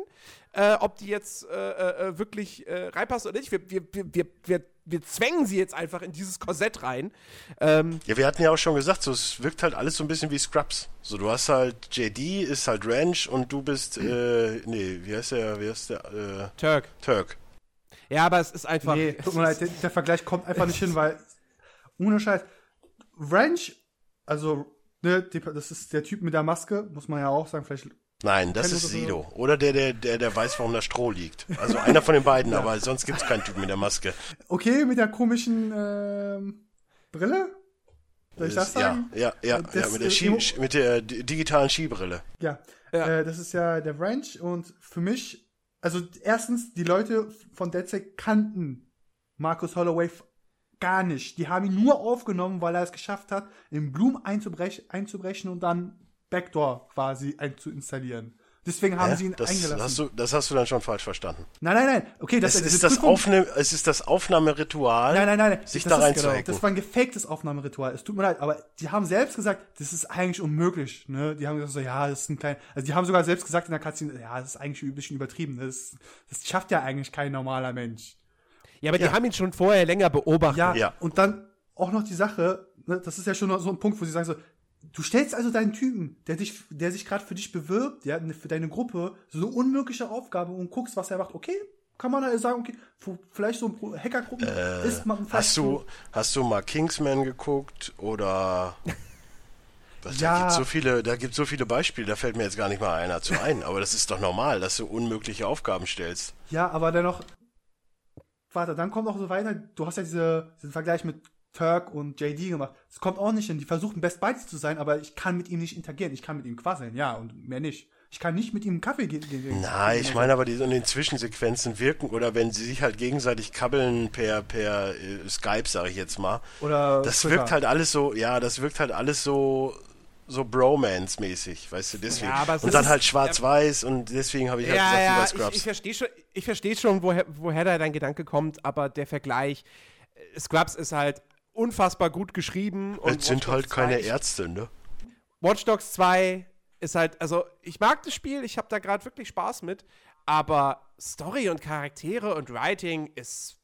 Äh, ob die jetzt äh, äh, äh wirklich äh, reinpassen oder nicht. Wir, wir, wir, wir, wir zwängen sie jetzt einfach in dieses Korsett rein. Ähm, ja, wir hatten ja auch schon gesagt, so, es wirkt halt alles so ein bisschen wie Scrubs. So, du hast halt JD, ist halt Ranch und du bist, äh, nee, wie heißt der, wie heißt der? Äh, Turk. Turk. Ja, aber es ist einfach. Nee, tut mir leid, der, der Vergleich kommt einfach nicht hin, weil, ohne Scheiß, Ranch, also, ne, das ist der Typ mit der Maske, muss man ja auch sagen, vielleicht Nein, das ist Sido. Oder der, der, der, der weiß, warum da Stroh liegt. Also einer von den beiden, ja. aber sonst gibt es keinen Typ mit der Maske. Okay, mit der komischen ähm, Brille? Soll ich das sagen? Ja, ja, ja, das, ja mit, der Ski, mit der digitalen Skibrille. Ja, ja. Äh, das ist ja der Ranch und für mich, also erstens, die Leute von Dead Set kannten Marcus Holloway gar nicht. Die haben ihn nur aufgenommen, weil er es geschafft hat, in Bloom einzubrech einzubrechen und dann Backdoor quasi zu installieren. Deswegen haben Hä? sie ihn das eingelassen. Hast du, das hast du dann schon falsch verstanden. Nein, nein, nein. Okay, das, es, ist das Aufne es ist das Aufnahmeritual, nein, nein, nein, sich da reinzuhacken. Genau, das war ein gefaktes Aufnahmeritual. Es tut mir leid, aber die haben selbst gesagt, das ist eigentlich unmöglich. Ne? Die haben gesagt so, ja, das ist ein kleiner. Also die haben sogar selbst gesagt in der Cutscene, ja, das ist eigentlich ein bisschen übertrieben. Das, das schafft ja eigentlich kein normaler Mensch. Ja, aber ja. die haben ihn schon vorher länger beobachtet. Ja, ja. und dann auch noch die Sache, ne, das ist ja schon so ein Punkt, wo sie sagen so, Du stellst also deinen Typen, der dich, der sich gerade für dich bewirbt, ja, für deine Gruppe, so eine unmögliche Aufgabe und guckst, was er macht. Okay, kann man da sagen, okay, vielleicht so ein Hackergruppen äh, ist man Hast du, hast du mal Kingsman geguckt oder was, ja. Da gibt so viele, da gibt so viele Beispiele, da fällt mir jetzt gar nicht mal einer zu ein, aber das ist doch normal, dass du unmögliche Aufgaben stellst. Ja, aber dennoch, warte, dann kommt auch so weiter, du hast ja diese, diesen Vergleich mit Turk und JD gemacht. Es kommt auch nicht hin. Die versuchen Best Buddies zu sein, aber ich kann mit ihm nicht interagieren. Ich kann mit ihm quasseln, ja, und mehr nicht. Ich kann nicht mit ihm einen Kaffee gehen. Nein, ich meine aber, die in den Zwischensequenzen wirken oder wenn sie sich halt gegenseitig kabbeln per, per äh, Skype, sage ich jetzt mal. Oder das Twitter. wirkt halt alles so, ja, das wirkt halt alles so so Bromance-mäßig, weißt du, deswegen. Ja, und dann halt schwarz-weiß und deswegen habe ich halt ja, gesagt, ja, über Scrubs. Ich, ich verstehe schon, ich versteh schon woher, woher da dein Gedanke kommt, aber der Vergleich, äh, Scrubs ist halt unfassbar gut geschrieben. Und es sind halt keine Ärzte, ne? Watch Dogs 2 ist halt, also ich mag das Spiel, ich habe da gerade wirklich Spaß mit, aber Story und Charaktere und Writing ist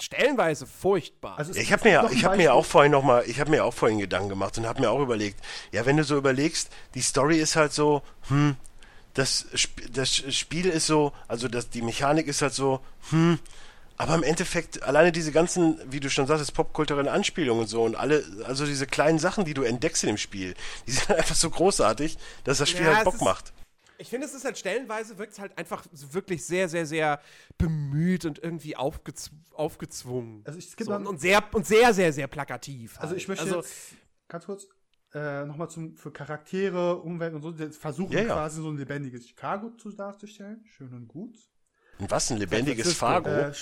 stellenweise furchtbar. Also ich habe mir, ich habe mir auch vorhin noch mal, ich habe mir auch vorhin Gedanken gemacht und habe mir auch überlegt, ja, wenn du so überlegst, die Story ist halt so, hm, das, das Spiel ist so, also das, die Mechanik ist halt so, hm, aber im Endeffekt, alleine diese ganzen, wie du schon sagst, popkulturellen Anspielungen und so und alle, also diese kleinen Sachen, die du entdeckst in dem Spiel, die sind einfach so großarweg, dass das Spiel ja, halt Bock ist, macht. Ich finde, es ist halt stellenweise, wirkt es halt einfach wirklich sehr, sehr, sehr bemüht und irgendwie aufgezw aufgezwungen. Also ich, so, und, sehr, und sehr, sehr, sehr plakativ. Halt. Also ich möchte also, jetzt, ganz kurz, äh, nochmal für Charaktere, Umwelt und so, versuchen ja, ja. quasi so ein lebendiges Chicago zu darzustellen. Schön und gut. Was, ein lebendiges Fargo? Äh,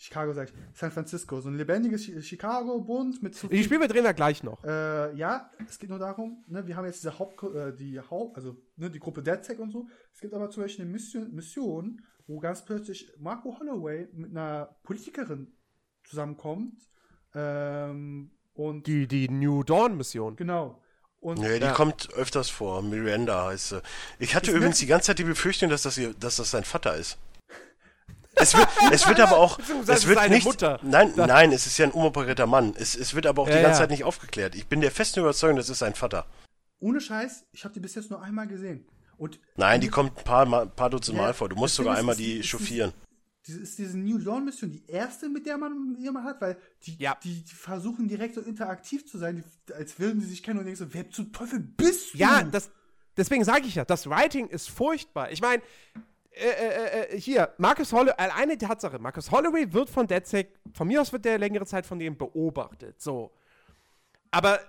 Chicago sag ich. San Francisco. So ein lebendiges Chicago, bunt mit zu Die Spiele drehen wir gleich noch. Äh, ja, es geht nur darum, ne, wir haben jetzt diese Haupt, äh, die Haupt, also ne, die Gruppe DeadSec und so. Es gibt aber zum Beispiel eine Mission, Mission, wo ganz plötzlich Marco Holloway mit einer Politikerin zusammenkommt. Ähm, und die, die New Dawn-Mission. Genau. Und, ja, die ja. kommt öfters vor. Miranda heißt sie. Ich hatte ist übrigens die ganze Zeit die Befürchtung, dass das, ihr, dass das sein Vater ist. Es wird, es wird aber auch, es wird nicht, Mutter. nein, nein, es ist ja ein umoperierter Mann. Es, es wird aber auch ja, die ganze ja. Zeit nicht aufgeklärt. Ich bin der festen Überzeugung, das ist sein Vater. Ohne Scheiß, ich habe die bis jetzt nur einmal gesehen. Und nein, die kommt ein paar, paar Dutzend ja, Mal vor. Du musst sogar einmal die chauffieren. Diese, ist diese New Dawn Mission die erste, mit der man jemand hat, weil die, ja. die, die, versuchen direkt so interaktiv zu sein, die, als würden sie sich kennen und denken so, wer zum Teufel bist du? Ja, das, deswegen sage ich ja, das Writing ist furchtbar. Ich meine, äh, äh, äh, hier, Marcus Holloway, alleine die Tatsache, Marcus Holloway wird von DedSec, von mir aus wird der längere Zeit von dem beobachtet, so. Aber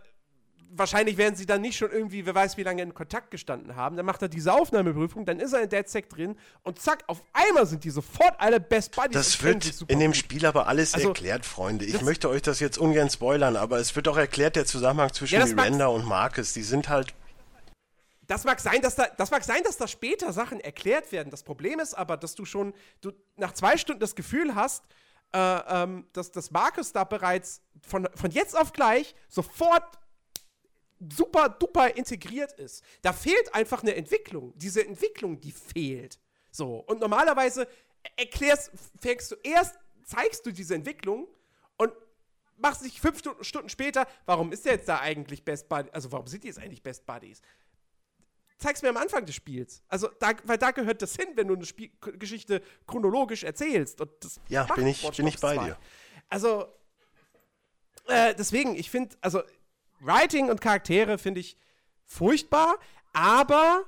wahrscheinlich werden sie dann nicht schon irgendwie, wer weiß wie lange in Kontakt gestanden haben, dann macht er diese Aufnahmeprüfung, dann ist er in DedSec drin und zack, auf einmal sind die sofort alle Best Buddies. Das wird in dem Spiel aber alles also, erklärt, Freunde. Ich möchte euch das jetzt ungern spoilern, aber es wird auch erklärt, der Zusammenhang zwischen ja, Miranda und Marcus, die sind halt das mag sein, dass da, das mag sein, dass da später Sachen erklärt werden. Das Problem ist aber, dass du schon du nach zwei Stunden das Gefühl hast, äh, ähm, dass, dass Markus da bereits von, von jetzt auf gleich sofort super duper integriert ist. Da fehlt einfach eine Entwicklung. Diese Entwicklung, die fehlt. So. Und normalerweise erklärst, fängst du erst, zeigst du diese Entwicklung und machst dich fünf Stunden später, warum ist der jetzt da eigentlich Best Buddies? Also warum sind die jetzt eigentlich Best Buddies? Zeig's mir am Anfang des Spiels. Also, da, weil da gehört das hin, wenn du eine Spiel Geschichte chronologisch erzählst. Und das ja, bin ich, bin ich bei 2. dir. Also, äh, deswegen, ich finde, also, Writing und Charaktere finde ich furchtbar, aber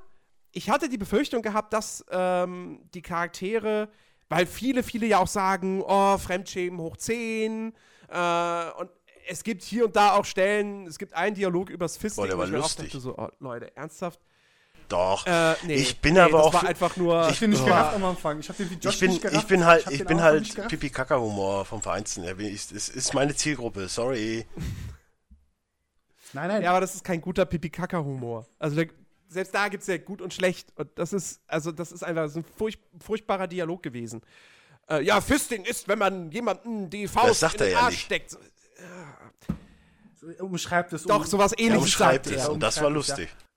ich hatte die Befürchtung gehabt, dass ähm, die Charaktere, weil viele, viele ja auch sagen, oh, Fremdschämen hoch 10 äh, und es gibt hier und da auch Stellen, es gibt einen Dialog übers Fisting. Boah, der war lustig. Dachte, so, oh, Leute, ernsthaft? Doch. Äh, nee, ich bin nee, aber das auch. War einfach nur. Ich bin nicht gerafft am Anfang. Ich, den wie Josh ich bin, nicht gerafft. ich bin halt, ich, ich bin halt Pipi Kaka Humor vom Vereinsten. Es ist meine Zielgruppe. Sorry. Nein, nein. Ja, aber das ist kein guter Pipi Kaka Humor. Also der, selbst da gibt es ja gut und schlecht. Und das ist, also das ist einfach so ein furch furchtbarer Dialog gewesen. Äh, ja, Fisting ist, wenn man jemanden die Faust in den Arsch ja steckt. Umschreibt es. Doch, sowas ähnliches. Umschreibt es. Und das war lustig. Ja.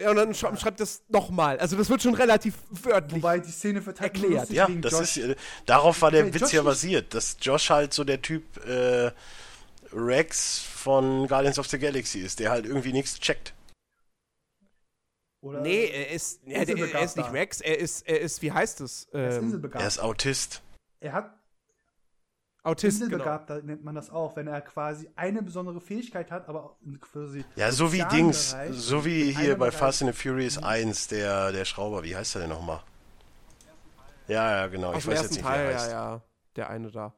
Ja, und dann schreibt, schreibt das nochmal. Also das wird schon relativ wörtlich Wobei die Szene wird halt erklärt. Ja, das Josh. ist, äh, darauf war der Witz ja basiert, dass Josh halt so der Typ, äh, Rex von Guardians of the Galaxy ist, der halt irgendwie nichts checkt. Oder nee, er ist, er, er ist nicht Rex, er ist, er ist, wie heißt es? Ähm, er ist Autist. Er hat Autist, Inselbegabt, genau. nennt man das auch, wenn er quasi eine besondere Fähigkeit hat, aber quasi. Ja, so wie Dings, Bereich, so wie hier bei Fast and the Furious 1, der, der Schrauber, wie heißt der denn nochmal? Ja, ja, genau, ich weiß jetzt nicht, Teil, wie er heißt. Ja, ja, der eine da.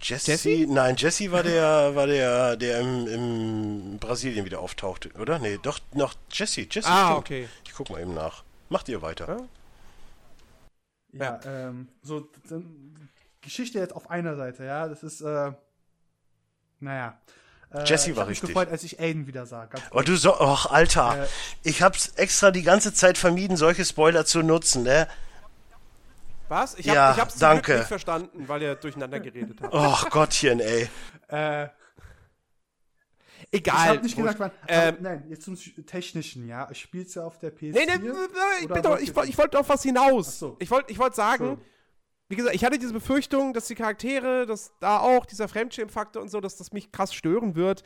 Jesse? Jesse? Nein, Jesse war der, war der, der im, im Brasilien wieder auftauchte, oder? Nee, doch, noch Jesse. Jesse, ah, stimmt. okay. Ich guck mal eben nach. Macht ihr weiter. Ja, ja ähm, so, Geschichte jetzt auf einer Seite, ja, das ist, äh, naja. Äh, Jesse war ich richtig. Ich gefreut, als ich Aiden wieder sah. Oh, du so, ach, Alter. Äh, ich hab's extra die ganze Zeit vermieden, solche Spoiler zu nutzen, ne? Was? Ich, hab, ja, ich hab's danke. nicht verstanden, weil ihr durcheinander geredet habt. Ach Gottchen, ey. Äh, Egal. Ich hab nicht gesagt, wann. Ähm, nein, jetzt zum Technischen, ja. Ich spiel's ja auf der PS4. Nee, nee, nee bitte, ich, ich wollte auf was hinaus. So. Ich wollte ich wollt sagen, so. Wie gesagt, ich hatte diese Befürchtung, dass die Charaktere, dass da auch dieser Fremdschirmfaktor und so, dass das mich krass stören wird.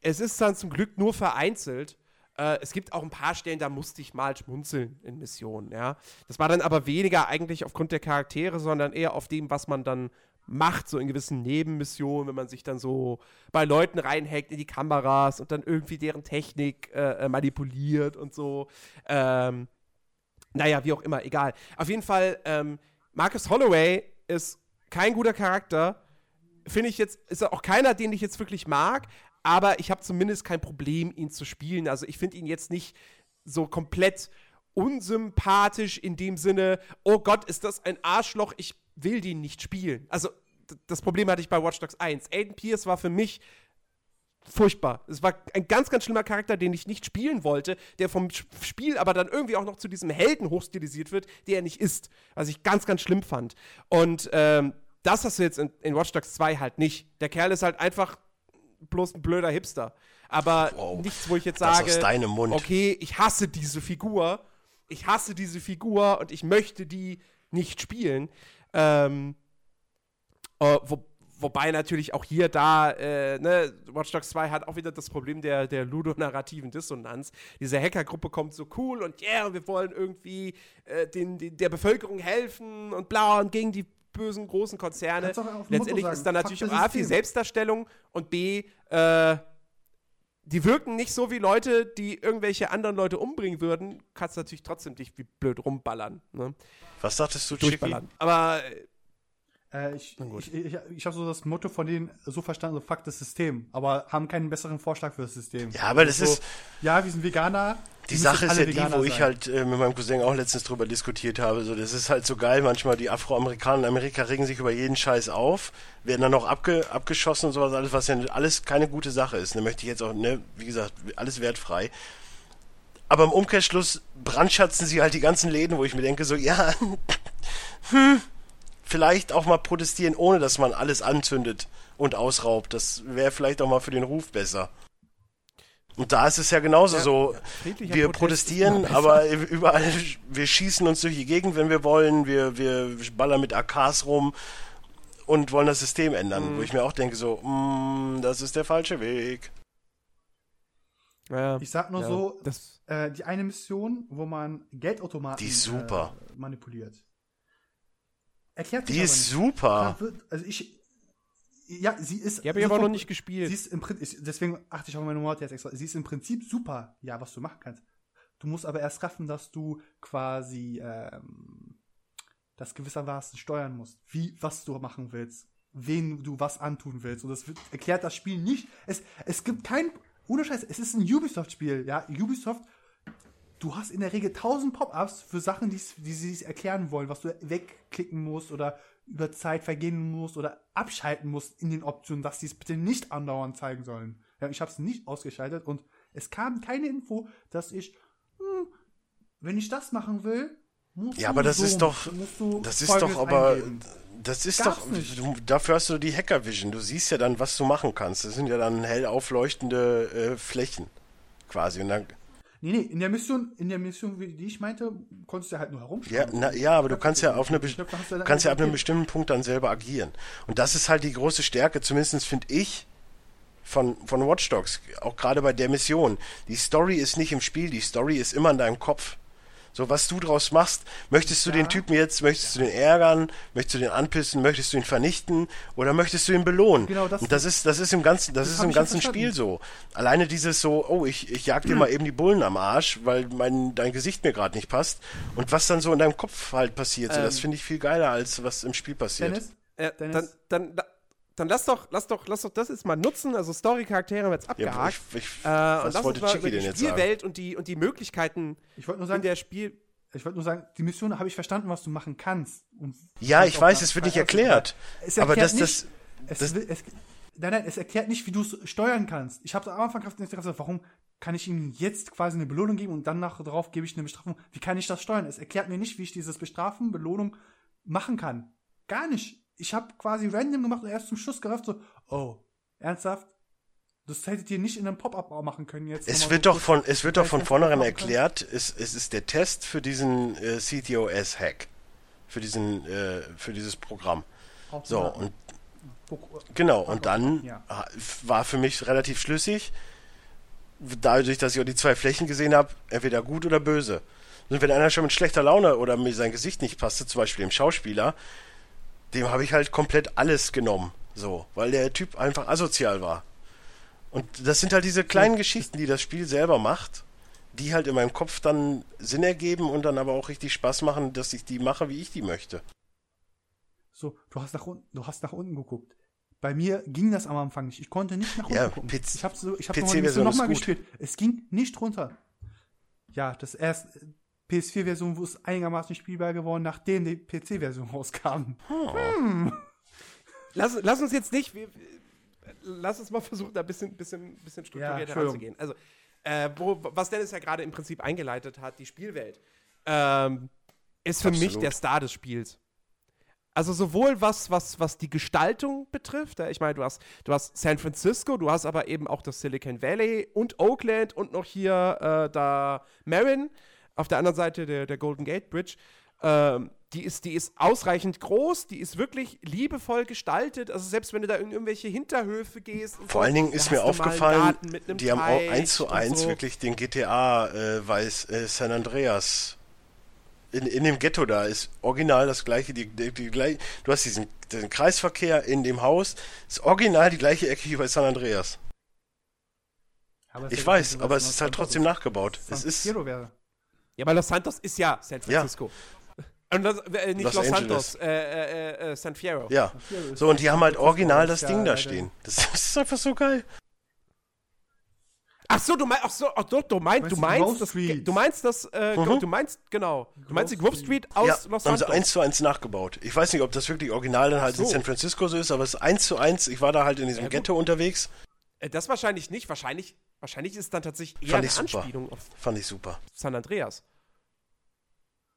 Es ist dann zum Glück nur vereinzelt. Äh, es gibt auch ein paar Stellen, da musste ich mal schmunzeln in Missionen, ja. Das war dann aber weniger eigentlich aufgrund der Charaktere, sondern eher auf dem, was man dann macht, so in gewissen Nebenmissionen, wenn man sich dann so bei Leuten reinhackt in die Kameras und dann irgendwie deren Technik äh, äh manipuliert und so. Ähm, naja, wie auch immer, egal. Auf jeden Fall, ähm, Marcus Holloway ist kein guter Charakter. Finde ich jetzt, ist auch keiner, den ich jetzt wirklich mag, aber ich habe zumindest kein Problem, ihn zu spielen. Also ich finde ihn jetzt nicht so komplett unsympathisch in dem Sinne, oh Gott, ist das ein Arschloch, ich will den nicht spielen. Also das Problem hatte ich bei Watch Dogs 1. Aiden Pierce war für mich furchtbar. Es war ein ganz, ganz schlimmer Charakter, den ich nicht spielen wollte, der vom Spiel aber dann irgendwie auch noch zu diesem Helden hochstilisiert wird, der er nicht ist. Was ich ganz, ganz schlimm fand. Und ähm, das hast du jetzt in, in Watch Dogs 2 halt nicht. Der Kerl ist halt einfach bloß ein blöder Hipster. Aber wow, nichts, wo ich jetzt sage, okay, ich hasse diese Figur, ich hasse diese Figur und ich möchte die nicht spielen. Ähm, äh, wo, wobei natürlich auch hier da, äh, ne, Watch Dogs 2 hat auch wieder das Problem der, der ludonarrativen Dissonanz. Diese Hackergruppe kommt so cool und yeah, wir wollen irgendwie äh, den, den, der Bevölkerung helfen und bla und gegen die bösen großen Konzerne. Letztendlich ist dann natürlich auch A, viel Selbstdarstellung und B, äh, die wirken nicht so wie Leute, die irgendwelche anderen Leute umbringen würden, kannst du natürlich trotzdem dich wie blöd rumballern. Ne? Was sagtest du, Durchballern. Aber äh, ich, ich, ich, ich habe so das Motto von denen so verstanden, so fuck das System, aber haben keinen besseren Vorschlag für das System. Ja, aber das so, ist. Ja, wir sind Veganer, die Sache ist ja die, wo sein. ich halt äh, mit meinem Cousin auch letztens drüber diskutiert habe. So, das ist halt so geil. Manchmal die Afroamerikaner in Amerika regen sich über jeden Scheiß auf, werden dann noch abge, abgeschossen und sowas alles, was ja alles keine gute Sache ist. Da ne, möchte ich jetzt auch, ne, wie gesagt, alles wertfrei. Aber im Umkehrschluss brandschatzen sie halt die ganzen Läden, wo ich mir denke, so, ja, hm, vielleicht auch mal protestieren, ohne dass man alles anzündet und ausraubt. Das wäre vielleicht auch mal für den Ruf besser. Und da ist es ja genauso ja, so. Wir protestieren, aber überall, wir schießen uns durch die Gegend, wenn wir wollen. Wir, wir ballern mit AKs rum und wollen das System ändern. Mhm. Wo ich mir auch denke, so, mm, das ist der falsche Weg. Ja, ich sag nur ja, so, äh, die eine Mission, wo man Geldautomaten die ist super. Äh, manipuliert. Erklärt sich Die ist super. Also ich, ja, sie ist. Die habe ich aber noch nicht gespielt. Sie ist im Prinzip, deswegen achte ich auf meine Worte jetzt extra. Sie ist im Prinzip super, ja, was du machen kannst. Du musst aber erst raffen, dass du quasi ähm, das gewissermaßen steuern musst, wie, was du machen willst, wen du was antun willst. Und das wird, erklärt das Spiel nicht. Es, es gibt kein, ohne Scheiß, es ist ein Ubisoft-Spiel, ja. Ubisoft, du hast in der Regel tausend Pop-ups für Sachen, die, sie erklären wollen, was du wegklicken musst oder über Zeit vergehen muss oder abschalten muss in den Optionen, dass die es bitte nicht andauernd zeigen sollen. Ja, ich habe es nicht ausgeschaltet und es kam keine Info, dass ich, hm, wenn ich das machen will, muss Ja, aber das so, ist doch, das ist doch aber, eingeben. das ist Gab's doch, du, dafür hast du die Hacker Vision. Du siehst ja dann, was du machen kannst. Das sind ja dann hell aufleuchtende äh, Flächen quasi und dann Nee, nee, in der Mission, in der Mission, die ich meinte, konntest du halt nur herumschreiben. Ja, na, ja, aber du kannst ja auf eine, kannst ja ab einem bestimmten Punkt dann selber agieren. Und das ist halt die große Stärke, zumindest finde ich, von, von Watch Dogs, auch gerade bei der Mission. Die Story ist nicht im Spiel, die Story ist immer in deinem Kopf. So, was du draus machst, möchtest du ja. den Typen jetzt, möchtest du den ärgern, möchtest du den anpissen, möchtest du ihn vernichten oder möchtest du ihn belohnen? Genau, das, und das ist, das ist im ganzen, das, das ist im ganzen Spiel so. Alleine dieses so, oh, ich, ich jag dir mhm. mal eben die Bullen am Arsch, weil mein, dein Gesicht mir gerade nicht passt. Und was dann so in deinem Kopf halt passiert, so, das ähm. finde ich viel geiler, als was im Spiel passiert. Dennis? Äh, Dennis? Dann, dann, dann lass doch, lass doch, lass doch das jetzt mal nutzen. Also Story-Charaktere haben wir jetzt abgehakt. Ja, ich, ich, äh, und wollte Chicky denn jetzt Spielwelt und die und die Möglichkeiten ich nur sagen, in der Spiel. Ich wollte nur sagen, die Mission habe ich verstanden, was du machen kannst. ja, ich weiß, es wird nicht erklärt. Es erklärt aber das, nicht, das, das, es, nein, nein, es erklärt nicht, wie du es steuern kannst. Ich habe am Anfang gesagt, warum kann ich ihm jetzt quasi eine Belohnung geben und dann nach drauf gebe ich eine Bestrafung? Wie kann ich das steuern? Es erklärt mir nicht, wie ich dieses Bestrafen, Belohnung machen kann. Gar nicht ich habe quasi random gemacht und erst zum Schluss gerafft, so, oh, ernsthaft? Das hättet ihr nicht in einem Pop-up machen können jetzt. Es wird so doch von, es wird doch von vornherein erklärt, es, es ist der Test für diesen äh, CTOS-Hack. Für diesen, äh, für dieses Programm. So, und genau, und dann ja. war für mich relativ schlüssig, dadurch, dass ich auch die zwei Flächen gesehen habe, entweder gut oder böse. Und wenn einer schon mit schlechter Laune oder mir sein Gesicht nicht passte, zum Beispiel dem Schauspieler, dem habe ich halt komplett alles genommen. So, weil der Typ einfach asozial war. Und das sind halt diese kleinen Geschichten, die das Spiel selber macht, die halt in meinem Kopf dann Sinn ergeben und dann aber auch richtig Spaß machen, dass ich die mache, wie ich die möchte. So, du hast nach unten, du hast nach unten geguckt. Bei mir ging das am Anfang nicht. Ich konnte nicht nach unten ja, gucken. PC, ich habe so, ich hab noch, noch gespielt. Es ging nicht runter. Ja, das erst PS4-Version ist einigermaßen spielbar geworden, nachdem die PC-Version rauskam. Oh. Hm. Lass, lass, uns jetzt nicht, wir, lass uns mal versuchen, da ein bisschen, bisschen, bisschen strukturiert ja, heranzugehen. Also, äh, wo, was Dennis ja gerade im Prinzip eingeleitet hat, die Spielwelt, ähm, ist für Absolut. mich der Star des Spiels. Also sowohl was, was, was die Gestaltung betrifft, ich meine, du hast, du hast San Francisco, du hast aber eben auch das Silicon Valley und Oakland und noch hier äh, da Marin auf der anderen Seite der, der Golden Gate Bridge. Ähm, die ist, die ist ausreichend groß, die ist wirklich liebevoll gestaltet. Also selbst wenn du da in irgendwelche Hinterhöfe gehst. Vor so, allen Dingen ist mir aufgefallen, die haben auch eins zu eins so. wirklich den GTA äh, weiß äh, San Andreas. In, in dem Ghetto da ist original das gleiche, die, die, die, die du hast diesen, diesen Kreisverkehr in dem Haus, ist original die gleiche Ecke wie bei San Andreas. Ich weiß, aber es ist halt trotzdem nachgebaut. Es ist. Wäre. Ja, aber Los Santos ist ja San Francisco. Ja. Und das, äh, nicht Los, Los Santos, äh, äh, äh, San Fierro. Ja. So, und die haben halt original das Ding da stehen. Das, ist einfach so geil. Ach so, du meinst, ach so, ach doch, du meinst, du meinst, das, du meinst das, äh, mhm. du meinst, genau, du meinst die Grove Street aus ja, Los Santos. haben sie eins zu eins nachgebaut. Ich weiß nicht, ob das wirklich original dann halt so. in San Francisco so ist, aber es ist eins zu eins. Ich war da halt in diesem ja, Ghetto unterwegs. Äh, das wahrscheinlich nicht. Wahrscheinlich, wahrscheinlich ist es dann tatsächlich eher eine super. Anspielung auf Fand ich super. San Andreas.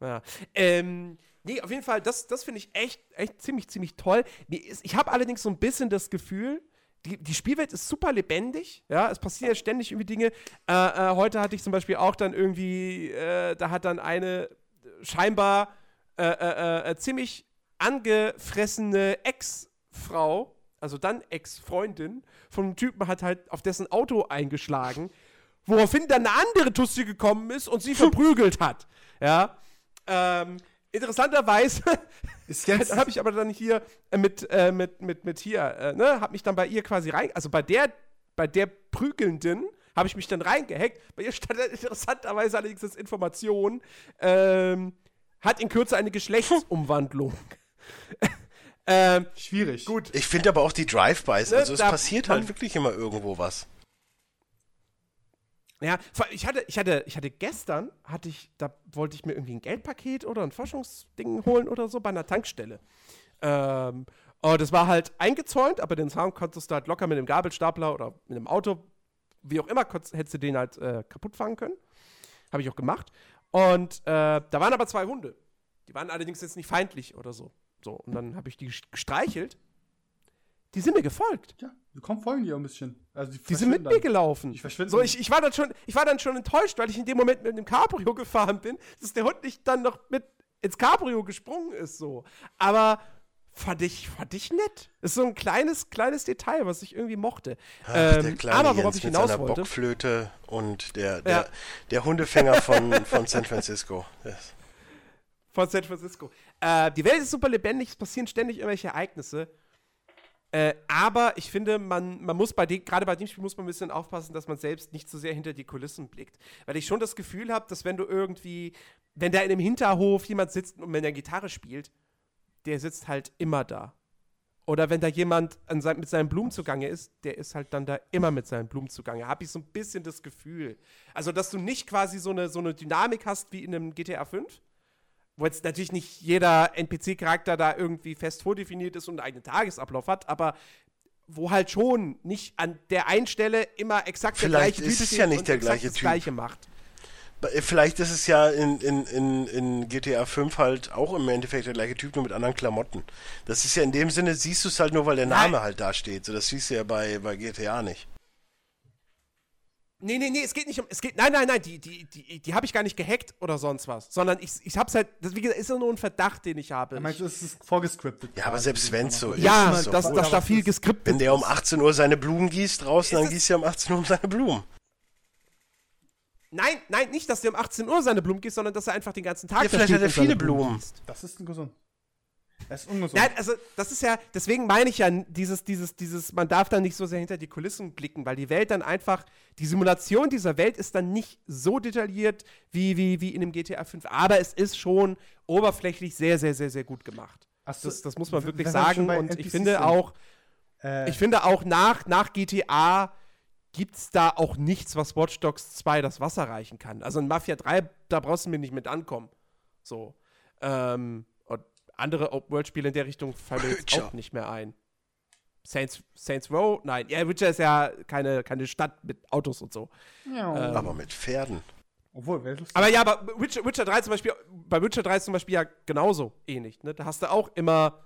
Ja. Ähm, nee, auf jeden Fall, das, das finde ich echt, echt ziemlich, ziemlich toll. Ich habe allerdings so ein bisschen das Gefühl, die, die Spielwelt ist super lebendig, ja, es passieren ja ständig irgendwie Dinge. Äh, äh, heute hatte ich zum Beispiel auch dann irgendwie, äh, da hat dann eine scheinbar äh, äh, äh, ziemlich angefressene Ex-Frau also dann Ex-Freundin, von einem Typen hat halt auf dessen Auto eingeschlagen, woraufhin dann eine andere Tussi gekommen ist und sie verprügelt hat. Ja. Ähm, interessanterweise habe ich aber dann hier äh, mit, äh, mit, mit, mit hier, äh, ne, habe mich dann bei ihr quasi rein, also bei der, bei der Prügelnden habe ich mich dann reingehackt. Bei ihr stand interessanterweise allerdings als Information, ähm, hat in Kürze eine Geschlechtsumwandlung. Ähm, Schwierig. Gut. Ich finde aber auch die Drive-Bys, also es passiert halt wirklich immer irgendwo was. Ja, ich hatte, ich hatte, ich hatte gestern, hatte ich, da wollte ich mir irgendwie ein Geldpaket oder ein Forschungsding holen oder so bei einer Tankstelle. Ähm, und das war halt eingezäunt, aber den Zaun konntest du halt locker mit einem Gabelstapler oder mit einem Auto, wie auch immer, hättest du den halt äh, kaputt fangen können. Habe ich auch gemacht. Und äh, da waren aber zwei Hunde. Die waren allerdings jetzt nicht feindlich oder so. So, und dann habe ich die gestreichelt. Die sind mir gefolgt. Ja, komm, folgen die auch ein bisschen. Also die, die sind mit dann. mir gelaufen. Ich verschwinde. So, ich, ich, war dann schon, ich war dann schon enttäuscht, weil ich in dem Moment mit dem Cabrio gefahren bin, dass der Hund nicht dann noch mit ins Cabrio gesprungen ist, so. Aber fand ich, fand ich nett. Ist so ein kleines, kleines Detail, was ich irgendwie mochte. Ach, ähm, aber worauf Jens ich hinaus mit wollte. Bockflöte und der, der, ja. der Hundefänger von, von San Francisco. Yes. Von San Francisco. Äh, die Welt ist super lebendig, es passieren ständig irgendwelche Ereignisse. Äh, aber ich finde, man, man muss bei dem, gerade bei dem Spiel muss man ein bisschen aufpassen, dass man selbst nicht zu so sehr hinter die Kulissen blickt. Weil ich schon das Gefühl habe, dass wenn du irgendwie, wenn da in einem Hinterhof jemand sitzt und mit einer Gitarre spielt, der sitzt halt immer da. Oder wenn da jemand sein, mit seinen Blumen zugange ist, der ist halt dann da immer mit seinen Blumen zugange. Habe ich so ein bisschen das Gefühl. Also, dass du nicht quasi so eine, so eine Dynamik hast wie in einem GTA 5, wo jetzt natürlich nicht jeder NPC-Charakter da irgendwie fest vordefiniert ist und einen eigenen Tagesablauf hat, aber wo halt schon nicht an der einen Stelle immer exakt Vielleicht der gleiche Typ ist es ja nicht der gleiche das Typ. Gleiche macht. Äh, vielleicht ist es ja in, in, in, in GTA 5 halt auch im Endeffekt der gleiche Typ, nur mit anderen Klamotten. Das ist ja in dem Sinne, siehst du es halt nur, weil der Name Nein. halt da steht. So, das siehst du ja bei, bei GTA nicht. Nee, nee, nee, es geht nicht um. Es geht, nein, nein, nein, die, die, die, die habe ich gar nicht gehackt oder sonst was. Sondern ich, ich hab's halt. Das, wie gesagt, ist ja nur ein Verdacht, den ich habe. Ja, meinst du, es ist vorgescriptet? Ja, aber selbst wenn es so ist. Ja, dass, dass, dass da viel geskriptet Wenn der um 18 Uhr seine Blumen gießt draußen, dann gießt er um 18 Uhr seine Blumen. Nein, nein, nicht, dass er um 18 Uhr seine Blumen gießt, sondern dass er einfach den ganzen Tag ja, vielleicht hat er viele Blumen. Blumen das ist gesund. Das ist ungesund. Nein, also das ist ja, deswegen meine ich ja, dieses, dieses, dieses, man darf da nicht so sehr hinter die Kulissen blicken, weil die Welt dann einfach, die Simulation dieser Welt ist dann nicht so detailliert wie, wie, wie in dem GTA 5, aber es ist schon oberflächlich sehr, sehr, sehr, sehr gut gemacht. So, das, das muss man wirklich sagen und NPCs ich finde sind. auch, äh, ich finde auch nach, nach GTA gibt es da auch nichts, was Watch Dogs 2 das Wasser reichen kann. Also in Mafia 3, da brauchst du mir nicht mit ankommen. So. Ähm, andere Open-World-Spiele in der Richtung fallen mir jetzt auch nicht mehr ein. Saints, Saints Row? Nein, ja, Witcher ist ja keine, keine Stadt mit Autos und so. Ja. Ähm, aber mit Pferden. Obwohl, Aber ja, aber Witcher, Witcher 3 zum Beispiel, bei Witcher 3 zum Beispiel ja genauso ähnlich. Ne? Da hast du auch immer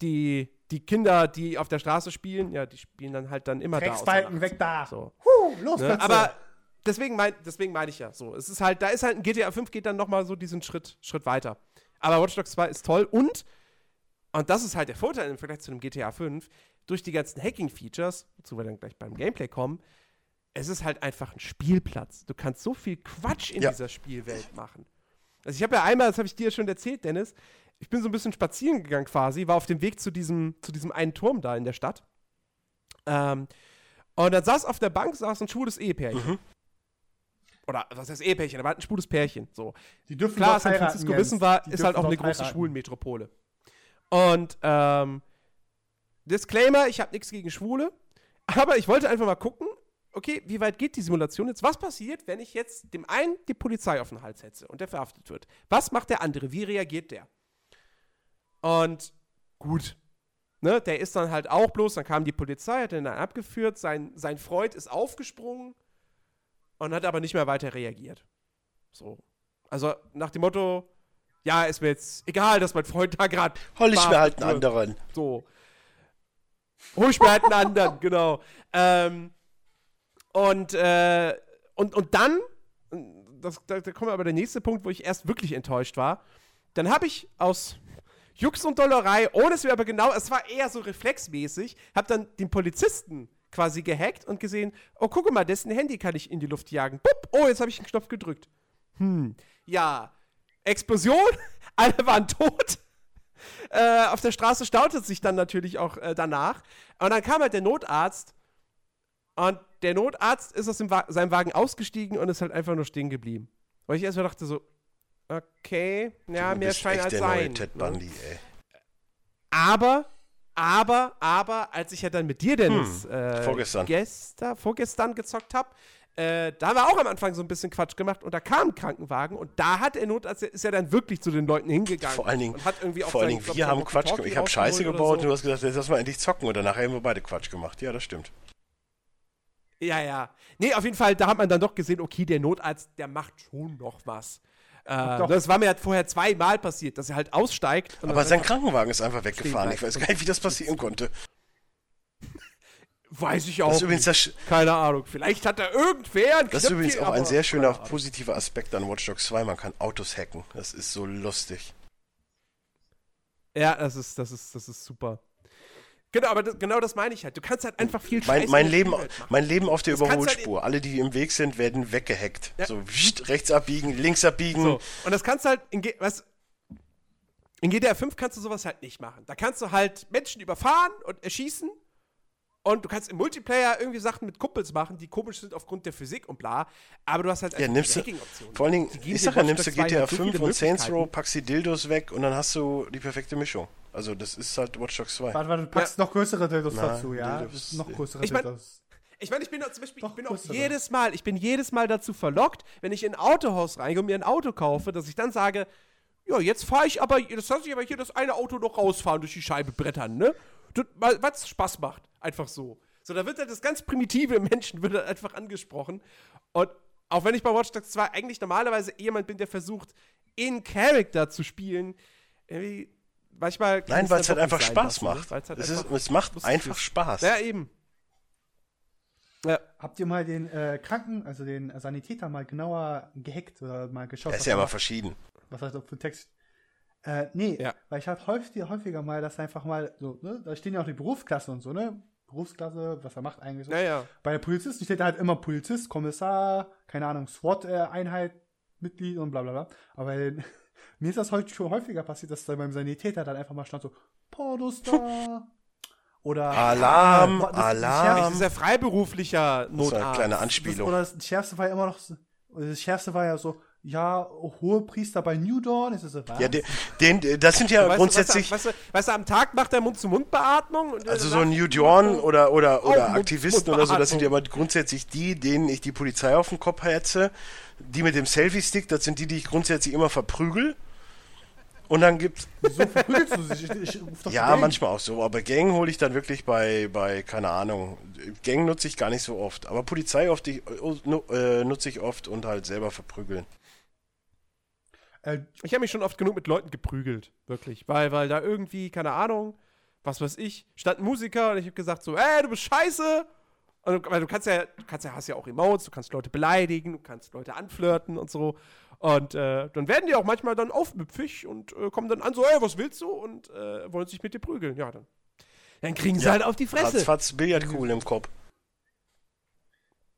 die, die Kinder, die auf der Straße spielen, ja, die spielen dann halt dann immer da. weg da. So. Huh, los, ne? Aber deswegen meine deswegen mein ich ja so. Es ist halt, da ist halt ein GTA 5 geht dann nochmal so diesen Schritt, Schritt weiter. Aber Watch Dogs 2 ist toll und, und das ist halt der Vorteil im Vergleich zu einem GTA 5, durch die ganzen Hacking-Features, wozu wir dann gleich beim Gameplay kommen, es ist halt einfach ein Spielplatz. Du kannst so viel Quatsch in ja. dieser Spielwelt machen. Also ich habe ja einmal, das habe ich dir schon erzählt, Dennis, ich bin so ein bisschen spazieren gegangen quasi, war auf dem Weg zu diesem, zu diesem einen Turm da in der Stadt. Ähm, und dann saß auf der Bank saß ein schwules Ehepärchen. Mhm. Oder was heißt Ehepärchen? War halt ein schwules Pärchen. So. Die dürfen Klar, San Francisco wissen war, ist halt auch eine große Schwulenmetropole. Und ähm, Disclaimer, ich habe nichts gegen Schwule, aber ich wollte einfach mal gucken, okay, wie weit geht die Simulation jetzt? Was passiert, wenn ich jetzt dem einen die Polizei auf den Hals setze und der verhaftet wird? Was macht der andere? Wie reagiert der? Und gut, ne, der ist dann halt auch bloß, dann kam die Polizei, hat ihn dann abgeführt, sein, sein Freund ist aufgesprungen und hat aber nicht mehr weiter reagiert. So. Also nach dem Motto, ja, ist mir jetzt egal, dass mein Freund da gerade. Hol ich mir halt einen anderen. So. Hol ich mir halt einen anderen, genau. Ähm, und, äh, und, und dann, das, da, da kommt aber der nächste Punkt, wo ich erst wirklich enttäuscht war. Dann habe ich aus Jux und Dollerei, ohne es mir aber genau, es war eher so reflexmäßig, hab dann den Polizisten quasi gehackt und gesehen, oh, guck mal, dessen Handy kann ich in die Luft jagen. Bupp, oh, jetzt habe ich einen Knopf gedrückt. Hm, ja, Explosion, alle waren tot. Äh, auf der Straße staute es sich dann natürlich auch äh, danach. Und dann kam halt der Notarzt und der Notarzt ist aus Wa seinem Wagen ausgestiegen und ist halt einfach nur stehen geblieben. Weil ich erstmal dachte so, Okay, ja, mehr scheint als sein. Ted ne? Bundy, ey. Aber, aber, aber, als ich ja dann mit dir, Dennis, hm, äh, vorgestern. Gestern, vorgestern gezockt habe, äh, da haben wir auch am Anfang so ein bisschen Quatsch gemacht und da kam ein Krankenwagen und da hat er Notarzt, ist er dann wirklich zu den Leuten hingegangen. Vor allen Dingen, und hat irgendwie vor allen Dingen wir haben Quatsch gemacht. Ich habe Scheiße gebaut so. und du hast gesagt, jetzt lass mal endlich zocken und danach haben wir beide Quatsch gemacht. Ja, das stimmt. Ja, ja. Nee, auf jeden Fall, da hat man dann doch gesehen, okay, der Notarzt, der macht schon noch was. Äh, das war mir halt vorher zweimal passiert, dass er halt aussteigt. Aber sein Krankenwagen ist einfach weggefahren. Ich weiß gar nicht, wie das passieren konnte. Weiß ich auch. Das ist das Keine Ahnung. Vielleicht hat er irgendwer. Das ist übrigens auch ein sehr schöner positiver Aspekt an Watch Dogs 2. Man kann Autos hacken. Das ist so lustig. Ja, das ist, das ist, das ist super. Genau, aber das, genau das meine ich halt. Du kannst halt einfach viel Scheiße mein, mein Leben, mein Leben auf der das halt Überholspur. Halt Alle, die im Weg sind, werden weggehackt. Ja. So rechts abbiegen, links abbiegen. So. Und das kannst du halt in, was, in GTA 5 kannst du sowas halt nicht machen. Da kannst du halt Menschen überfahren und erschießen und du kannst im Multiplayer irgendwie Sachen mit Kumpels machen, die komisch sind aufgrund der Physik und bla. Aber du hast halt ja, nimmst du, Vor allen Dingen, ich sag ja, nimmst du GTA 5 und Saints Row, packst die Dildos weg und dann hast du die perfekte Mischung. Also, das ist halt Watch Dogs 2. Warte, warte, du packst ja. noch größere Dildos Na, dazu, ja? Dildos. Noch größere ich mein, Dildos. Ich meine, ich bin zum Beispiel, ich bin auch jedes Mal, ich bin jedes Mal dazu verlockt, wenn ich in ein Autohaus reingehe und mir ein Auto kaufe, dass ich dann sage, ja, jetzt fahre ich aber, das lasse ich aber hier das eine Auto noch rausfahren, durch die Scheibe brettern, ne? Was Spaß macht. Einfach so. So, da wird halt das ganz primitive im Menschen wird halt einfach angesprochen. Und auch wenn ich bei Watch Dogs 2 eigentlich normalerweise jemand bin, der versucht, in Character zu spielen, irgendwie manchmal. Nein, weil es halt einfach Spaß macht. Halt es, ist, es macht einfach. Spaß. Ja, eben. Ja. Habt ihr mal den äh, Kranken, also den Sanitäter mal genauer gehackt oder mal geschaut? Er ist ja immer verschieden. Was heißt auf für Text? Äh, nee, ja. weil ich hatte häufig, häufiger mal, dass einfach mal so, ne, da stehen ja auch die Berufsklassen und so, ne? Berufsklasse, was er macht eigentlich so. Ja, ja. Bei der Polizisten steht da halt immer Polizist, Kommissar, keine Ahnung, SWAT-Einheit, Mitglied und bla bla bla. Aber den, mir ist das heute schon häufiger passiert, dass da beim Sanitäter dann einfach mal stand so, Pornostar. Oder Alarm, ja, das, Alarm. Das ist ja freiberuflicher Notarzt. Das eine kleine Anspielung. Das, oder das Schärfste war ja immer noch, das Schärfste war ja so, ja, hohe Priester bei New Dawn, ist das so was? Ja, den, den, das sind ja weißt grundsätzlich. Du, weißt, du, weißt, du, am Tag macht er Mund-zu-Mund-Beatmung? Also so New Dawn oder, oder, oder Aktivisten oder so, das sind ja aber grundsätzlich die, denen ich die Polizei auf den Kopf hetze. Die mit dem Selfie-Stick, das sind die, die ich grundsätzlich immer verprügel. Und dann gibt's. Wieso verprügelst du sich? Ich, ich, ja, Gang. manchmal auch so. Aber Gang hole ich dann wirklich bei, bei, keine Ahnung. Gang nutze ich gar nicht so oft. Aber Polizei oft, ich, äh, nutze ich oft und halt selber verprügeln. Äh, ich habe mich schon oft genug mit Leuten geprügelt, wirklich. Weil, weil da irgendwie, keine Ahnung, was weiß ich, stand ein Musiker und ich habe gesagt so, ey, du bist scheiße. Und, weil du kannst ja, du kannst ja, hast ja auch Emotes, du kannst Leute beleidigen, du kannst Leute anflirten und so. Und äh, dann werden die auch manchmal dann aufmüpfig und äh, kommen dann an, so, ey, was willst du? Und äh, wollen sich mit dir prügeln. Ja, dann. Dann kriegen sie ja, halt auf die Fresse. Ratzfatz Billardkugeln im Kopf.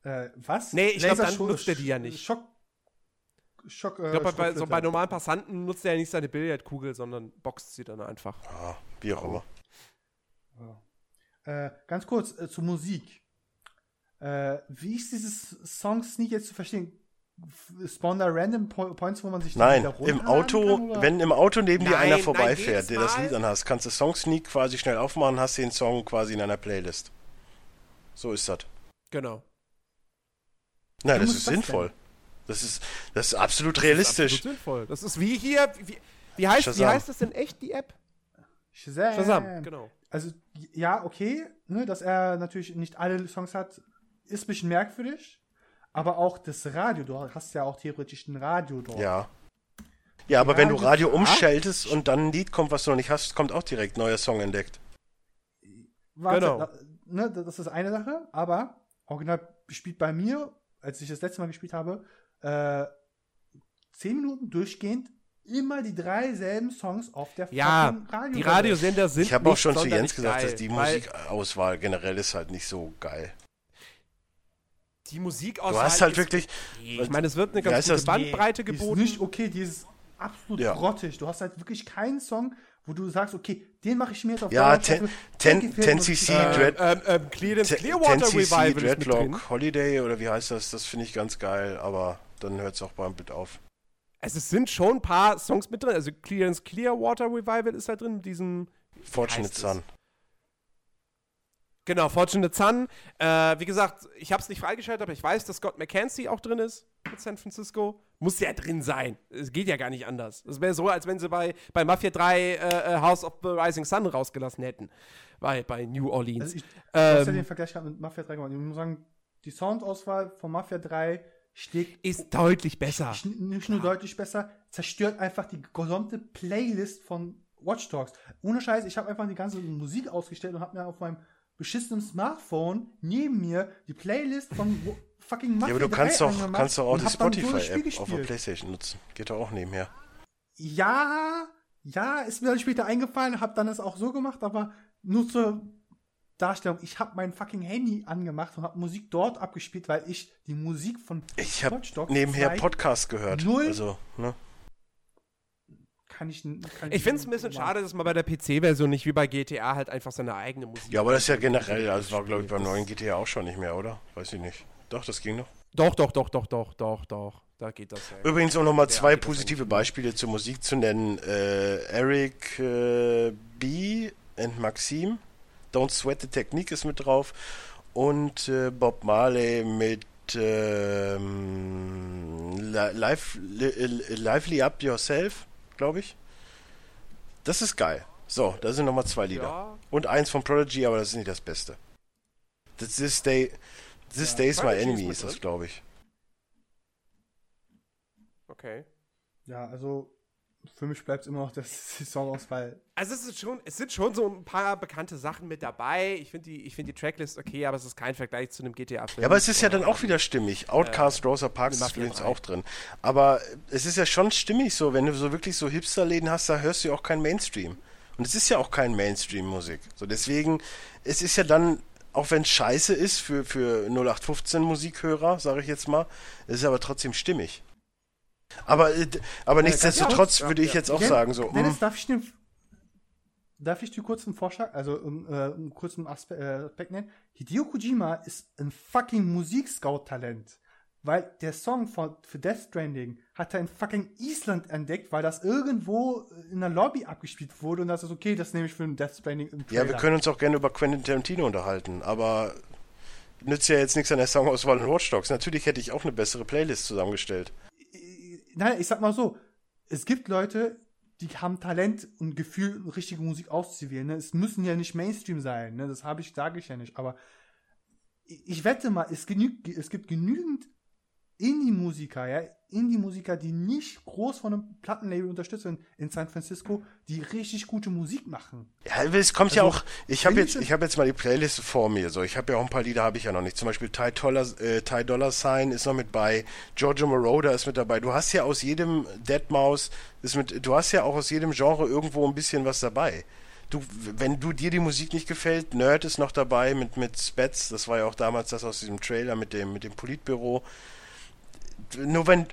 Äh, was? Nee, ich glaube, dann nutzt er die ja nicht. Schock Schock. Äh, ich glaube, bei, so bei normalen Passanten nutzt er ja nicht seine Billardkugel, sondern boxt sie dann einfach. Ja, wie auch immer. Ja. Äh, ganz kurz äh, zur Musik. Äh, wie ist dieses Song Sneak jetzt zu verstehen? Spawn da random Points, wo man sich Nein, im Auto, kann, wenn im Auto neben nein, dir einer vorbeifährt, der das Lied anhast, kannst du Song Sneak quasi schnell aufmachen, hast den Song quasi in einer Playlist. So ist das. Genau. Nein, das ist sinnvoll. Denn? Das ist, das ist absolut das realistisch. Ist absolut sinnvoll. Das ist wie hier, wie, wie, heißt, wie heißt das denn echt, die App? Shazam. Shazam, genau. Also, ja, okay, ne, dass er natürlich nicht alle Songs hat, ist ein bisschen merkwürdig. Aber auch das Radio, du hast ja auch theoretisch ein Radio dort. Ja. Ja, aber Radio wenn du Radio umschaltest und dann ein Lied kommt, was du noch nicht hast, kommt auch direkt neuer Song entdeckt. Warte, genau. Da, ne, das ist eine Sache, aber original spielt bei mir, als ich das letzte Mal gespielt habe, äh, zehn Minuten durchgehend immer die drei selben Songs auf der ja, Radio. Die Radiosender sind. Ich habe auch schon zu Jens gesagt, geil, dass die Musikauswahl generell ist halt nicht so geil. Die Musikauswahl. Du hast halt wirklich. Ich meine, es wird eine ganz gute Bandbreite nee, geboten. Die ist nicht okay, die ist absolut ja. grottig. Du hast halt wirklich keinen Song, wo du sagst, okay, den mache ich mir jetzt auf Ja, 10cc Dread. Ähm, ähm, Clearwater Revival. Dreadlock Holiday oder wie heißt das? Das finde ich ganz geil, aber dann hört es auch beim Bit auf. Also es sind schon ein paar Songs mit drin. Also Clearance Clearwater Revival ist da drin mit diesem. Fortunate Son. Genau, Fortunate Son. Äh, wie gesagt, ich habe es nicht freigeschaltet, aber ich weiß, dass Scott McKenzie auch drin ist mit San Francisco. Muss ja drin sein. Es geht ja gar nicht anders. Es wäre so, als wenn sie bei, bei Mafia 3 äh, äh, House of the Rising Sun rausgelassen hätten. Bei, bei New Orleans. Also ich, ähm, hast ja den Vergleich mit Mafia 3 gemacht. Ich muss sagen, die Soundauswahl von Mafia 3 schlägt. Ist deutlich besser. Nicht nur ja. deutlich besser, zerstört einfach die gesamte Playlist von Watch Dogs. Ohne Scheiß, ich habe einfach die ganze Musik ausgestellt und habe mir auf meinem beschissenen Smartphone neben mir die Playlist von fucking Mafia Ja, aber du kannst doch, kannst doch auch die Spotify-App auf der Playstation nutzen. Geht doch auch nebenher. Ja, Ja, ist mir dann später eingefallen, hab dann es auch so gemacht, aber nur zur Darstellung. Ich habe mein fucking Handy angemacht und habe Musik dort abgespielt, weil ich die Musik von Ich habe nebenher Podcast gehört. Null. Also, ne? Kann ich, kann ich, ich finde es ein bisschen schade, dass man bei der PC-Version nicht wie bei GTA halt einfach seine eigene Musik. Ja, aber das ist ja generell, also das war glaube ich beim neuen GTA auch schon nicht mehr, oder? Weiß ich nicht. Doch, das ging noch. Doch, doch, doch, doch, doch, doch, doch. Da geht das ja. Übrigens auch nochmal zwei positive Beispiele zur Musik zu nennen. Äh, Eric äh, B. und Maxim Don't Sweat the Technique ist mit drauf und äh, Bob Marley mit ähm, Live, Lively Up Yourself, glaube ich. Das ist geil. So, da sind nochmal zwei Lieder. Ja. Und eins von Prodigy, aber das ist nicht das Beste. This Day, This ja, Day's My Enemy ist das, glaube ich. Okay. Ja, also für mich bleibt es immer noch das Saisonauswahl. Also es ist schon, es sind schon so ein paar bekannte Sachen mit dabei. Ich finde die, find die Tracklist okay, aber es ist kein Vergleich zu einem GTA-Film. Ja, aber es ist ja dann auch wieder stimmig. Outcast, äh, Rosa Parks ist übrigens auch drin. Aber es ist ja schon stimmig so, wenn du so wirklich so Hipster-Läden hast, da hörst du ja auch kein Mainstream. Und es ist ja auch kein Mainstream-Musik. So deswegen, es ist ja dann, auch wenn es scheiße ist für, für 0815 Musikhörer, sage ich jetzt mal, es ist aber trotzdem stimmig. Aber, äh, aber nichtsdestotrotz ja, würde ich jetzt auch Dennis, sagen, so. Dennis, hm. darf ich den, darf ich dir kurz einen Vorschlag, also um, äh, einen kurzen Aspekt, äh, Aspekt nennen? Hideo Kojima ist ein fucking Musikscout-Talent. Weil der Song von, für Death Stranding hat er in fucking Island entdeckt, weil das irgendwo in einer Lobby abgespielt wurde und das ist okay, das nehme ich für ein Death Stranding. Ja, wir können uns auch gerne über Quentin Tarantino unterhalten, aber nützt ja jetzt nichts an der Songauswahl in Watch Dogs. Natürlich hätte ich auch eine bessere Playlist zusammengestellt nein, ich sag mal so, es gibt Leute, die haben Talent und Gefühl, richtige Musik auszuwählen. Ne? Es müssen ja nicht Mainstream sein, ne? das habe ich, sage ich ja nicht. Aber ich, ich wette mal, es, genügt, es gibt genügend Indie-Musiker, ja, Indie-Musiker, die nicht groß von einem Plattenlabel unterstützt werden in San Francisco, die richtig gute Musik machen. Ja, es kommt also, ja auch, ich habe jetzt, ich habe jetzt mal die Playlist vor mir, so, ich habe ja auch ein paar Lieder, habe ich ja noch nicht. Zum Beispiel Ty Dollar, äh, Ty Dollar Sign ist noch mit bei, Giorgio Moroder ist mit dabei. Du hast ja aus jedem Deadmaus, ist mit, du hast ja auch aus jedem Genre irgendwo ein bisschen was dabei. Du, wenn du dir die Musik nicht gefällt, Nerd ist noch dabei mit, mit Spets, das war ja auch damals das aus diesem Trailer mit dem, mit dem Politbüro nur wenn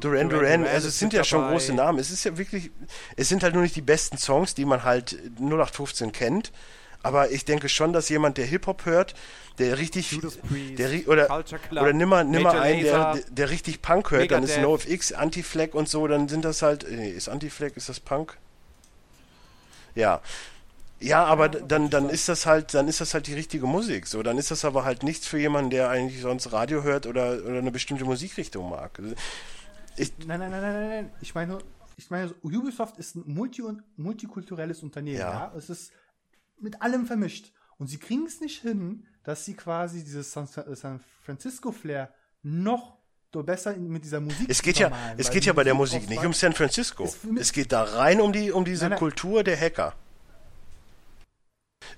Duran Duran, also es sind ja schon große Namen. Es ist ja wirklich, es sind halt nur nicht die besten Songs, die man halt 0815 kennt. Aber ich denke schon, dass jemand, der Hip-Hop hört, der richtig, der, oder, oder nimm mal, nimm mal einen, der, der richtig Punk hört, dann ist NoFX, Anti-Flag und so, dann sind das halt, nee, ist Anti-Flag, ist das Punk? Ja, ja, aber dann, dann ist das halt, dann ist das halt die richtige Musik. So, dann ist das aber halt nichts für jemanden, der eigentlich sonst Radio hört oder, oder eine bestimmte Musikrichtung mag. Also, ich nein, nein, nein, nein, nein. Ich meine, ich meine, Ubisoft ist ein multi multikulturelles Unternehmen. Ja. ja. Es ist mit allem vermischt. Und sie kriegen es nicht hin, dass sie quasi dieses San, San Francisco Flair noch besser mit dieser Musik. Es geht ja, es geht ja bei der Musik nicht um San Francisco. Es geht da rein um die, um diese nein, nein. Kultur der Hacker.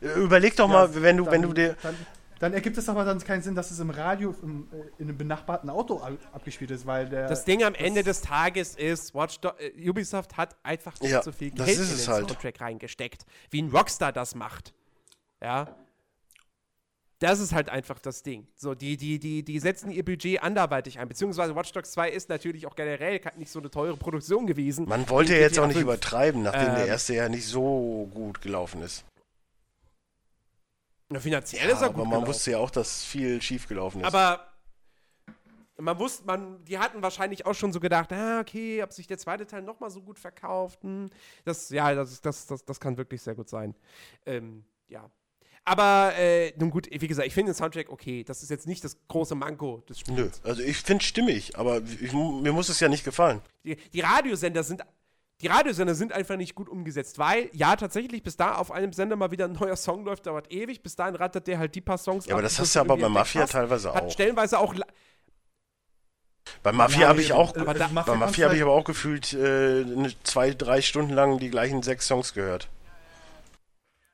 Überleg doch ja, mal, wenn du, dann, wenn du dir. Dann, dann, ergibt es aber dann keinen Sinn, dass es im Radio im, äh, in einem benachbarten Auto abgespielt ist, weil der. Das Ding am Ende des Tages ist, Watch Do äh, Ubisoft hat einfach nicht ja, so viel Geld in den halt. Soundtrack reingesteckt, wie ein Rockstar das macht. Ja. Das ist halt einfach das Ding. So, die, die, die, die setzen ihr Budget anderweitig ein. Beziehungsweise Watch Dogs 2 ist natürlich auch generell nicht so eine teure Produktion gewesen. Man wollte ja jetzt auch nicht übertreiben, nachdem ähm, der erste ja nicht so gut gelaufen ist. Na, finanziell ja, ist er gut. Aber man gelaufen. wusste ja auch, dass viel schiefgelaufen ist. Aber man wusste, man, die hatten wahrscheinlich auch schon so gedacht, ah, okay, ob sich der zweite Teil nochmal so gut verkauft. Hm. Das, ja, das, das, das, das kann wirklich sehr gut sein. Ähm, ja. Aber äh, nun gut, wie gesagt, ich finde den Soundtrack okay. Das ist jetzt nicht das große Manko des Spiels. Nö, also ich finde es stimmig, aber ich, mir muss es ja nicht gefallen. Die, die Radiosender sind die Radiosender sind einfach nicht gut umgesetzt, weil, ja, tatsächlich, bis da auf einem Sender mal wieder ein neuer Song läuft, dauert ewig. Bis dahin rattert der halt die paar Songs Ja, aber das hast du aber bei Mafia passt. teilweise auch. Hat stellenweise auch. Bei Mafia ja, habe ich auch, aber bei Mafia habe ich aber auch gefühlt äh, zwei, drei Stunden lang die gleichen sechs Songs gehört.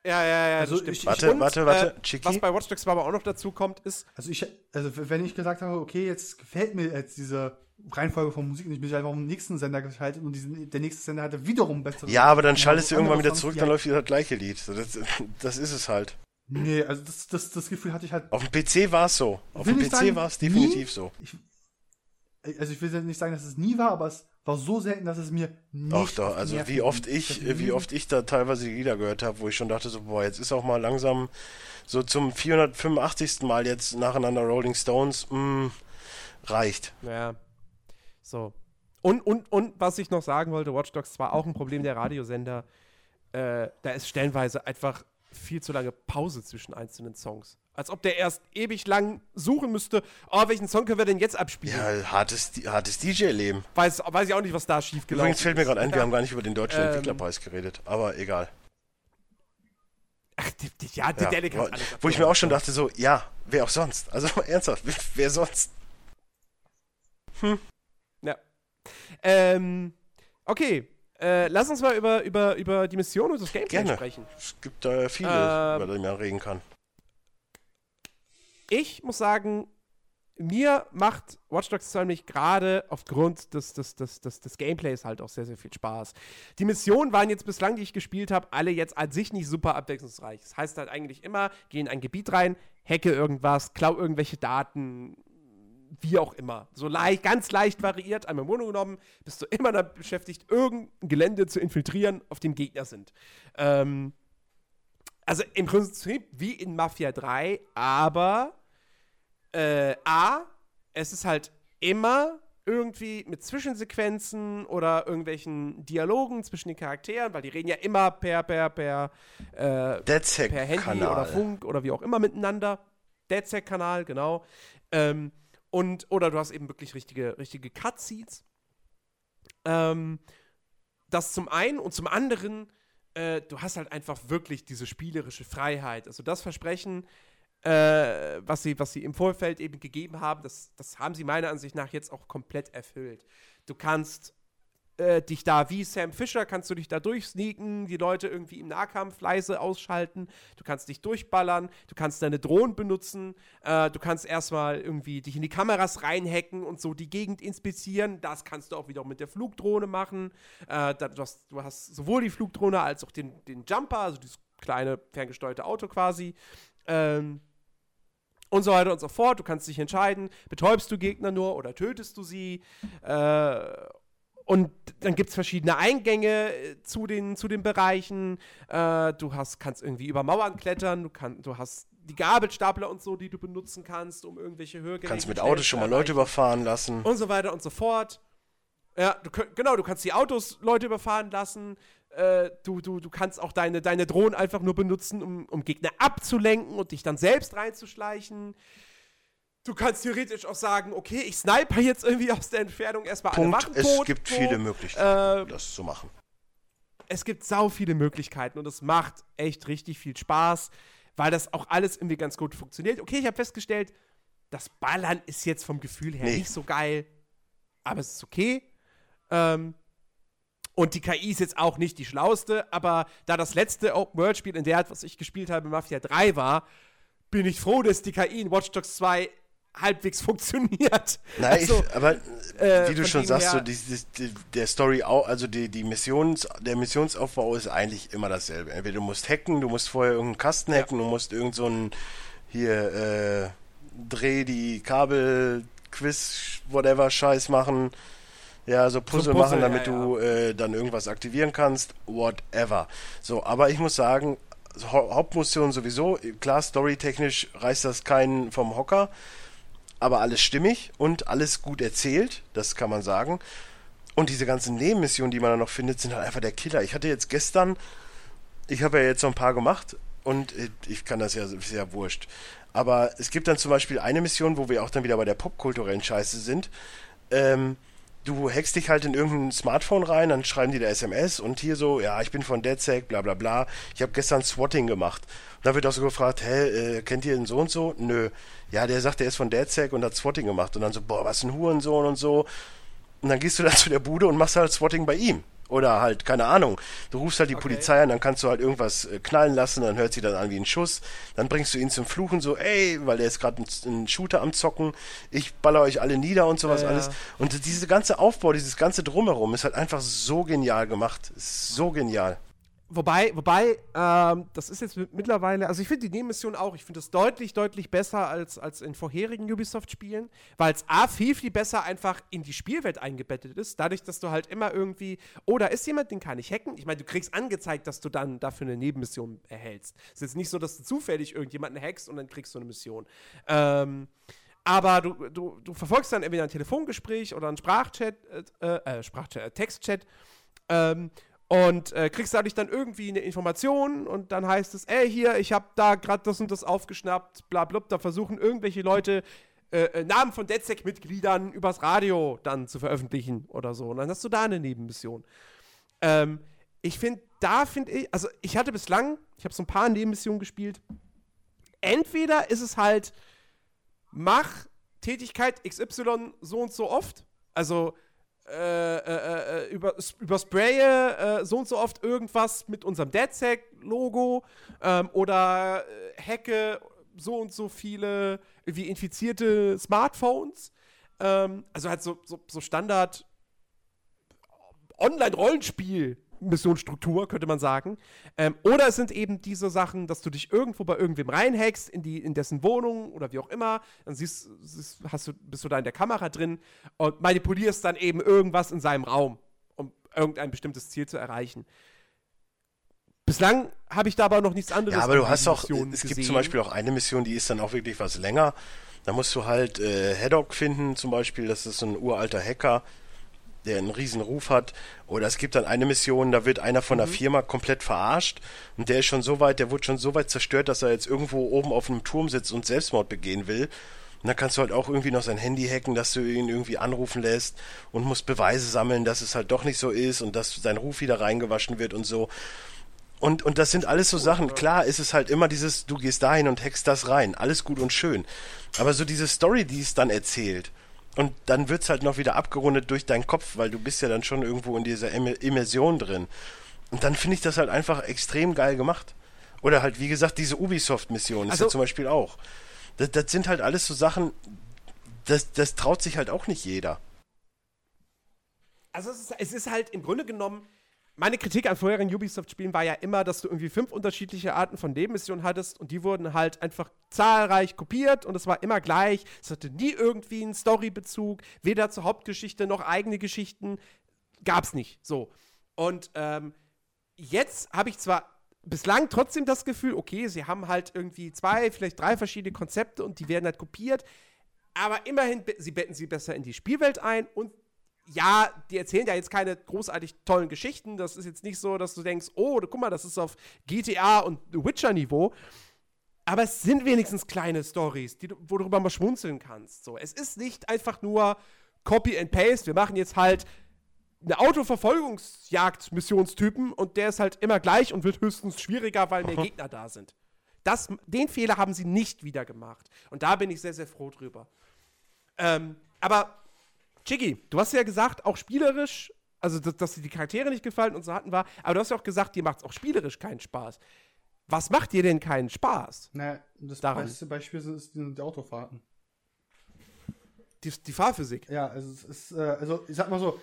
Ja, ja, ja, also ich, warte, und, warte, warte, äh, Was bei Watch Dogs aber auch noch dazu kommt, ist. Also ich, also wenn ich gesagt habe, okay, jetzt gefällt mir jetzt diese Reihenfolge von Musik und ich bin einfach auf den nächsten Sender geschaltet und diesen, der nächste Sender hatte wiederum bessere. Ja, aber dann schaltest du irgendwann wieder zurück, dann läuft wieder das gleiche Lied. Das, das ist es halt. Nee, also das, das, das Gefühl hatte ich halt. Auf dem PC war es so. Auf dem PC war es definitiv nie? so. Ich, also ich will nicht sagen, dass es nie war, aber es war so selten, dass es mir nicht. Ach doch, also wie oft ich, wie oft ich da teilweise die Lieder gehört habe, wo ich schon dachte so, boah, jetzt ist auch mal langsam so zum 485. Mal jetzt nacheinander Rolling Stones, mh, mm, reicht. Ja. So. Und, und, und was ich noch sagen wollte, Watch Dogs war auch ein Problem der Radiosender. Äh, da ist stellenweise einfach viel zu lange Pause zwischen einzelnen Songs. Als ob der erst ewig lang suchen müsste, oh, welchen Song können wir denn jetzt abspielen? Ja, hartes, hartes DJ-Leben. Weiß, weiß ich auch nicht, was da schief gelaufen ist. Übrigens fällt mir gerade ein, wir haben gar nicht über den deutschen ähm, Entwicklerpreis geredet, aber egal. Ach, die, die, ja, die ja, Delica wo, wo ich mir auch schon dachte, so, ja, wer auch sonst? Also ernsthaft, wer sonst? Hm. Ähm, okay, äh, lass uns mal über, über, über die Mission und das Gameplay Gerne. sprechen. Es gibt da äh, viele, äh, über die man reden kann. Ich muss sagen, mir macht Watch Dogs 2 nämlich gerade aufgrund des, des, des, des, des Gameplays halt auch sehr, sehr viel Spaß. Die Missionen waren jetzt bislang, die ich gespielt habe, alle jetzt an sich nicht super abwechslungsreich. Das heißt halt eigentlich immer, geh in ein Gebiet rein, hacke irgendwas, klau irgendwelche Daten, wie auch immer. So leicht, ganz leicht variiert, einmal Grunde genommen, bist du immer damit beschäftigt, irgendein Gelände zu infiltrieren, auf dem Gegner sind. Ähm, also im Prinzip wie in Mafia 3, aber äh, A, es ist halt immer irgendwie mit Zwischensequenzen oder irgendwelchen Dialogen zwischen den Charakteren, weil die reden ja immer per, per, per, äh, per Handy oder Funk oder wie auch immer miteinander. DedSec-Kanal, genau. Ähm, und, oder du hast eben wirklich richtige, richtige Cutscenes. Ähm, das zum einen und zum anderen, äh, du hast halt einfach wirklich diese spielerische Freiheit. Also das Versprechen, äh, was, sie, was sie im Vorfeld eben gegeben haben, das, das haben sie meiner Ansicht nach jetzt auch komplett erfüllt. Du kannst äh, dich da wie Sam Fisher kannst du dich da durchsneaken, die Leute irgendwie im Nahkampf leise ausschalten, du kannst dich durchballern, du kannst deine Drohnen benutzen, äh, du kannst erstmal irgendwie dich in die Kameras reinhacken und so die Gegend inspizieren. Das kannst du auch wieder mit der Flugdrohne machen. Äh, du, hast, du, hast, sowohl die Flugdrohne als auch den, den Jumper, also dieses kleine ferngesteuerte Auto quasi. Ähm, und so weiter und so fort. Du kannst dich entscheiden, betäubst du Gegner nur oder tötest du sie. Äh, und dann gibt es verschiedene Eingänge äh, zu den, zu den Bereichen. Äh, du hast, kannst irgendwie über Mauern klettern, du, kann, du hast die Gabelstapler und so, die du benutzen kannst, um irgendwelche Höhe Kannst mit Autos schon mal Leute überfahren lassen. Und so weiter und so fort. Ja, du, genau, du kannst die Autos Leute überfahren lassen. Äh, du, du, du kannst auch deine, deine Drohnen einfach nur benutzen, um, um Gegner abzulenken und dich dann selbst reinzuschleichen. Du kannst theoretisch auch sagen, okay, ich sniper jetzt irgendwie aus der Entfernung erstmal Punkt. alle Wachen Es tot, gibt tot. viele Möglichkeiten, äh, das zu machen. Es gibt sau viele Möglichkeiten und es macht echt richtig viel Spaß, weil das auch alles irgendwie ganz gut funktioniert. Okay, ich habe festgestellt, das Ballern ist jetzt vom Gefühl her nee. nicht so geil, aber es ist okay. Ähm, und die KI ist jetzt auch nicht die schlauste, aber da das letzte Open-World-Spiel in der Art, was ich gespielt habe, Mafia 3 war, bin ich froh, dass die KI in Watch Dogs 2 halbwegs funktioniert. Nein, also, ich, aber äh, wie du schon sagst, so die, die, der Story, also die, die Missions, der Missionsaufbau ist eigentlich immer dasselbe. Entweder du musst hacken, du musst vorher irgendeinen Kasten hacken, ja. du musst irgend so ein hier äh, dreh die Kabel, Quiz, whatever Scheiß machen. Ja, so Puzzle, so Puzzle machen, damit ja, ja. du äh, dann irgendwas aktivieren kannst, whatever. So, aber ich muss sagen, Hauptmission sowieso, klar, storytechnisch reißt das keinen vom Hocker aber alles stimmig und alles gut erzählt, das kann man sagen. Und diese ganzen Nebenmissionen, die man da noch findet, sind halt einfach der Killer. Ich hatte jetzt gestern, ich habe ja jetzt so ein paar gemacht und ich kann das ja sehr wurscht. Aber es gibt dann zum Beispiel eine Mission, wo wir auch dann wieder bei der popkulturellen Scheiße sind. Ähm, du hackst dich halt in irgendein Smartphone rein, dann schreiben die da SMS und hier so, ja, ich bin von DedSec, bla bla bla. Ich habe gestern Swatting gemacht. Und da wird auch so gefragt, hä, äh, kennt ihr den so und so? Nö. Ja, der sagt, der ist von DedSec und hat Swatting gemacht. Und dann so, boah, was ein Hurensohn und so. und dann gehst du dann zu der Bude und machst halt Swatting bei ihm. Oder halt, keine Ahnung, du rufst halt die okay. Polizei an, dann kannst du halt irgendwas äh, knallen lassen, dann hört sie dann an wie ein Schuss. Dann bringst du ihn zum Fluchen so, ey, weil der ist gerade ein, Shooter am Zocken, ich baller euch alle nieder und sowas ja, alles. Und diese ganze Aufbau, dieses ganze Drumherum ist halt einfach so genial gemacht. So genial. Wobei, wobei, ähm, das ist jetzt mittlerweile, also ich finde die Nebenmission auch, ich finde es deutlich, deutlich besser als, als in vorherigen Ubisoft-Spielen, weil es A, viel, viel besser einfach in die Spielwelt eingebettet ist, dadurch, dass du halt immer irgendwie, oh, da ist jemand, den kann ich hacken. Ich meine, du kriegst angezeigt, dass du dann dafür eine Nebenmission erhältst. Es ist jetzt nicht so, dass du zufällig irgendjemanden hackst und dann kriegst du eine Mission. Ähm, aber du, du, du verfolgst dann entweder ein Telefongespräch oder ein Sprachchat, äh, äh, Sprachchat, äh, Textchat, ähm, und äh, kriegst dadurch dann irgendwie eine Information und dann heißt es, ey, hier, ich habe da gerade das und das aufgeschnappt, bla bla, da versuchen irgendwelche Leute äh, äh Namen von DedSec-Mitgliedern übers Radio dann zu veröffentlichen oder so. Und dann hast du da eine Nebenmission. Ähm, ich finde, da finde ich, also ich hatte bislang, ich habe so ein paar Nebenmissionen gespielt. Entweder ist es halt, mach Tätigkeit XY so und so oft. Also äh, äh, äh, über, überspraye äh, so und so oft irgendwas mit unserem DeadSec-Logo ähm, oder äh, hacke so und so viele wie infizierte Smartphones. Ähm, also halt so, so, so Standard Online-Rollenspiel Missionsstruktur, könnte man sagen. Ähm, oder es sind eben diese Sachen, dass du dich irgendwo bei irgendwem reinhackst, in, die, in dessen Wohnung oder wie auch immer. Dann siehst, siehst, hast du, bist du da in der Kamera drin und manipulierst dann eben irgendwas in seinem Raum, um irgendein bestimmtes Ziel zu erreichen. Bislang habe ich da aber noch nichts anderes. Ja, aber du hast auch, Mission es gesehen. gibt zum Beispiel auch eine Mission, die ist dann auch wirklich was länger. Da musst du halt äh, Haddock finden, zum Beispiel, das ist ein uralter Hacker, der einen riesen Ruf hat. Oder es gibt dann eine Mission, da wird einer von mhm. der Firma komplett verarscht und der ist schon so weit, der wurde schon so weit zerstört, dass er jetzt irgendwo oben auf einem Turm sitzt und Selbstmord begehen will. Und dann kannst du halt auch irgendwie noch sein Handy hacken, dass du ihn irgendwie anrufen lässt und musst Beweise sammeln, dass es halt doch nicht so ist und dass sein Ruf wieder reingewaschen wird und so. Und, und das sind alles so Sachen. Klar ist es halt immer dieses, du gehst dahin und hackst das rein. Alles gut und schön. Aber so diese Story, die es dann erzählt, und dann wird es halt noch wieder abgerundet durch deinen Kopf, weil du bist ja dann schon irgendwo in dieser Immersion drin. Und dann finde ich das halt einfach extrem geil gemacht. Oder halt, wie gesagt, diese Ubisoft-Mission also, ist ja zum Beispiel auch. Das, das sind halt alles so Sachen, das, das traut sich halt auch nicht jeder. Also es ist, es ist halt im Grunde genommen meine Kritik an vorherigen Ubisoft-Spielen war ja immer, dass du irgendwie fünf unterschiedliche Arten von Nebenmissionen hattest und die wurden halt einfach zahlreich kopiert und es war immer gleich. Es hatte nie irgendwie einen Storybezug, weder zur Hauptgeschichte noch eigene Geschichten. Gab's nicht. So. Und ähm, jetzt habe ich zwar bislang trotzdem das Gefühl, okay, sie haben halt irgendwie zwei, vielleicht drei verschiedene Konzepte und die werden halt kopiert. Aber immerhin, sie betten sie besser in die Spielwelt ein und ja, die erzählen ja jetzt keine großartig tollen Geschichten. Das ist jetzt nicht so, dass du denkst, oh, guck mal, das ist auf GTA und Witcher-Niveau. Aber es sind wenigstens kleine Stories, wo du darüber mal schmunzeln kannst. So, es ist nicht einfach nur Copy and Paste. Wir machen jetzt halt eine Autoverfolgungsjagd-Missionstypen und der ist halt immer gleich und wird höchstens schwieriger, weil mehr Gegner da sind. Das, den Fehler haben sie nicht wieder gemacht. Und da bin ich sehr, sehr froh drüber. Ähm, aber Chiggy, du hast ja gesagt, auch spielerisch, also dass, dass dir die Charaktere nicht gefallen und so hatten war, aber du hast ja auch gesagt, dir macht es auch spielerisch keinen Spaß. Was macht dir denn keinen Spaß? Naja, das daran? beste Beispiel sind die Autofahrten. Die, die Fahrphysik. Ja, also es ist, äh, also ich sag mal so,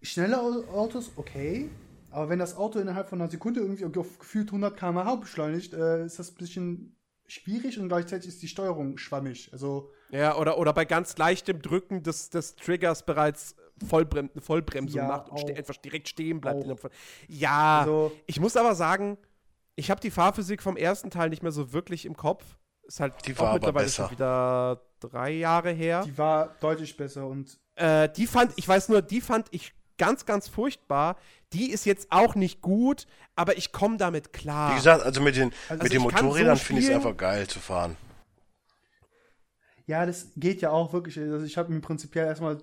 schnelle Autos, okay, aber wenn das Auto innerhalb von einer Sekunde irgendwie auf gefühlt 100 km/h beschleunigt, äh, ist das ein bisschen schwierig und gleichzeitig ist die Steuerung schwammig. Also ja, oder, oder bei ganz leichtem Drücken des, des Triggers bereits Vollbrem eine Vollbremsung ja, macht und auch, einfach direkt stehen bleibt. Ja, also, ich muss aber sagen, ich habe die Fahrphysik vom ersten Teil nicht mehr so wirklich im Kopf. Ist halt die war mittlerweile schon wieder drei Jahre her. Die war deutlich besser und. Äh, die fand, ich weiß nur, die fand ich ganz, ganz furchtbar. Die ist jetzt auch nicht gut, aber ich komme damit klar. Wie gesagt, also mit den, also mit den Motorrädern so finde ich es einfach geil zu fahren. Ja, das geht ja auch wirklich. Also ich habe mir prinzipiell erstmal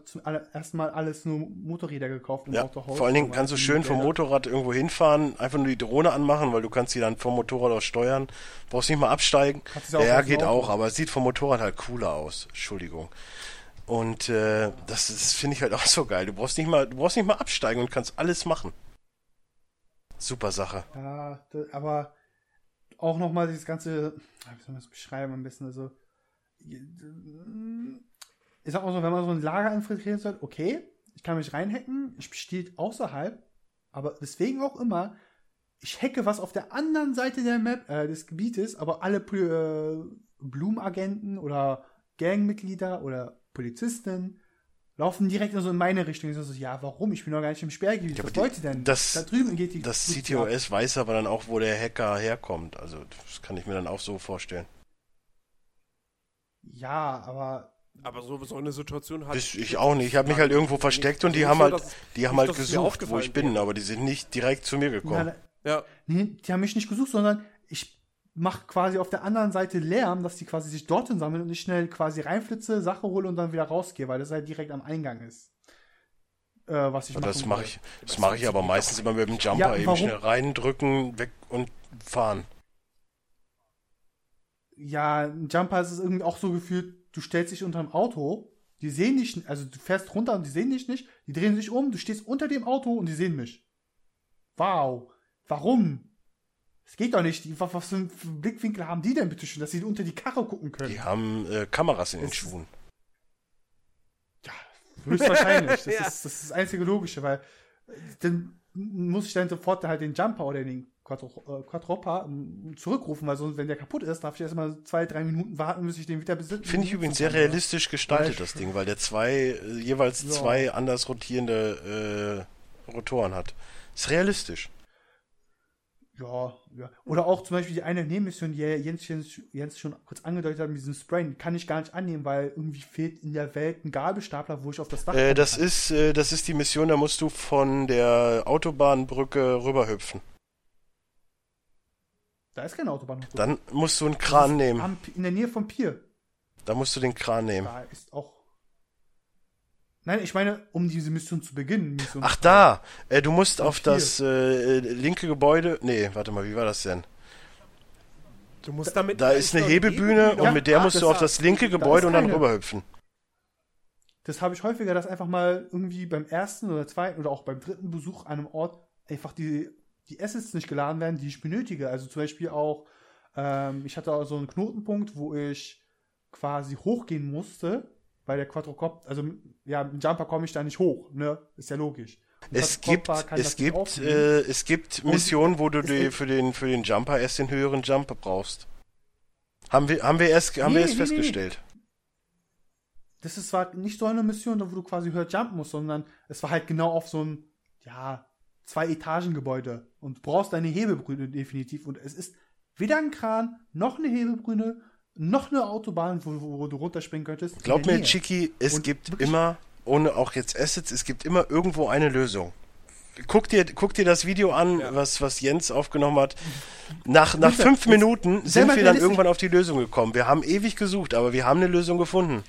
erstmal alles nur Motorräder gekauft im ja, Autohaus. Vor allen Dingen kannst du schön vom Motorrad irgendwo hinfahren, einfach nur die Drohne anmachen, weil du kannst sie dann vom Motorrad aus steuern. Brauchst nicht mal absteigen. Ja, ja geht auch, aber es sieht vom Motorrad halt cooler aus. Entschuldigung. Und äh, das, das finde ich halt auch so geil. Du brauchst nicht mal, du brauchst nicht mal absteigen und kannst alles machen. Super Sache. Ja, aber auch nochmal dieses ganze, wie soll man das beschreiben ein bisschen, also ich sag mal so, wenn man so ein Lager infiltrieren soll, okay, ich kann mich reinhacken, ich stehe außerhalb, aber deswegen auch immer, ich hacke was auf der anderen Seite der Map, äh, des Gebietes, aber alle äh, Blumenagenten oder Gangmitglieder oder Polizisten laufen direkt so in meine Richtung. Ich so, ja, warum? Ich bin doch gar nicht im Sperrgebiet. Ja, Was wollt denn? Das, da drüben geht die. Das CTOS ab. weiß aber dann auch, wo der Hacker herkommt. Also, das kann ich mir dann auch so vorstellen. Ja, aber. Aber so, so eine Situation hat. Ich, ich auch nicht. Ich habe mich halt irgendwo versteckt und die haben halt, die haben halt gesucht, wo ich bin, aber die sind nicht direkt zu mir gekommen. Ja. Nee, die haben mich nicht gesucht, sondern ich mache quasi auf der anderen Seite Lärm, dass die quasi sich dorthin sammeln und ich schnell quasi reinflitze, Sache hole und dann wieder rausgehe, weil das halt direkt am Eingang ist. Äh, was ich Das mache ich, das mache ich aber meistens immer mit dem Jumper ja, eben schnell reindrücken, weg und fahren. Ja, ein Jumper ist es irgendwie auch so gefühlt, du stellst dich unter dem Auto, die sehen dich, also du fährst runter und die sehen dich nicht, die drehen sich um, du stehst unter dem Auto und die sehen mich. Wow. Warum? Es geht doch nicht. Was, was für einen Blickwinkel haben die denn bitte schon, dass sie unter die Karre gucken können? Die haben äh, Kameras in den Schuhen. Ja, höchstwahrscheinlich. Das, ja. ist, das ist das einzige Logische, weil äh, dann muss ich dann sofort halt den Jumper oder den Quadropa äh, zurückrufen, weil sonst, wenn der kaputt ist, darf ich erstmal zwei, drei Minuten warten, bis ich den wieder besitze. Finde ich übrigens sehr realistisch gestaltet, das Ding, weil der zwei, äh, jeweils ja. zwei anders rotierende äh, Rotoren hat. Ist realistisch. Ja, ja. Oder auch zum Beispiel die eine Nebenmission, die Jens, Jens, Jens schon kurz angedeutet hat, mit diesem Sprain, kann ich gar nicht annehmen, weil irgendwie fehlt in der Welt ein Gabelstapler, wo ich auf das Dach äh, das kann. ist äh, Das ist die Mission, da musst du von der Autobahnbrücke rüberhüpfen. Da ist keine Autobahn. Dann musst du einen Kran nehmen. Am, in der Nähe vom Pier. Da musst du den Kran nehmen. Da ist auch Nein, ich meine, um diese Mission zu beginnen. Mission Ach da, äh, du musst auf vier. das äh, linke Gebäude. Nee, warte mal, wie war das denn? Du musst damit. Da ist eine Hebebühne, und mit der ah, musst du auf das linke Gebäude und dann rüberhüpfen. Das habe ich häufiger, dass einfach mal irgendwie beim ersten oder zweiten oder auch beim dritten Besuch an einem Ort einfach die, die Assets nicht geladen werden, die ich benötige. Also zum Beispiel auch, ähm, ich hatte auch so einen Knotenpunkt, wo ich quasi hochgehen musste weil der Quadrocopter, also ja, mit dem Jumper komme ich da nicht hoch, ne? Ist ja logisch. Es gibt, es gibt, äh, es gibt Missionen, wo du die, für den, für den Jumper erst den höheren Jumper brauchst. Haben wir, haben wir erst, haben nee, wir erst nee, festgestellt. Nee. Das ist zwar nicht so eine Mission, wo du quasi höher jumpen musst, sondern es war halt genau auf so ein, ja, zwei Etagen Gebäude und brauchst eine Hebebrüne definitiv und es ist weder ein Kran noch eine Hebebrüne noch eine Autobahn, wo, wo, wo du runterspringen könntest. Glaub mir, Chiki, es und gibt immer, ohne auch jetzt Assets, es gibt immer irgendwo eine Lösung. Guck dir, guck dir das Video an, ja. was, was Jens aufgenommen hat. Nach, nach fünf Minuten sind wir dann irgendwann auf die Lösung gekommen. Wir haben ewig gesucht, aber wir haben eine Lösung gefunden.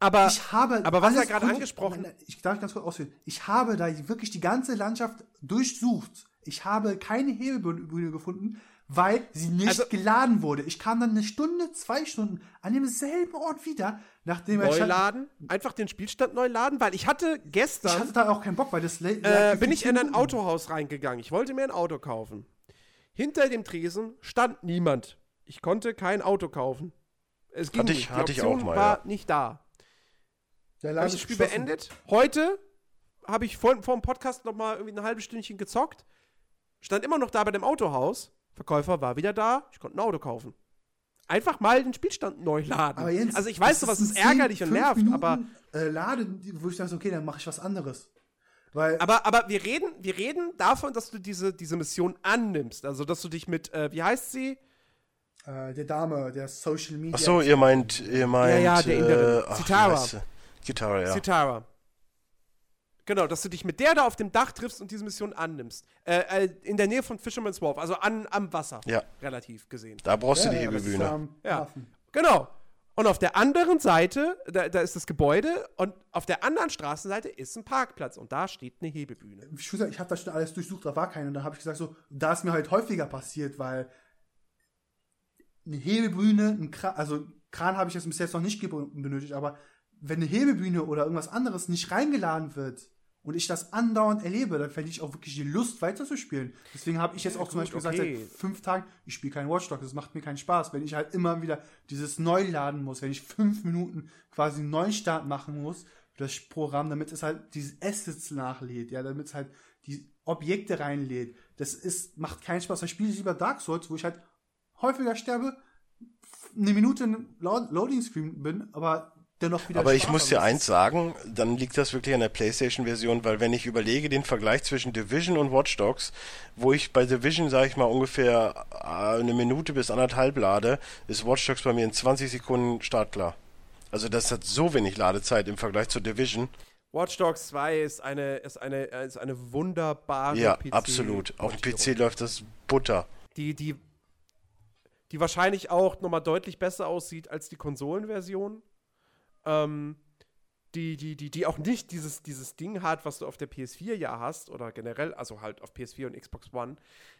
Aber, ich habe aber was er gerade angesprochen ich darf ganz kurz ausführen. Ich habe da wirklich die ganze Landschaft durchsucht. Ich habe keine Hebebühne gefunden, weil sie nicht also, geladen wurde. Ich kam dann eine Stunde, zwei Stunden an demselben Ort wieder, nachdem er Neuladen? Einfach den Spielstand neu laden, weil ich hatte gestern. Ich hatte da auch keinen Bock, weil das. Äh, bin ich in ein Autohaus reingegangen. Ich wollte mir ein Auto kaufen. Hinter dem Tresen stand niemand. Ich konnte kein Auto kaufen. Es ging hatte ich, nicht. Die hatte Option ich auch mal, war ja. nicht da. Der habe ich das Spiel beendet. Heute habe ich vor, vor dem Podcast noch mal irgendwie ein halbes Stündchen gezockt. Stand immer noch da bei dem Autohaus Verkäufer war wieder da, ich konnte ein Auto kaufen. Einfach mal den Spielstand neu laden. Aber Jens, also ich weiß, sowas ist ärgerlich und nervt, Minuten, aber. Äh, laden, wo ich dachte, okay, dann mache ich was anderes. Weil aber, aber wir reden, wir reden davon, dass du diese, diese Mission annimmst. Also dass du dich mit, äh, wie heißt sie? Äh, der Dame, der Social Media. Ach so, ihr meint, ihr meint. Ja, ja, der. Äh, Citara. Citara, ja. Citara. Genau, dass du dich mit der da auf dem Dach triffst und diese Mission annimmst. Äh, äh, in der Nähe von Fisherman's Wharf, also an, am Wasser. Ja. Relativ gesehen. Da brauchst ja, du die Hebebühne. Ja, genau. Und auf der anderen Seite, da, da, ist das Gebäude und auf der anderen Straßenseite ist ein Parkplatz und da steht eine Hebebühne. Ich, ich habe da schon alles durchsucht, da war keine. Und dann habe ich gesagt, so, da ist mir halt häufiger passiert, weil eine Hebebühne, ein Kran, also Kran habe ich jetzt bis jetzt noch nicht benötigt, aber wenn eine Hebebühne oder irgendwas anderes nicht reingeladen wird und ich das andauernd erlebe, dann verliere ich auch wirklich die Lust weiterzuspielen. Deswegen habe ich jetzt auch zum Beispiel okay. gesagt, seit fünf Tagen, ich spiele keinen Watchdog, das macht mir keinen Spaß, wenn ich halt immer wieder dieses Neuladen muss, wenn ich fünf Minuten quasi einen Neustart machen muss, das Programm, damit es halt diese Assets nachlädt, ja, damit es halt die Objekte reinlädt. Das ist, macht keinen Spaß. Da spiele ich lieber Dark Souls, wo ich halt häufiger sterbe, eine Minute im Loading Screen bin, aber dennoch wieder. Aber ich muss dir eins sagen, dann liegt das wirklich an der PlayStation-Version, weil wenn ich überlege den Vergleich zwischen Division und Watch Dogs, wo ich bei Division, sage ich mal, ungefähr äh, eine Minute bis anderthalb lade, ist Watch Dogs bei mir in 20 Sekunden startklar. Also das hat so wenig Ladezeit im Vergleich zur Division. Watch Dogs 2 ist eine, ist eine, ist eine wunderbare ja, PC. Ja, absolut. Auf dem PC läuft das Butter. Die, die, die wahrscheinlich auch nochmal deutlich besser aussieht als die Konsolenversion. Ähm, die, die, die, die auch nicht dieses, dieses Ding hat, was du auf der PS4 ja hast, oder generell, also halt auf PS4 und Xbox One,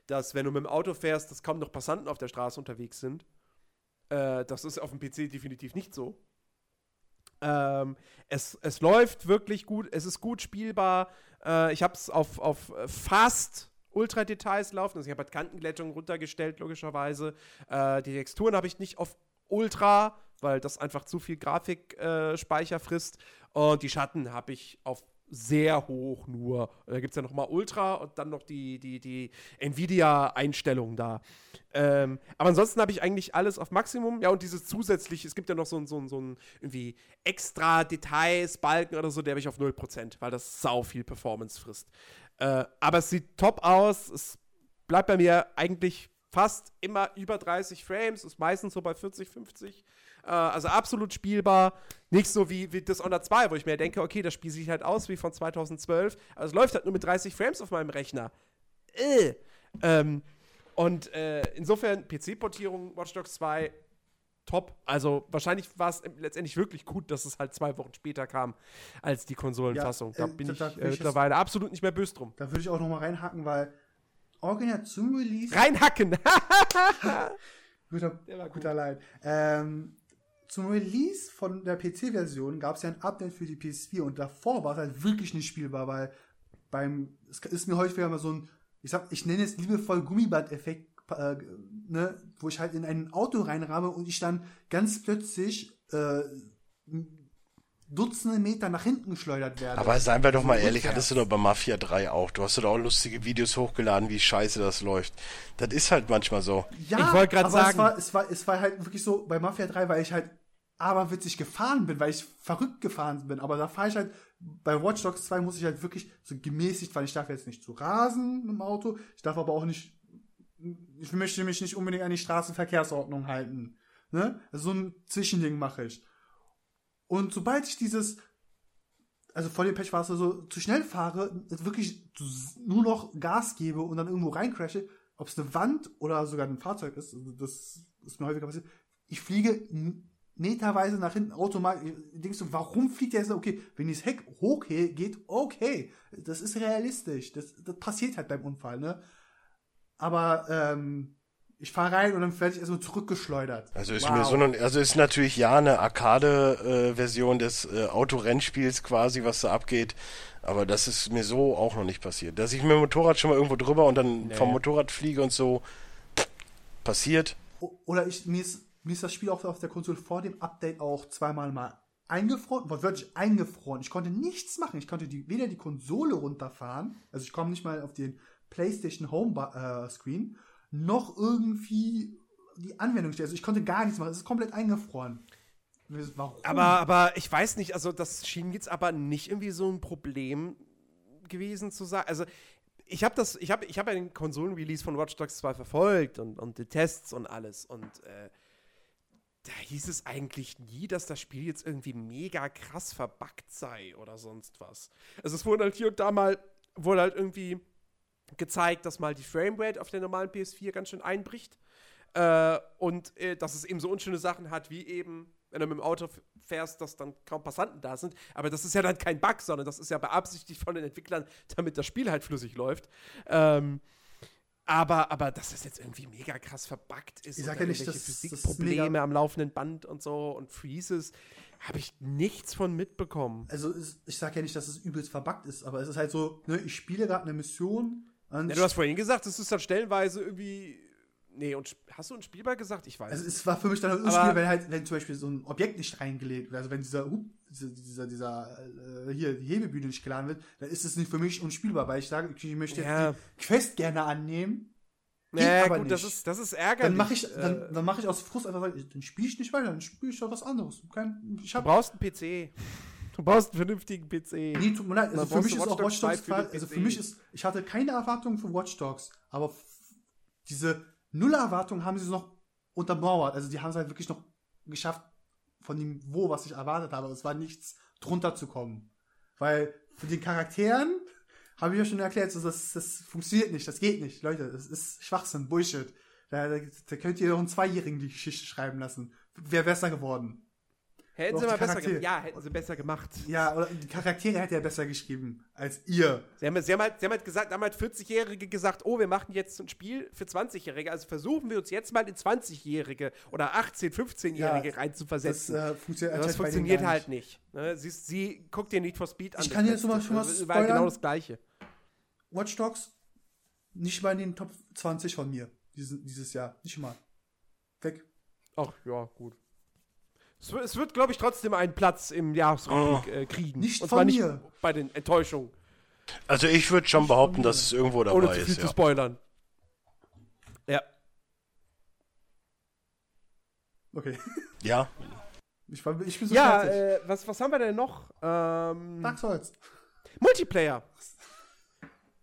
dass wenn du mit dem Auto fährst, dass kaum noch Passanten auf der Straße unterwegs sind. Äh, das ist auf dem PC definitiv nicht so. Ähm, es, es läuft wirklich gut, es ist gut spielbar. Äh, ich habe es auf, auf fast Ultra-Details laufen. Also ich habe halt Kantenglättung runtergestellt, logischerweise. Äh, die Texturen habe ich nicht auf Ultra, weil das einfach zu viel Grafikspeicher äh, frisst. Und die Schatten habe ich auf sehr hoch nur. Da gibt es ja noch mal Ultra und dann noch die, die, die Nvidia-Einstellungen da. Ähm, aber ansonsten habe ich eigentlich alles auf Maximum. Ja, und dieses zusätzlich, es gibt ja noch so ein, so so ein irgendwie extra Details, Balken oder so, der habe ich auf 0%, weil das sau viel Performance frisst. Äh, aber es sieht top aus. Es bleibt bei mir eigentlich fast immer über 30 Frames, ist meistens so bei 40, 50. Äh, also absolut spielbar. Nicht so wie, wie Dishonored 2, wo ich mir denke, okay, das Spiel sieht halt aus wie von 2012, aber es läuft halt nur mit 30 Frames auf meinem Rechner. Äh. Ähm, und äh, insofern PC-Portierung Watch Dogs 2 top. Also wahrscheinlich war es letztendlich wirklich gut, dass es halt zwei Wochen später kam als die Konsolenfassung. Ja, äh, da bin da, ich, äh, mittlerweile absolut nicht mehr böse drum. Da würde ich auch noch mal reinhacken, weil original zum Release. Reinhacken! guter, guter Leid. Ähm, zum Release von der PC-Version gab es ja ein Update für die PS4 und davor war es halt wirklich nicht spielbar, weil beim, es ist mir häufiger mal so ein, ich sag, ich nenne es liebevoll Gummiband-Effekt, äh, ne, wo ich halt in ein Auto reinrahme und ich dann ganz plötzlich äh, Dutzende Meter nach hinten geschleudert werde. Aber seien wir doch mal ehrlich, hattest du doch bei Mafia 3 auch. Du hast doch auch lustige Videos hochgeladen, wie scheiße das läuft. Das ist halt manchmal so. Ja, ich wollte gerade sagen. Es war, es, war, es war halt wirklich so, bei Mafia 3, weil ich halt aberwitzig gefahren bin, weil ich verrückt gefahren bin. Aber da fahre ich halt, bei Watch Dogs 2 muss ich halt wirklich so gemäßigt, weil ich darf jetzt nicht zu rasen im Auto. Ich darf aber auch nicht, ich möchte mich nicht unbedingt an die Straßenverkehrsordnung halten. Ne? Also so ein Zwischending mache ich. Und sobald ich dieses, also vor dem es so, zu schnell fahre, wirklich nur noch Gas gebe und dann irgendwo reincrashe, ob es eine Wand oder sogar ein Fahrzeug ist, also das ist mir häufiger passiert, ich fliege meterweise nach hinten automatisch. Denkst du, warum fliegt der jetzt? Okay, wenn das Heck hoch geht, okay, das ist realistisch. Das, das passiert halt beim Unfall, ne? Aber ähm, ich fahre rein und dann werde ich erstmal zurückgeschleudert. Also ist wow. mir so eine, also ist natürlich ja eine Arcade-Version äh, des äh, Autorennspiels quasi, was da abgeht. Aber das ist mir so auch noch nicht passiert. Dass ich mit dem Motorrad schon mal irgendwo drüber und dann nee. vom Motorrad fliege und so passiert. Oder ich, mir ist, mir ist das Spiel auch auf der Konsole vor dem Update auch zweimal mal eingefroren, wortwörtlich eingefroren. Ich konnte nichts machen. Ich konnte die, weder die Konsole runterfahren, also ich komme nicht mal auf den PlayStation Home äh, Screen, noch irgendwie die Anwendung steht. Also ich konnte gar nichts machen. Es ist komplett eingefroren. Warum? Aber, aber ich weiß nicht, also das schien jetzt aber nicht irgendwie so ein Problem gewesen zu sein. Also ich habe das, ich habe, ich habe ja den Konsolen-Release von Watch Dogs 2 verfolgt und, und die Tests und alles und äh, da hieß es eigentlich nie, dass das Spiel jetzt irgendwie mega krass verbuggt sei oder sonst was. Also es wurde halt hier und da mal, wurde halt irgendwie gezeigt, dass mal die Framerate auf der normalen PS4 ganz schön einbricht. Äh, und äh, dass es eben so unschöne Sachen hat, wie eben, wenn du mit dem Auto fährst, dass dann kaum Passanten da sind. Aber das ist ja dann kein Bug, sondern das ist ja beabsichtigt von den Entwicklern, damit das Spiel halt flüssig läuft. Ähm, aber, aber dass das jetzt irgendwie mega krass verbuggt ist. Ich sage ja nicht, dass Physikprobleme am laufenden Band und so und Freezes. Habe ich nichts von mitbekommen. Also ich sage ja nicht, dass es übelst verbuggt ist, aber es ist halt so, ne, ich spiele gerade eine Mission. Ja, du hast vorhin gesagt, es ist dann stellenweise irgendwie Nee, und hast du ein Spielball gesagt? Ich weiß. Also es war für mich dann halt unspielbar, wenn halt, wenn zum Beispiel so ein Objekt nicht reingelegt wird, also wenn dieser, dieser, dieser, äh, hier, die Hebebühne nicht geladen wird, dann ist es nicht für mich unspielbar, weil ich sage, ich möchte ja. die Quest gerne annehmen. Ja, aber gut, nicht. das ist, das ist ärgerlich. Dann mache ich, dann, äh, dann mache ich aus Frust einfach, dann spiele ich nicht weiter, dann spiele ich doch was anderes. Kein, ich hab, du brauchst einen PC. Du brauchst einen vernünftigen PC. Nee, tut mir leid. Also für mich ist auch Watch Dogs, also für mich ist, ich hatte keine Erwartungen für Watch Dogs, aber diese null Erwartungen haben sie noch untermauert. Also die haben es halt wirklich noch geschafft, von dem Niveau, was ich erwartet habe. Es war nichts drunter zu kommen. Weil für die Charakteren habe ich ja schon erklärt, so, das, das funktioniert nicht, das geht nicht. Leute, das ist Schwachsinn, Bullshit. Da, da, da könnt ihr doch einen Zweijährigen die Geschichte schreiben lassen. Wäre besser geworden. Hätten sie mal besser gemacht. Ja, hätten sie besser gemacht. Ja, oder die Charaktere hätte er besser geschrieben als ihr. Sie haben, sie haben, halt, sie haben halt gesagt, haben halt 40-Jährige gesagt, oh, wir machen jetzt ein Spiel für 20-Jährige. Also versuchen wir uns jetzt mal in 20-Jährige oder 18-, 15-Jährige ja, reinzuversetzen. Das, äh, funktioniert, das funktioniert halt nicht. Ne? Sie, sie guckt dir nicht for Speed an. Ich kann jetzt mal schon was Das war genau das Gleiche. Watch Dogs nicht mal in den Top 20 von mir dieses, dieses Jahr. Nicht mal. Weg. Ach, ja, gut. Es, es wird, glaube ich, trotzdem einen Platz im Jahresrückblick oh. äh, kriegen. Nicht Und zwar nicht mir. bei den Enttäuschungen. Also ich würde schon behaupten, dass es irgendwo dabei Ohne zu viel ist. zu ja. spoilern. Ja. Okay. Ja. Ich, ich bin so ja, äh, was, was haben wir denn noch? Ähm, Dark Souls. Multiplayer.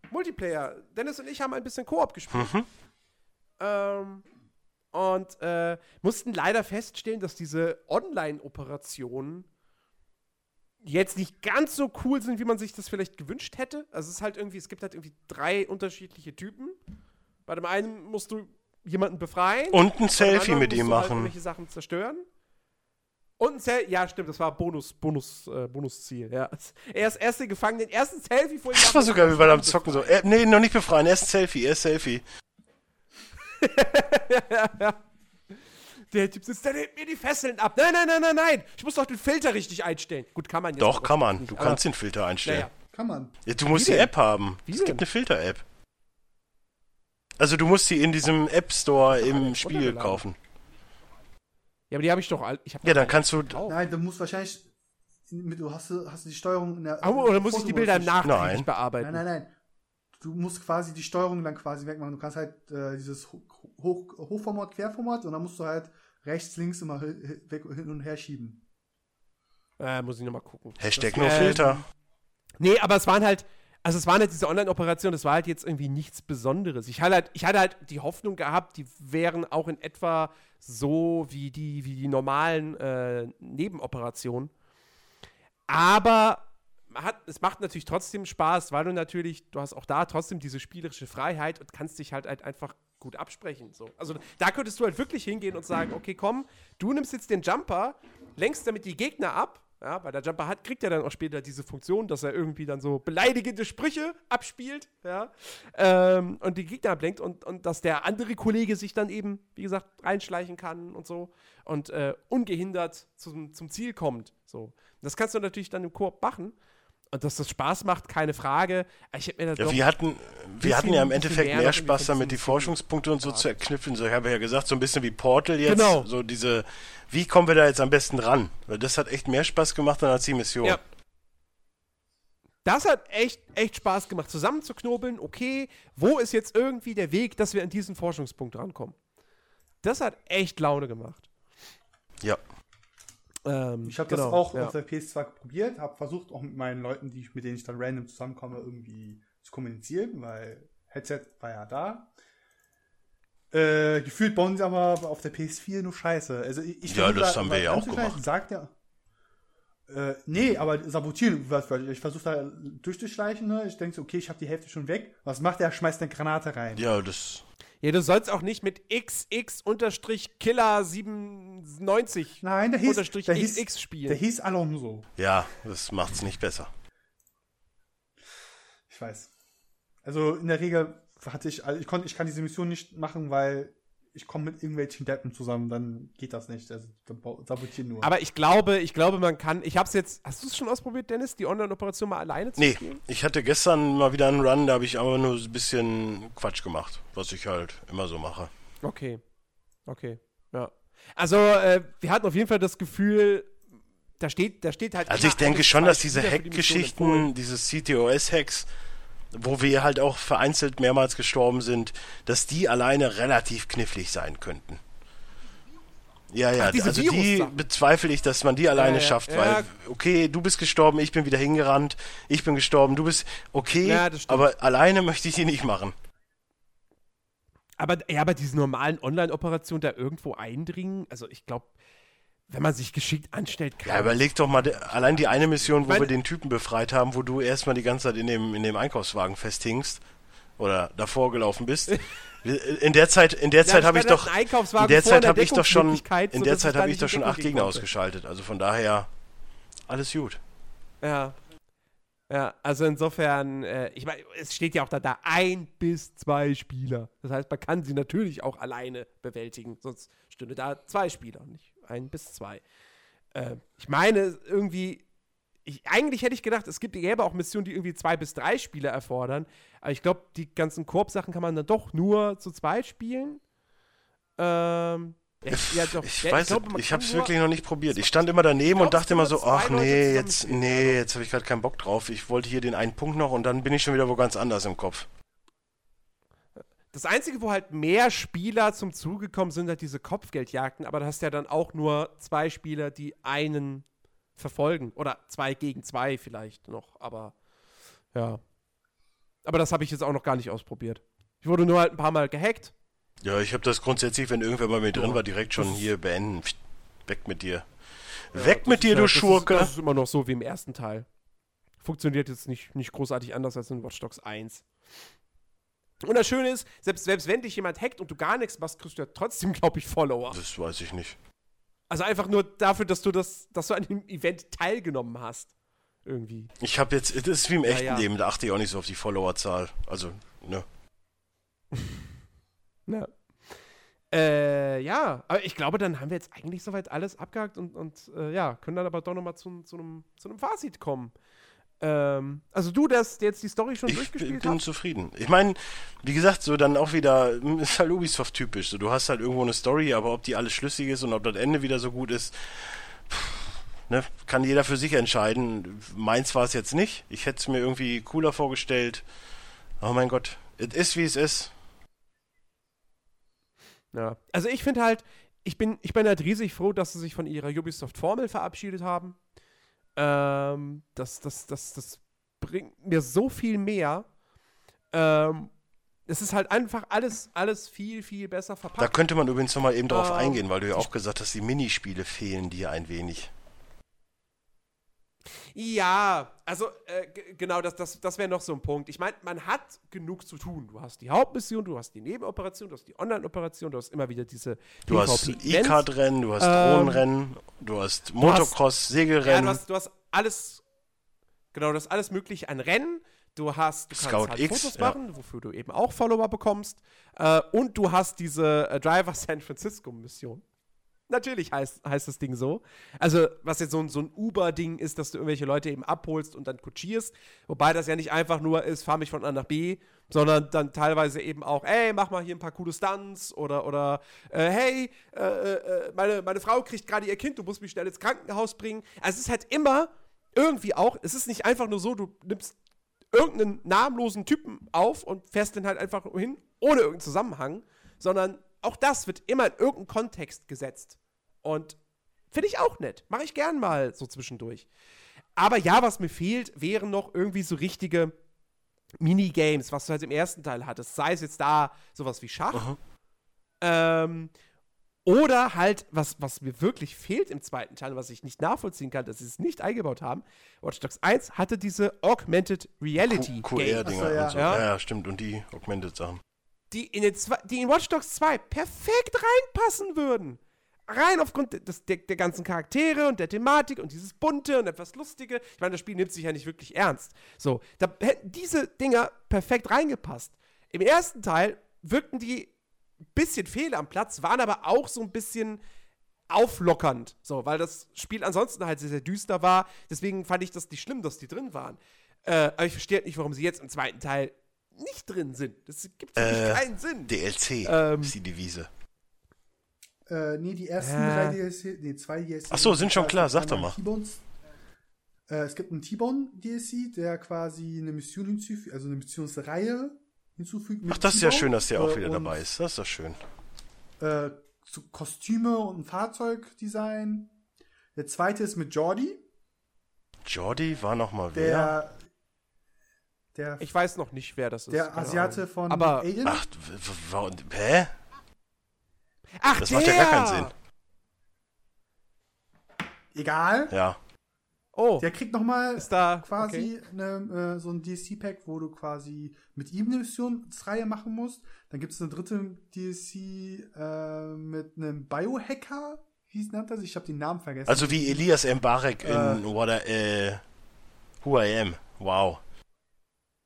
Multiplayer. Dennis und ich haben ein bisschen Koop gespielt. Mhm. Ähm, und äh, mussten leider feststellen, dass diese Online-Operationen jetzt nicht ganz so cool sind, wie man sich das vielleicht gewünscht hätte. Also es ist halt irgendwie, es gibt halt irgendwie drei unterschiedliche Typen. Bei dem einen musst du jemanden befreien. Und ein Selfie mit ihm machen. Halt irgendwelche Sachen zerstören. Und ein Selfie, ja, stimmt, das war Bonus, Bonus, äh, Bonusziel, ja. Er ist erste gefangen, den ersten Selfie vor ihm. Das war sogar wie bei einem Zocken so. Er, nee, noch nicht befreien, erst Selfie, erst Selfie. Ja, ja. Der Typ sitzt, der nimmt mir die Fesseln ab. Nein, nein, nein, nein, nein. Ich muss doch den Filter richtig einstellen. Gut, kann man jetzt. Doch, kann man. Du kannst den Filter einstellen. Naja. Kann man. Ja, du musst Wie die denn? App haben. Wie es denn? gibt eine Filter-App. Also du musst sie in diesem App Store im Spiel kaufen. Ja, aber die habe ich doch. Ich hab ja, dann kannst du. Nein, du musst wahrscheinlich. Du hast, hast du die Steuerung in der. Oh, oder muss ich die Bilder nachträglich bearbeiten? Nein, nein, nein du musst quasi die Steuerung dann quasi wegmachen. Du kannst halt äh, dieses Hoch Hochformat, Querformat und dann musst du halt rechts, links immer weg, hin und her schieben. Äh, muss ich nochmal gucken. Hashtag nur Filter. Nee, aber es waren halt, also es waren halt diese Online-Operationen, das war halt jetzt irgendwie nichts Besonderes. Ich hatte halt, ich hatte halt die Hoffnung gehabt, die wären auch in etwa so wie die, wie die normalen äh, Nebenoperationen. Aber hat, es macht natürlich trotzdem Spaß, weil du natürlich, du hast auch da trotzdem diese spielerische Freiheit und kannst dich halt, halt einfach gut absprechen. So. Also da könntest du halt wirklich hingehen und sagen, okay, komm, du nimmst jetzt den Jumper, lenkst damit die Gegner ab, ja, weil der Jumper hat, kriegt ja dann auch später diese Funktion, dass er irgendwie dann so beleidigende Sprüche abspielt, ja, ähm, und die Gegner ablenkt und, und dass der andere Kollege sich dann eben, wie gesagt, reinschleichen kann und so und äh, ungehindert zum, zum Ziel kommt. So. Das kannst du natürlich dann im Koop machen. Und dass das Spaß macht, keine Frage. Ich mir das ja, wir hatten, wir hatten ja im Endeffekt mehr, mehr Spaß damit, die Forschungspunkte und so zu erknüpfen. So, ich habe ja gesagt, so ein bisschen wie Portal jetzt. Genau. So diese, wie kommen wir da jetzt am besten ran? Weil das hat echt mehr Spaß gemacht dann als die Mission. Ja. Das hat echt, echt Spaß gemacht, zusammenzuknobeln. Okay, wo ist jetzt irgendwie der Weg, dass wir an diesen Forschungspunkt rankommen? Das hat echt Laune gemacht. Ja. Ähm, ich habe genau, das auch ja. auf der PS2 probiert, habe versucht, auch mit meinen Leuten, die, mit denen ich dann random zusammenkomme, irgendwie zu kommunizieren, weil Headset war ja da. Äh, gefühlt bauen sie aber auf der PS4 nur Scheiße. Also ich, ich ja, das da, haben wir ja auch gemacht. Sagt ja, äh, nee, aber sabotieren, ich versuche da durchzuschleichen, ne? ich denke so, okay, ich habe die Hälfte schon weg. Was macht er? Schmeißt eine Granate rein. Ja, das ja, du sollst auch nicht mit XX-Killer97 Nein, der hieß, der hieß, XX spielen. Der hieß Alonso. Ja, das macht's nicht besser. Ich weiß. Also in der Regel hatte ich, also ich konnte, ich kann diese Mission nicht machen, weil ich komme mit irgendwelchen Deppen zusammen, dann geht das nicht. Also dann sabotieren nur. Aber ich glaube, ich glaube, man kann. Ich habe es jetzt. Hast du es schon ausprobiert, Dennis, die Online-Operation mal alleine zu nee, spielen? Nee, ich hatte gestern mal wieder einen Run, da habe ich aber nur ein bisschen Quatsch gemacht, was ich halt immer so mache. Okay. Okay. Ja. Also, äh, wir hatten auf jeden Fall das Gefühl, da steht, da steht halt. Also ich denke schon, dass diese Hack-Geschichten, diese CTOS-Hacks, wo wir halt auch vereinzelt mehrmals gestorben sind, dass die alleine relativ knifflig sein könnten. Ja, ja, Ach, also die bezweifle ich, dass man die alleine ja, ja, schafft, weil, okay, du bist gestorben, ich bin wieder hingerannt, ich bin gestorben, du bist, okay, aber alleine möchte ich die nicht machen. Aber, ja, aber diese normalen Online-Operationen da irgendwo eindringen, also ich glaube, wenn man sich geschickt anstellt, kann. Ja, überleg doch mal, allein die eine Mission, wo meine, wir den Typen befreit haben, wo du erstmal die ganze Zeit in dem, in dem Einkaufswagen festhingst oder davor gelaufen bist. In der Zeit, in der Zeit habe ich doch, in der Zeit habe ich doch schon, in der Zeit habe ich doch schon acht Gegner ausgeschaltet. Also von daher, alles gut. Ja. Ja, also insofern, äh, ich meine, es steht ja auch da, da ein bis zwei Spieler. Das heißt, man kann sie natürlich auch alleine bewältigen, sonst stünde da zwei Spieler, nicht ein bis zwei. Äh, ich meine, irgendwie, ich, eigentlich hätte ich gedacht, es gibt, gäbe auch Missionen, die irgendwie zwei bis drei Spieler erfordern. Aber ich glaube, die ganzen Koop-Sachen kann man dann doch nur zu zweit spielen. Ähm, ja, doch. Ich ja, weiß, ich, ich habe es wirklich noch nicht probiert. Ich stand immer daneben und dachte immer so, ach nee, jetzt, nee, jetzt habe ich gerade keinen Bock drauf. Ich wollte hier den einen Punkt noch und dann bin ich schon wieder wo ganz anders im Kopf. Das Einzige, wo halt mehr Spieler zum Zuge kommen, sind halt diese Kopfgeldjagden, aber da hast du ja dann auch nur zwei Spieler, die einen verfolgen. Oder zwei gegen zwei vielleicht noch, aber ja. Aber das habe ich jetzt auch noch gar nicht ausprobiert. Ich wurde nur halt ein paar Mal gehackt. Ja, ich habe das grundsätzlich, wenn irgendwer bei mir drin war, direkt schon hier beenden. Weg mit dir. Ja, Weg mit dir, du das Schurke! Ist, das ist immer noch so wie im ersten Teil. Funktioniert jetzt nicht, nicht großartig anders als in Watch Dogs 1. Und das Schöne ist, selbst, selbst wenn dich jemand hackt und du gar nichts machst, kriegst du ja trotzdem, glaube ich, Follower. Das weiß ich nicht. Also einfach nur dafür, dass du das, dass du an dem Event teilgenommen hast. Irgendwie. Ich habe jetzt, das ist wie im echten ja, ja. Leben, da achte ich auch nicht so auf die Followerzahl. Also, ne. ja. Äh, ja, aber ich glaube, dann haben wir jetzt eigentlich soweit alles abgehakt und, und äh, ja, können dann aber doch nochmal zu, zu, einem, zu einem Fazit kommen. Ähm, also du, der jetzt die Story schon ich durchgespielt? Ich bin zufrieden. Ich meine, wie gesagt, so dann auch wieder, ist halt Ubisoft-typisch. So, du hast halt irgendwo eine Story, aber ob die alles schlüssig ist und ob das Ende wieder so gut ist, pff, ne, kann jeder für sich entscheiden. Meins war es jetzt nicht. Ich hätte es mir irgendwie cooler vorgestellt. Oh mein Gott, es ist wie es ist. Ja, also ich finde halt, ich bin, ich bin halt riesig froh, dass sie sich von ihrer Ubisoft-Formel verabschiedet haben. Ähm, das, das, das, das bringt mir so viel mehr. Ähm, es ist halt einfach alles, alles viel, viel besser verpackt. Da könnte man übrigens nochmal eben drauf ähm, eingehen, weil du ja auch gesagt hast, die Minispiele fehlen dir ein wenig. Ja, also äh, genau, das, das, das wäre noch so ein Punkt. Ich meine, man hat genug zu tun. Du hast die Hauptmission, du hast die Nebenoperation, du hast die Online-Operation, du hast immer wieder diese Du hast E-Card-Rennen, du hast ähm, Drohnenrennen, du hast Motocross, Segelrennen. Ja, du hast, du hast alles, genau, du hast alles mögliche an Rennen. Du hast, du Scout halt X, Fotos machen, ja. wofür du eben auch Follower bekommst. Äh, und du hast diese äh, Driver San Francisco Mission. Natürlich heißt, heißt das Ding so. Also, was jetzt so ein, so ein Uber-Ding ist, dass du irgendwelche Leute eben abholst und dann kutschierst. Wobei das ja nicht einfach nur ist, fahr mich von A nach B, sondern dann teilweise eben auch, ey, mach mal hier ein paar coole Stunts oder, oder äh, hey, äh, äh, meine, meine Frau kriegt gerade ihr Kind, du musst mich schnell ins Krankenhaus bringen. Also, es ist halt immer irgendwie auch, es ist nicht einfach nur so, du nimmst irgendeinen namenlosen Typen auf und fährst den halt einfach hin, ohne irgendeinen Zusammenhang, sondern auch das wird immer in irgendeinen Kontext gesetzt. Und finde ich auch nett. Mache ich gern mal so zwischendurch. Aber ja, was mir fehlt, wären noch irgendwie so richtige Minigames, was du halt im ersten Teil hattest. Sei es jetzt da sowas wie Schach. Ähm, oder halt, was, was mir wirklich fehlt im zweiten Teil, was ich nicht nachvollziehen kann, dass sie es nicht eingebaut haben. Watch Dogs 1 hatte diese Augmented Reality. QR-Dinger. Ja. So. Ja. ja, stimmt. Und die Augmented Sachen die in, den zwei, die in Watch Dogs 2 perfekt reinpassen würden. Rein aufgrund des, der, der, ganzen Charaktere und der Thematik und dieses Bunte und etwas Lustige. Ich meine, das Spiel nimmt sich ja nicht wirklich ernst. So, da hätten diese Dinger perfekt reingepasst. Im ersten Teil wirkten die ein bisschen fehl am Platz, waren aber auch so ein bisschen auflockernd. So, weil das Spiel ansonsten halt sehr, sehr düster war. Deswegen fand ich das nicht schlimm, dass die drin waren. Äh, aber ich verstehe nicht, warum sie jetzt im zweiten Teil nicht drin sind. Das gibt äh, keinen Sinn. DLC ähm, ist die Devise. Äh, nee, die ersten ja. drei DLC, nee, zwei DLC. Ach so, sind schon klar, sag doch mal. Äh, es gibt einen T-Bone DLC, der quasi eine Mission hinzufügt, also eine Missionsreihe hinzufügt. Ach, das ist ja schön, dass der auch wieder dabei ist. Das ist doch schön. Äh, so Kostüme und ein Fahrzeugdesign. Der zweite ist mit Jordi. Jordi war noch mal wer? Der, der ich weiß noch nicht, wer das ist. Der Asiate von Aber, Alien. Ach, hä? Ach, das der! macht ja gar keinen Sinn. Egal. Ja. Oh. Der kriegt nochmal quasi okay. ne, äh, so ein DLC-Pack, wo du quasi mit ihm eine Missionsreihe machen musst. Dann gibt es eine dritte DLC äh, mit einem Biohacker. Wie nennt er sich? Ich habe den Namen vergessen. Also wie Elias Mbarek äh, in What I, äh, Who I Am. Wow.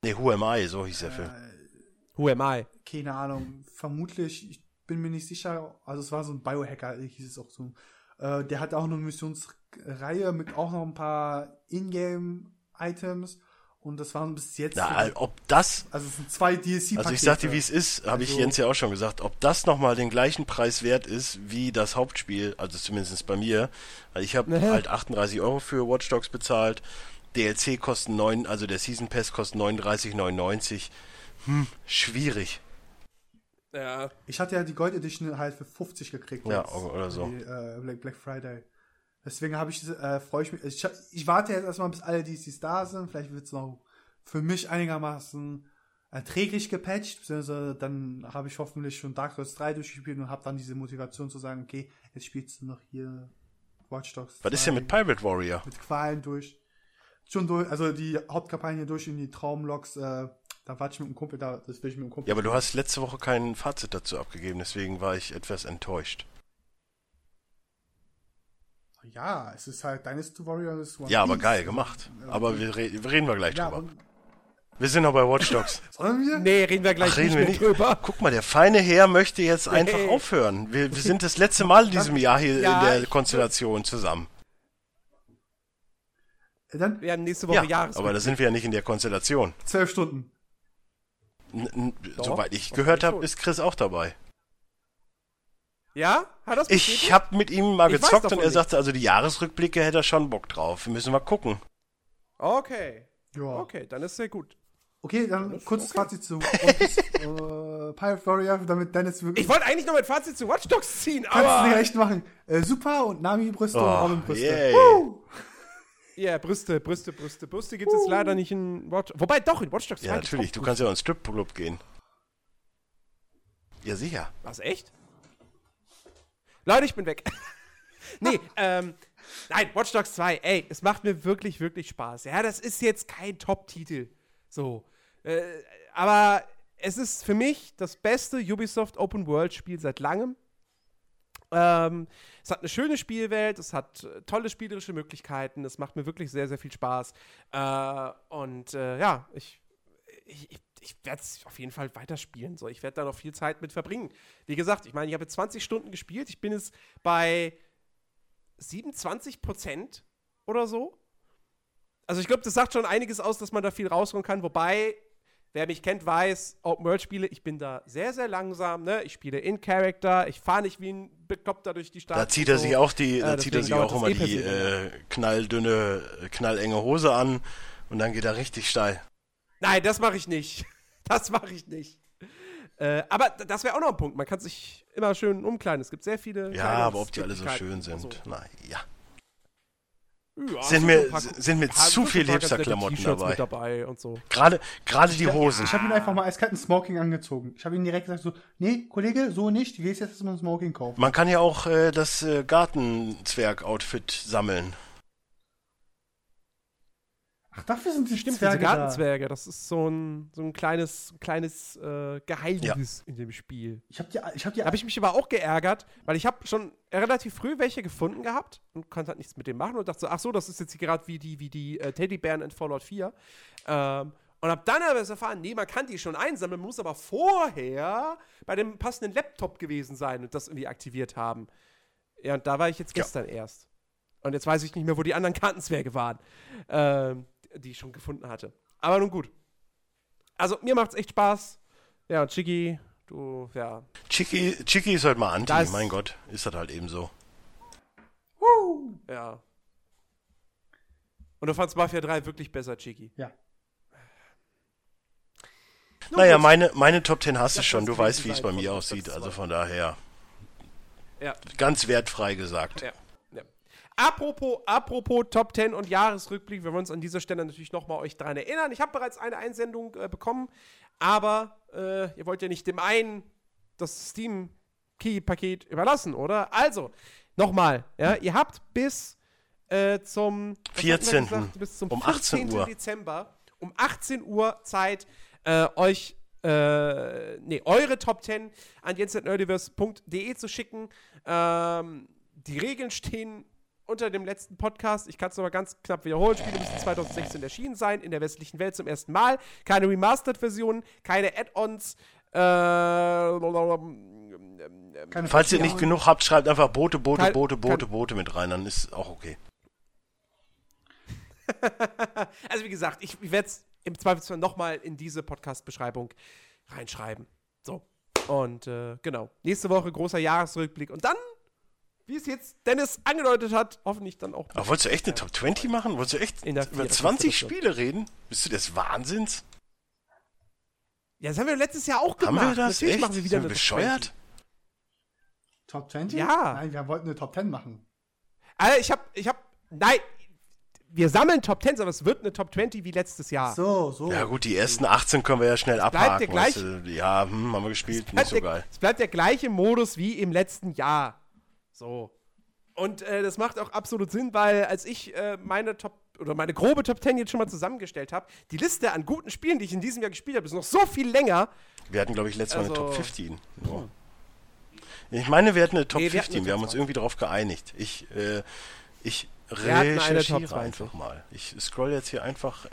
Ne, Who Am I, so hieß der Film. Äh, Who Am I? Keine Ahnung. Vermutlich, ich bin mir nicht sicher. Also es war so ein Biohacker, hieß es auch so. Äh, der hat auch eine Missionsreihe mit auch noch ein paar Ingame-Items. Und das waren bis jetzt. Na, ob das. Also es sind zwei DLC-Pakete. Also ich sagte, wie es ist, habe also, ich Jens ja auch schon gesagt. Ob das nochmal den gleichen Preis wert ist wie das Hauptspiel, also zumindest bei mir. Weil ich habe halt 38 Euro für Watch Dogs bezahlt. DLC kosten 9, also der Season Pass kostet 39,99. Hm, schwierig. Ja. Ich hatte ja die Gold Edition halt für 50 gekriegt. Ja, oder so. Die, äh, Black Friday. Deswegen habe ich, äh, freue ich mich. Ich, ich, warte jetzt erstmal, bis alle DCs da sind. Vielleicht wird es noch für mich einigermaßen erträglich gepatcht. Beziehungsweise dann habe ich hoffentlich schon Dark Souls 3 durchgespielt und habe dann diese Motivation zu sagen, okay, jetzt spielst du noch hier Watch Dogs. Was ist denn mit Pirate Warrior? Mit Qualen durch. Schon durch, also die Hauptkampagne durch in die Traumloks, äh, da warte ich mit dem Kumpel, da, das will ich mit dem Kumpel. Ja, aber du hast letzte Woche kein Fazit dazu abgegeben, deswegen war ich etwas enttäuscht. Ja, es ist halt Dynasty Warriors One Ja, aber geil gemacht. Aber wir, re reden wir gleich ja, drüber. Wir sind noch bei Watch Dogs. Sollen wir? Nee, reden wir gleich Ach, reden nicht, wir nicht drüber. Guck mal, der feine Herr möchte jetzt nee. einfach aufhören. Wir, wir, sind das letzte Mal in diesem Jahr hier ja, in der Konstellation zusammen. Dann? Wir haben nächste Woche ja, Jahres. Aber da sind wir ja nicht in der Konstellation. Zwölf Stunden. N soweit ich gehört habe, ist Chris auch dabei. Ja? Hat das Ich habe mit ihm mal ich gezockt und er nicht. sagte, also die Jahresrückblicke hätte er schon Bock drauf. Wir müssen mal gucken. Okay. Ja. Okay, dann ist sehr gut. Okay, dann, dann kurzes okay. Fazit zu uh, Pirate Warrior, damit Dennis wirklich. Ich wollte eigentlich noch mein Fazit zu Watch Dogs ziehen, aber. Kannst du nicht recht machen. Äh, super und Nami-Brüste oh, und Robin-Brüste. Ja, yeah, Brüste, Brüste, Brüste. Brüste gibt es uh. jetzt leider nicht in Watch Wobei doch, in Watch Dogs 2. Ja, natürlich. Du kannst ja auch in Strip-Club gehen. Ja, sicher. Was, echt? Leute, ich bin weg. nee, ähm, nein, Watch Dogs 2, ey, es macht mir wirklich, wirklich Spaß. Ja, das ist jetzt kein Top-Titel. So. Äh, aber es ist für mich das beste Ubisoft Open World Spiel seit langem. Ähm, es hat eine schöne Spielwelt, es hat äh, tolle spielerische Möglichkeiten, es macht mir wirklich sehr, sehr viel Spaß. Äh, und äh, ja, ich, ich, ich werde es auf jeden Fall weiterspielen. So. Ich werde da noch viel Zeit mit verbringen. Wie gesagt, ich meine, ich habe 20 Stunden gespielt. Ich bin jetzt bei 27 Prozent oder so. Also ich glaube, das sagt schon einiges aus, dass man da viel rausholen kann. Wobei, wer mich kennt, weiß, Open World Spiele, ich bin da sehr, sehr langsam. Ne? Ich spiele in Character, ich fahre nicht wie ein Bekloppter durch die Stadt. Da zieht er sich auch die, da äh, zieht er sich auch immer die äh, knalldünne, knallenge Hose an und dann geht er richtig steil. Nein, das mache ich nicht. Das mache ich nicht. Äh, aber das wäre auch noch ein Punkt. Man kann sich immer schön umkleiden. Es gibt sehr viele. Ja, aber ob die alle so schön sind, so. na ja. Ja, sind mir, paar, sind mir zu viele Hipster-Klamotten dabei. dabei und so. Gerade, gerade die Hosen. Ich habe ihn einfach mal eiskalt ein Smoking angezogen. Ich habe ihn direkt gesagt so, nee, Kollege, so nicht. Du gehst jetzt erstmal ein Smoking kaufen. Man kann ja auch äh, das äh, Gartenzwerg-Outfit sammeln. Ach, dafür sind die Stimmt, Zwerge diese Gartenzwerge. Da. Das ist so ein, so ein kleines, kleines äh, Geheimnis ja. in dem Spiel. Ich habe die, ich hab die. Habe ich mich aber auch geärgert, weil ich habe schon relativ früh welche gefunden gehabt und konnte halt nichts mit dem machen und dachte so, ach so, das ist jetzt gerade wie die, wie die äh, Teddybären in Fallout 4. Ähm, Und hab dann aber erfahren, nee, man kann die schon einsammeln, muss aber vorher bei dem passenden Laptop gewesen sein und das irgendwie aktiviert haben. Ja, und da war ich jetzt gestern ja. erst. Und jetzt weiß ich nicht mehr, wo die anderen Kartenzwerge waren, ähm, die ich schon gefunden hatte. Aber nun gut. Also, mir macht's echt Spaß. Ja, und Chiki, du, ja. Chiki, Chiki ist halt mal anti, das mein Gott. Ist das halt eben so. Woo! Ja. Und du fandst Mafia 3 wirklich besser, Chiki? Ja. naja, meine, meine Top 10 hast du schon. Du weißt, wie es bei mir aussieht. Also von daher. Ja. Ganz wertfrei gesagt. Ja. Apropos, apropos Top 10 und Jahresrückblick, wir wollen uns an dieser Stelle natürlich nochmal euch daran erinnern. Ich habe bereits eine Einsendung äh, bekommen, aber äh, ihr wollt ja nicht dem einen das Steam Key-Paket überlassen, oder? Also, nochmal, ja, ihr habt bis äh, zum 14. Gesagt, bis zum um 18 Uhr. Dezember um 18 Uhr Zeit, äh, euch äh, nee, eure Top 10 an jens.nerdiverse.de zu schicken. Ähm, die Regeln stehen unter dem letzten Podcast. Ich kann es nochmal ganz knapp wiederholen. Spiele müssen 2016 erschienen sein, in der westlichen Welt zum ersten Mal. Keine Remastered-Versionen, keine Add-ons. Äh, Falls ihr nicht genug habt, schreibt einfach Boote, Boote, Boote, Boote, Boote mit rein, dann ist auch okay. also wie gesagt, ich, ich werde es im Zweifelsfall nochmal in diese Podcast-Beschreibung reinschreiben. So. Und äh, genau. Nächste Woche großer Jahresrückblick. Und dann, wie es jetzt Dennis angedeutet hat, hoffentlich dann auch. Aber wolltest du echt eine Top 20 machen? Wolltest du echt über 20 Spiele reden? Bist du des Wahnsinns? Ja, das haben wir letztes Jahr auch gemacht. Haben wir das? Natürlich echt? machen wir wieder Sind eine bescheuert? Top 20? Ja. Nein, wir wollten eine Top 10 machen. Alter, ich hab, ich hab, nein, wir sammeln Top 10, aber es wird eine Top 20 wie letztes Jahr. So, so. Ja gut, die ersten 18 können wir ja schnell es abhaken. Der gleich, weißt du? Ja, hm, haben wir gespielt, nicht so der, geil. Es bleibt der gleiche Modus wie im letzten Jahr. So. Und äh, das macht auch absolut Sinn, weil als ich äh, meine Top oder meine grobe Top 10 jetzt schon mal zusammengestellt habe, die Liste an guten Spielen, die ich in diesem Jahr gespielt habe, ist noch so viel länger. Wir hatten, glaube ich, letztes also, Mal eine Top 15. Oh. Ich meine, wir hatten eine Top nee, 15. Wir, wir haben uns irgendwie darauf geeinigt. Ich, äh, ich recherchiere einfach mal. Ich scroll jetzt hier einfach.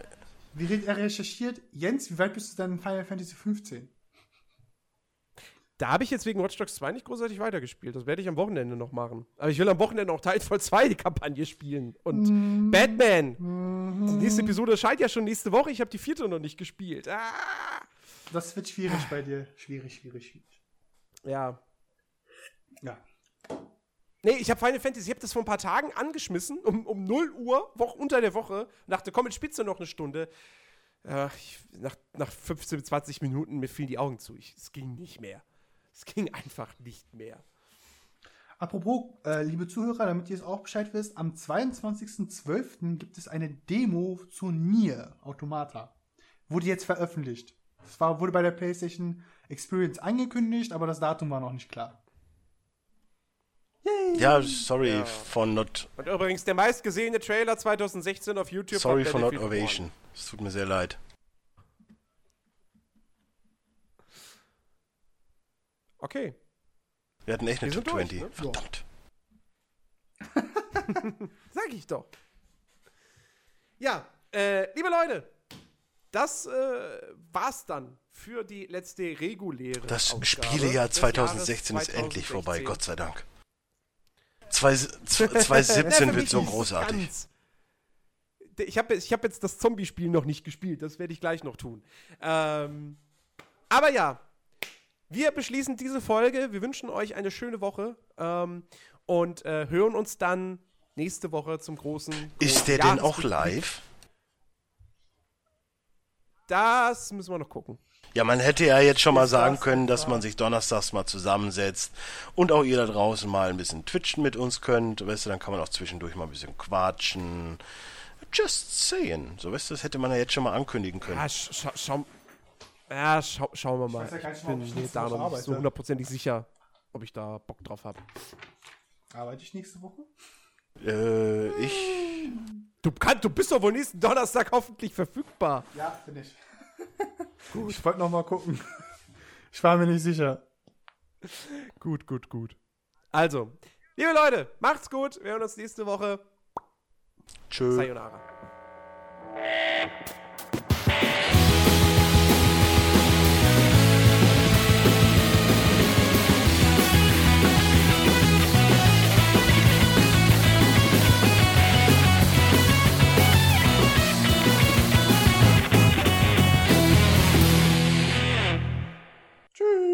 Wie er recherchiert? Jens, wie weit bist du denn in Final Fantasy 15? Da habe ich jetzt wegen Watch Dogs 2 nicht großartig weitergespielt. Das werde ich am Wochenende noch machen. Aber ich will am Wochenende auch Titanfall 2 die Kampagne spielen. Und mm. Batman. Mm. Die nächste Episode erscheint ja schon nächste Woche. Ich habe die vierte noch nicht gespielt. Ah. Das wird schwierig bei dir. Schwierig, schwierig, schwierig. Ja. Ja. Nee, ich habe Final Fantasy, ich habe das vor ein paar Tagen angeschmissen, um, um 0 Uhr, Woche, unter der Woche. Und dachte, komm, jetzt spitze noch eine Stunde. Äh, ich, nach, nach 15, 20 Minuten, mir fielen die Augen zu. Ich, es ging nicht mehr. Es ging einfach nicht mehr. Apropos, äh, liebe Zuhörer, damit ihr es auch Bescheid wisst, am 22.12. gibt es eine Demo zu Nier Automata. Wurde jetzt veröffentlicht. Das war, wurde bei der PlayStation Experience angekündigt, aber das Datum war noch nicht klar. Yay. Ja, sorry ja. for not. Und übrigens, der meistgesehene Trailer 2016 auf YouTube. Sorry for not ovation. Es tut mir sehr leid. Okay. Wir hatten echt eine Top 20. ne? Verdammt. Sag ich doch. Ja, äh, liebe Leute, das äh, war's dann für die letzte reguläre. Das Ausgabe Spielejahr 2016 ist endlich vorbei, Gott sei Dank. 2017 wird so großartig. Ich habe ich hab jetzt das Zombie-Spiel noch nicht gespielt, das werde ich gleich noch tun. Ähm, aber ja, wir beschließen diese Folge. Wir wünschen euch eine schöne Woche ähm, und äh, hören uns dann nächste Woche zum großen. Ist der denn auch live? Das müssen wir noch gucken. Ja, man hätte ja jetzt schon mal sagen können, dass man sich donnerstags mal zusammensetzt und auch ihr da draußen mal ein bisschen twitchen mit uns könnt. Weißt du, dann kann man auch zwischendurch mal ein bisschen quatschen. Just saying. So, weißt du, das hätte man ja jetzt schon mal ankündigen können. Ja, scha schau, ja, schau, schauen wir mal. Ich, ja ich bin mir da noch nicht so hundertprozentig sicher, ob ich da Bock drauf habe. Arbeite ich nächste Woche? Äh, ich. Du, kann, du bist doch wohl nächsten Donnerstag hoffentlich verfügbar. Ja, bin ich. gut. Ich wollte noch mal gucken. Ich war mir nicht sicher. Gut, gut, gut. Also, liebe Leute, macht's gut. Wir hören uns nächste Woche. Tschö. Sayonara. Tschüss.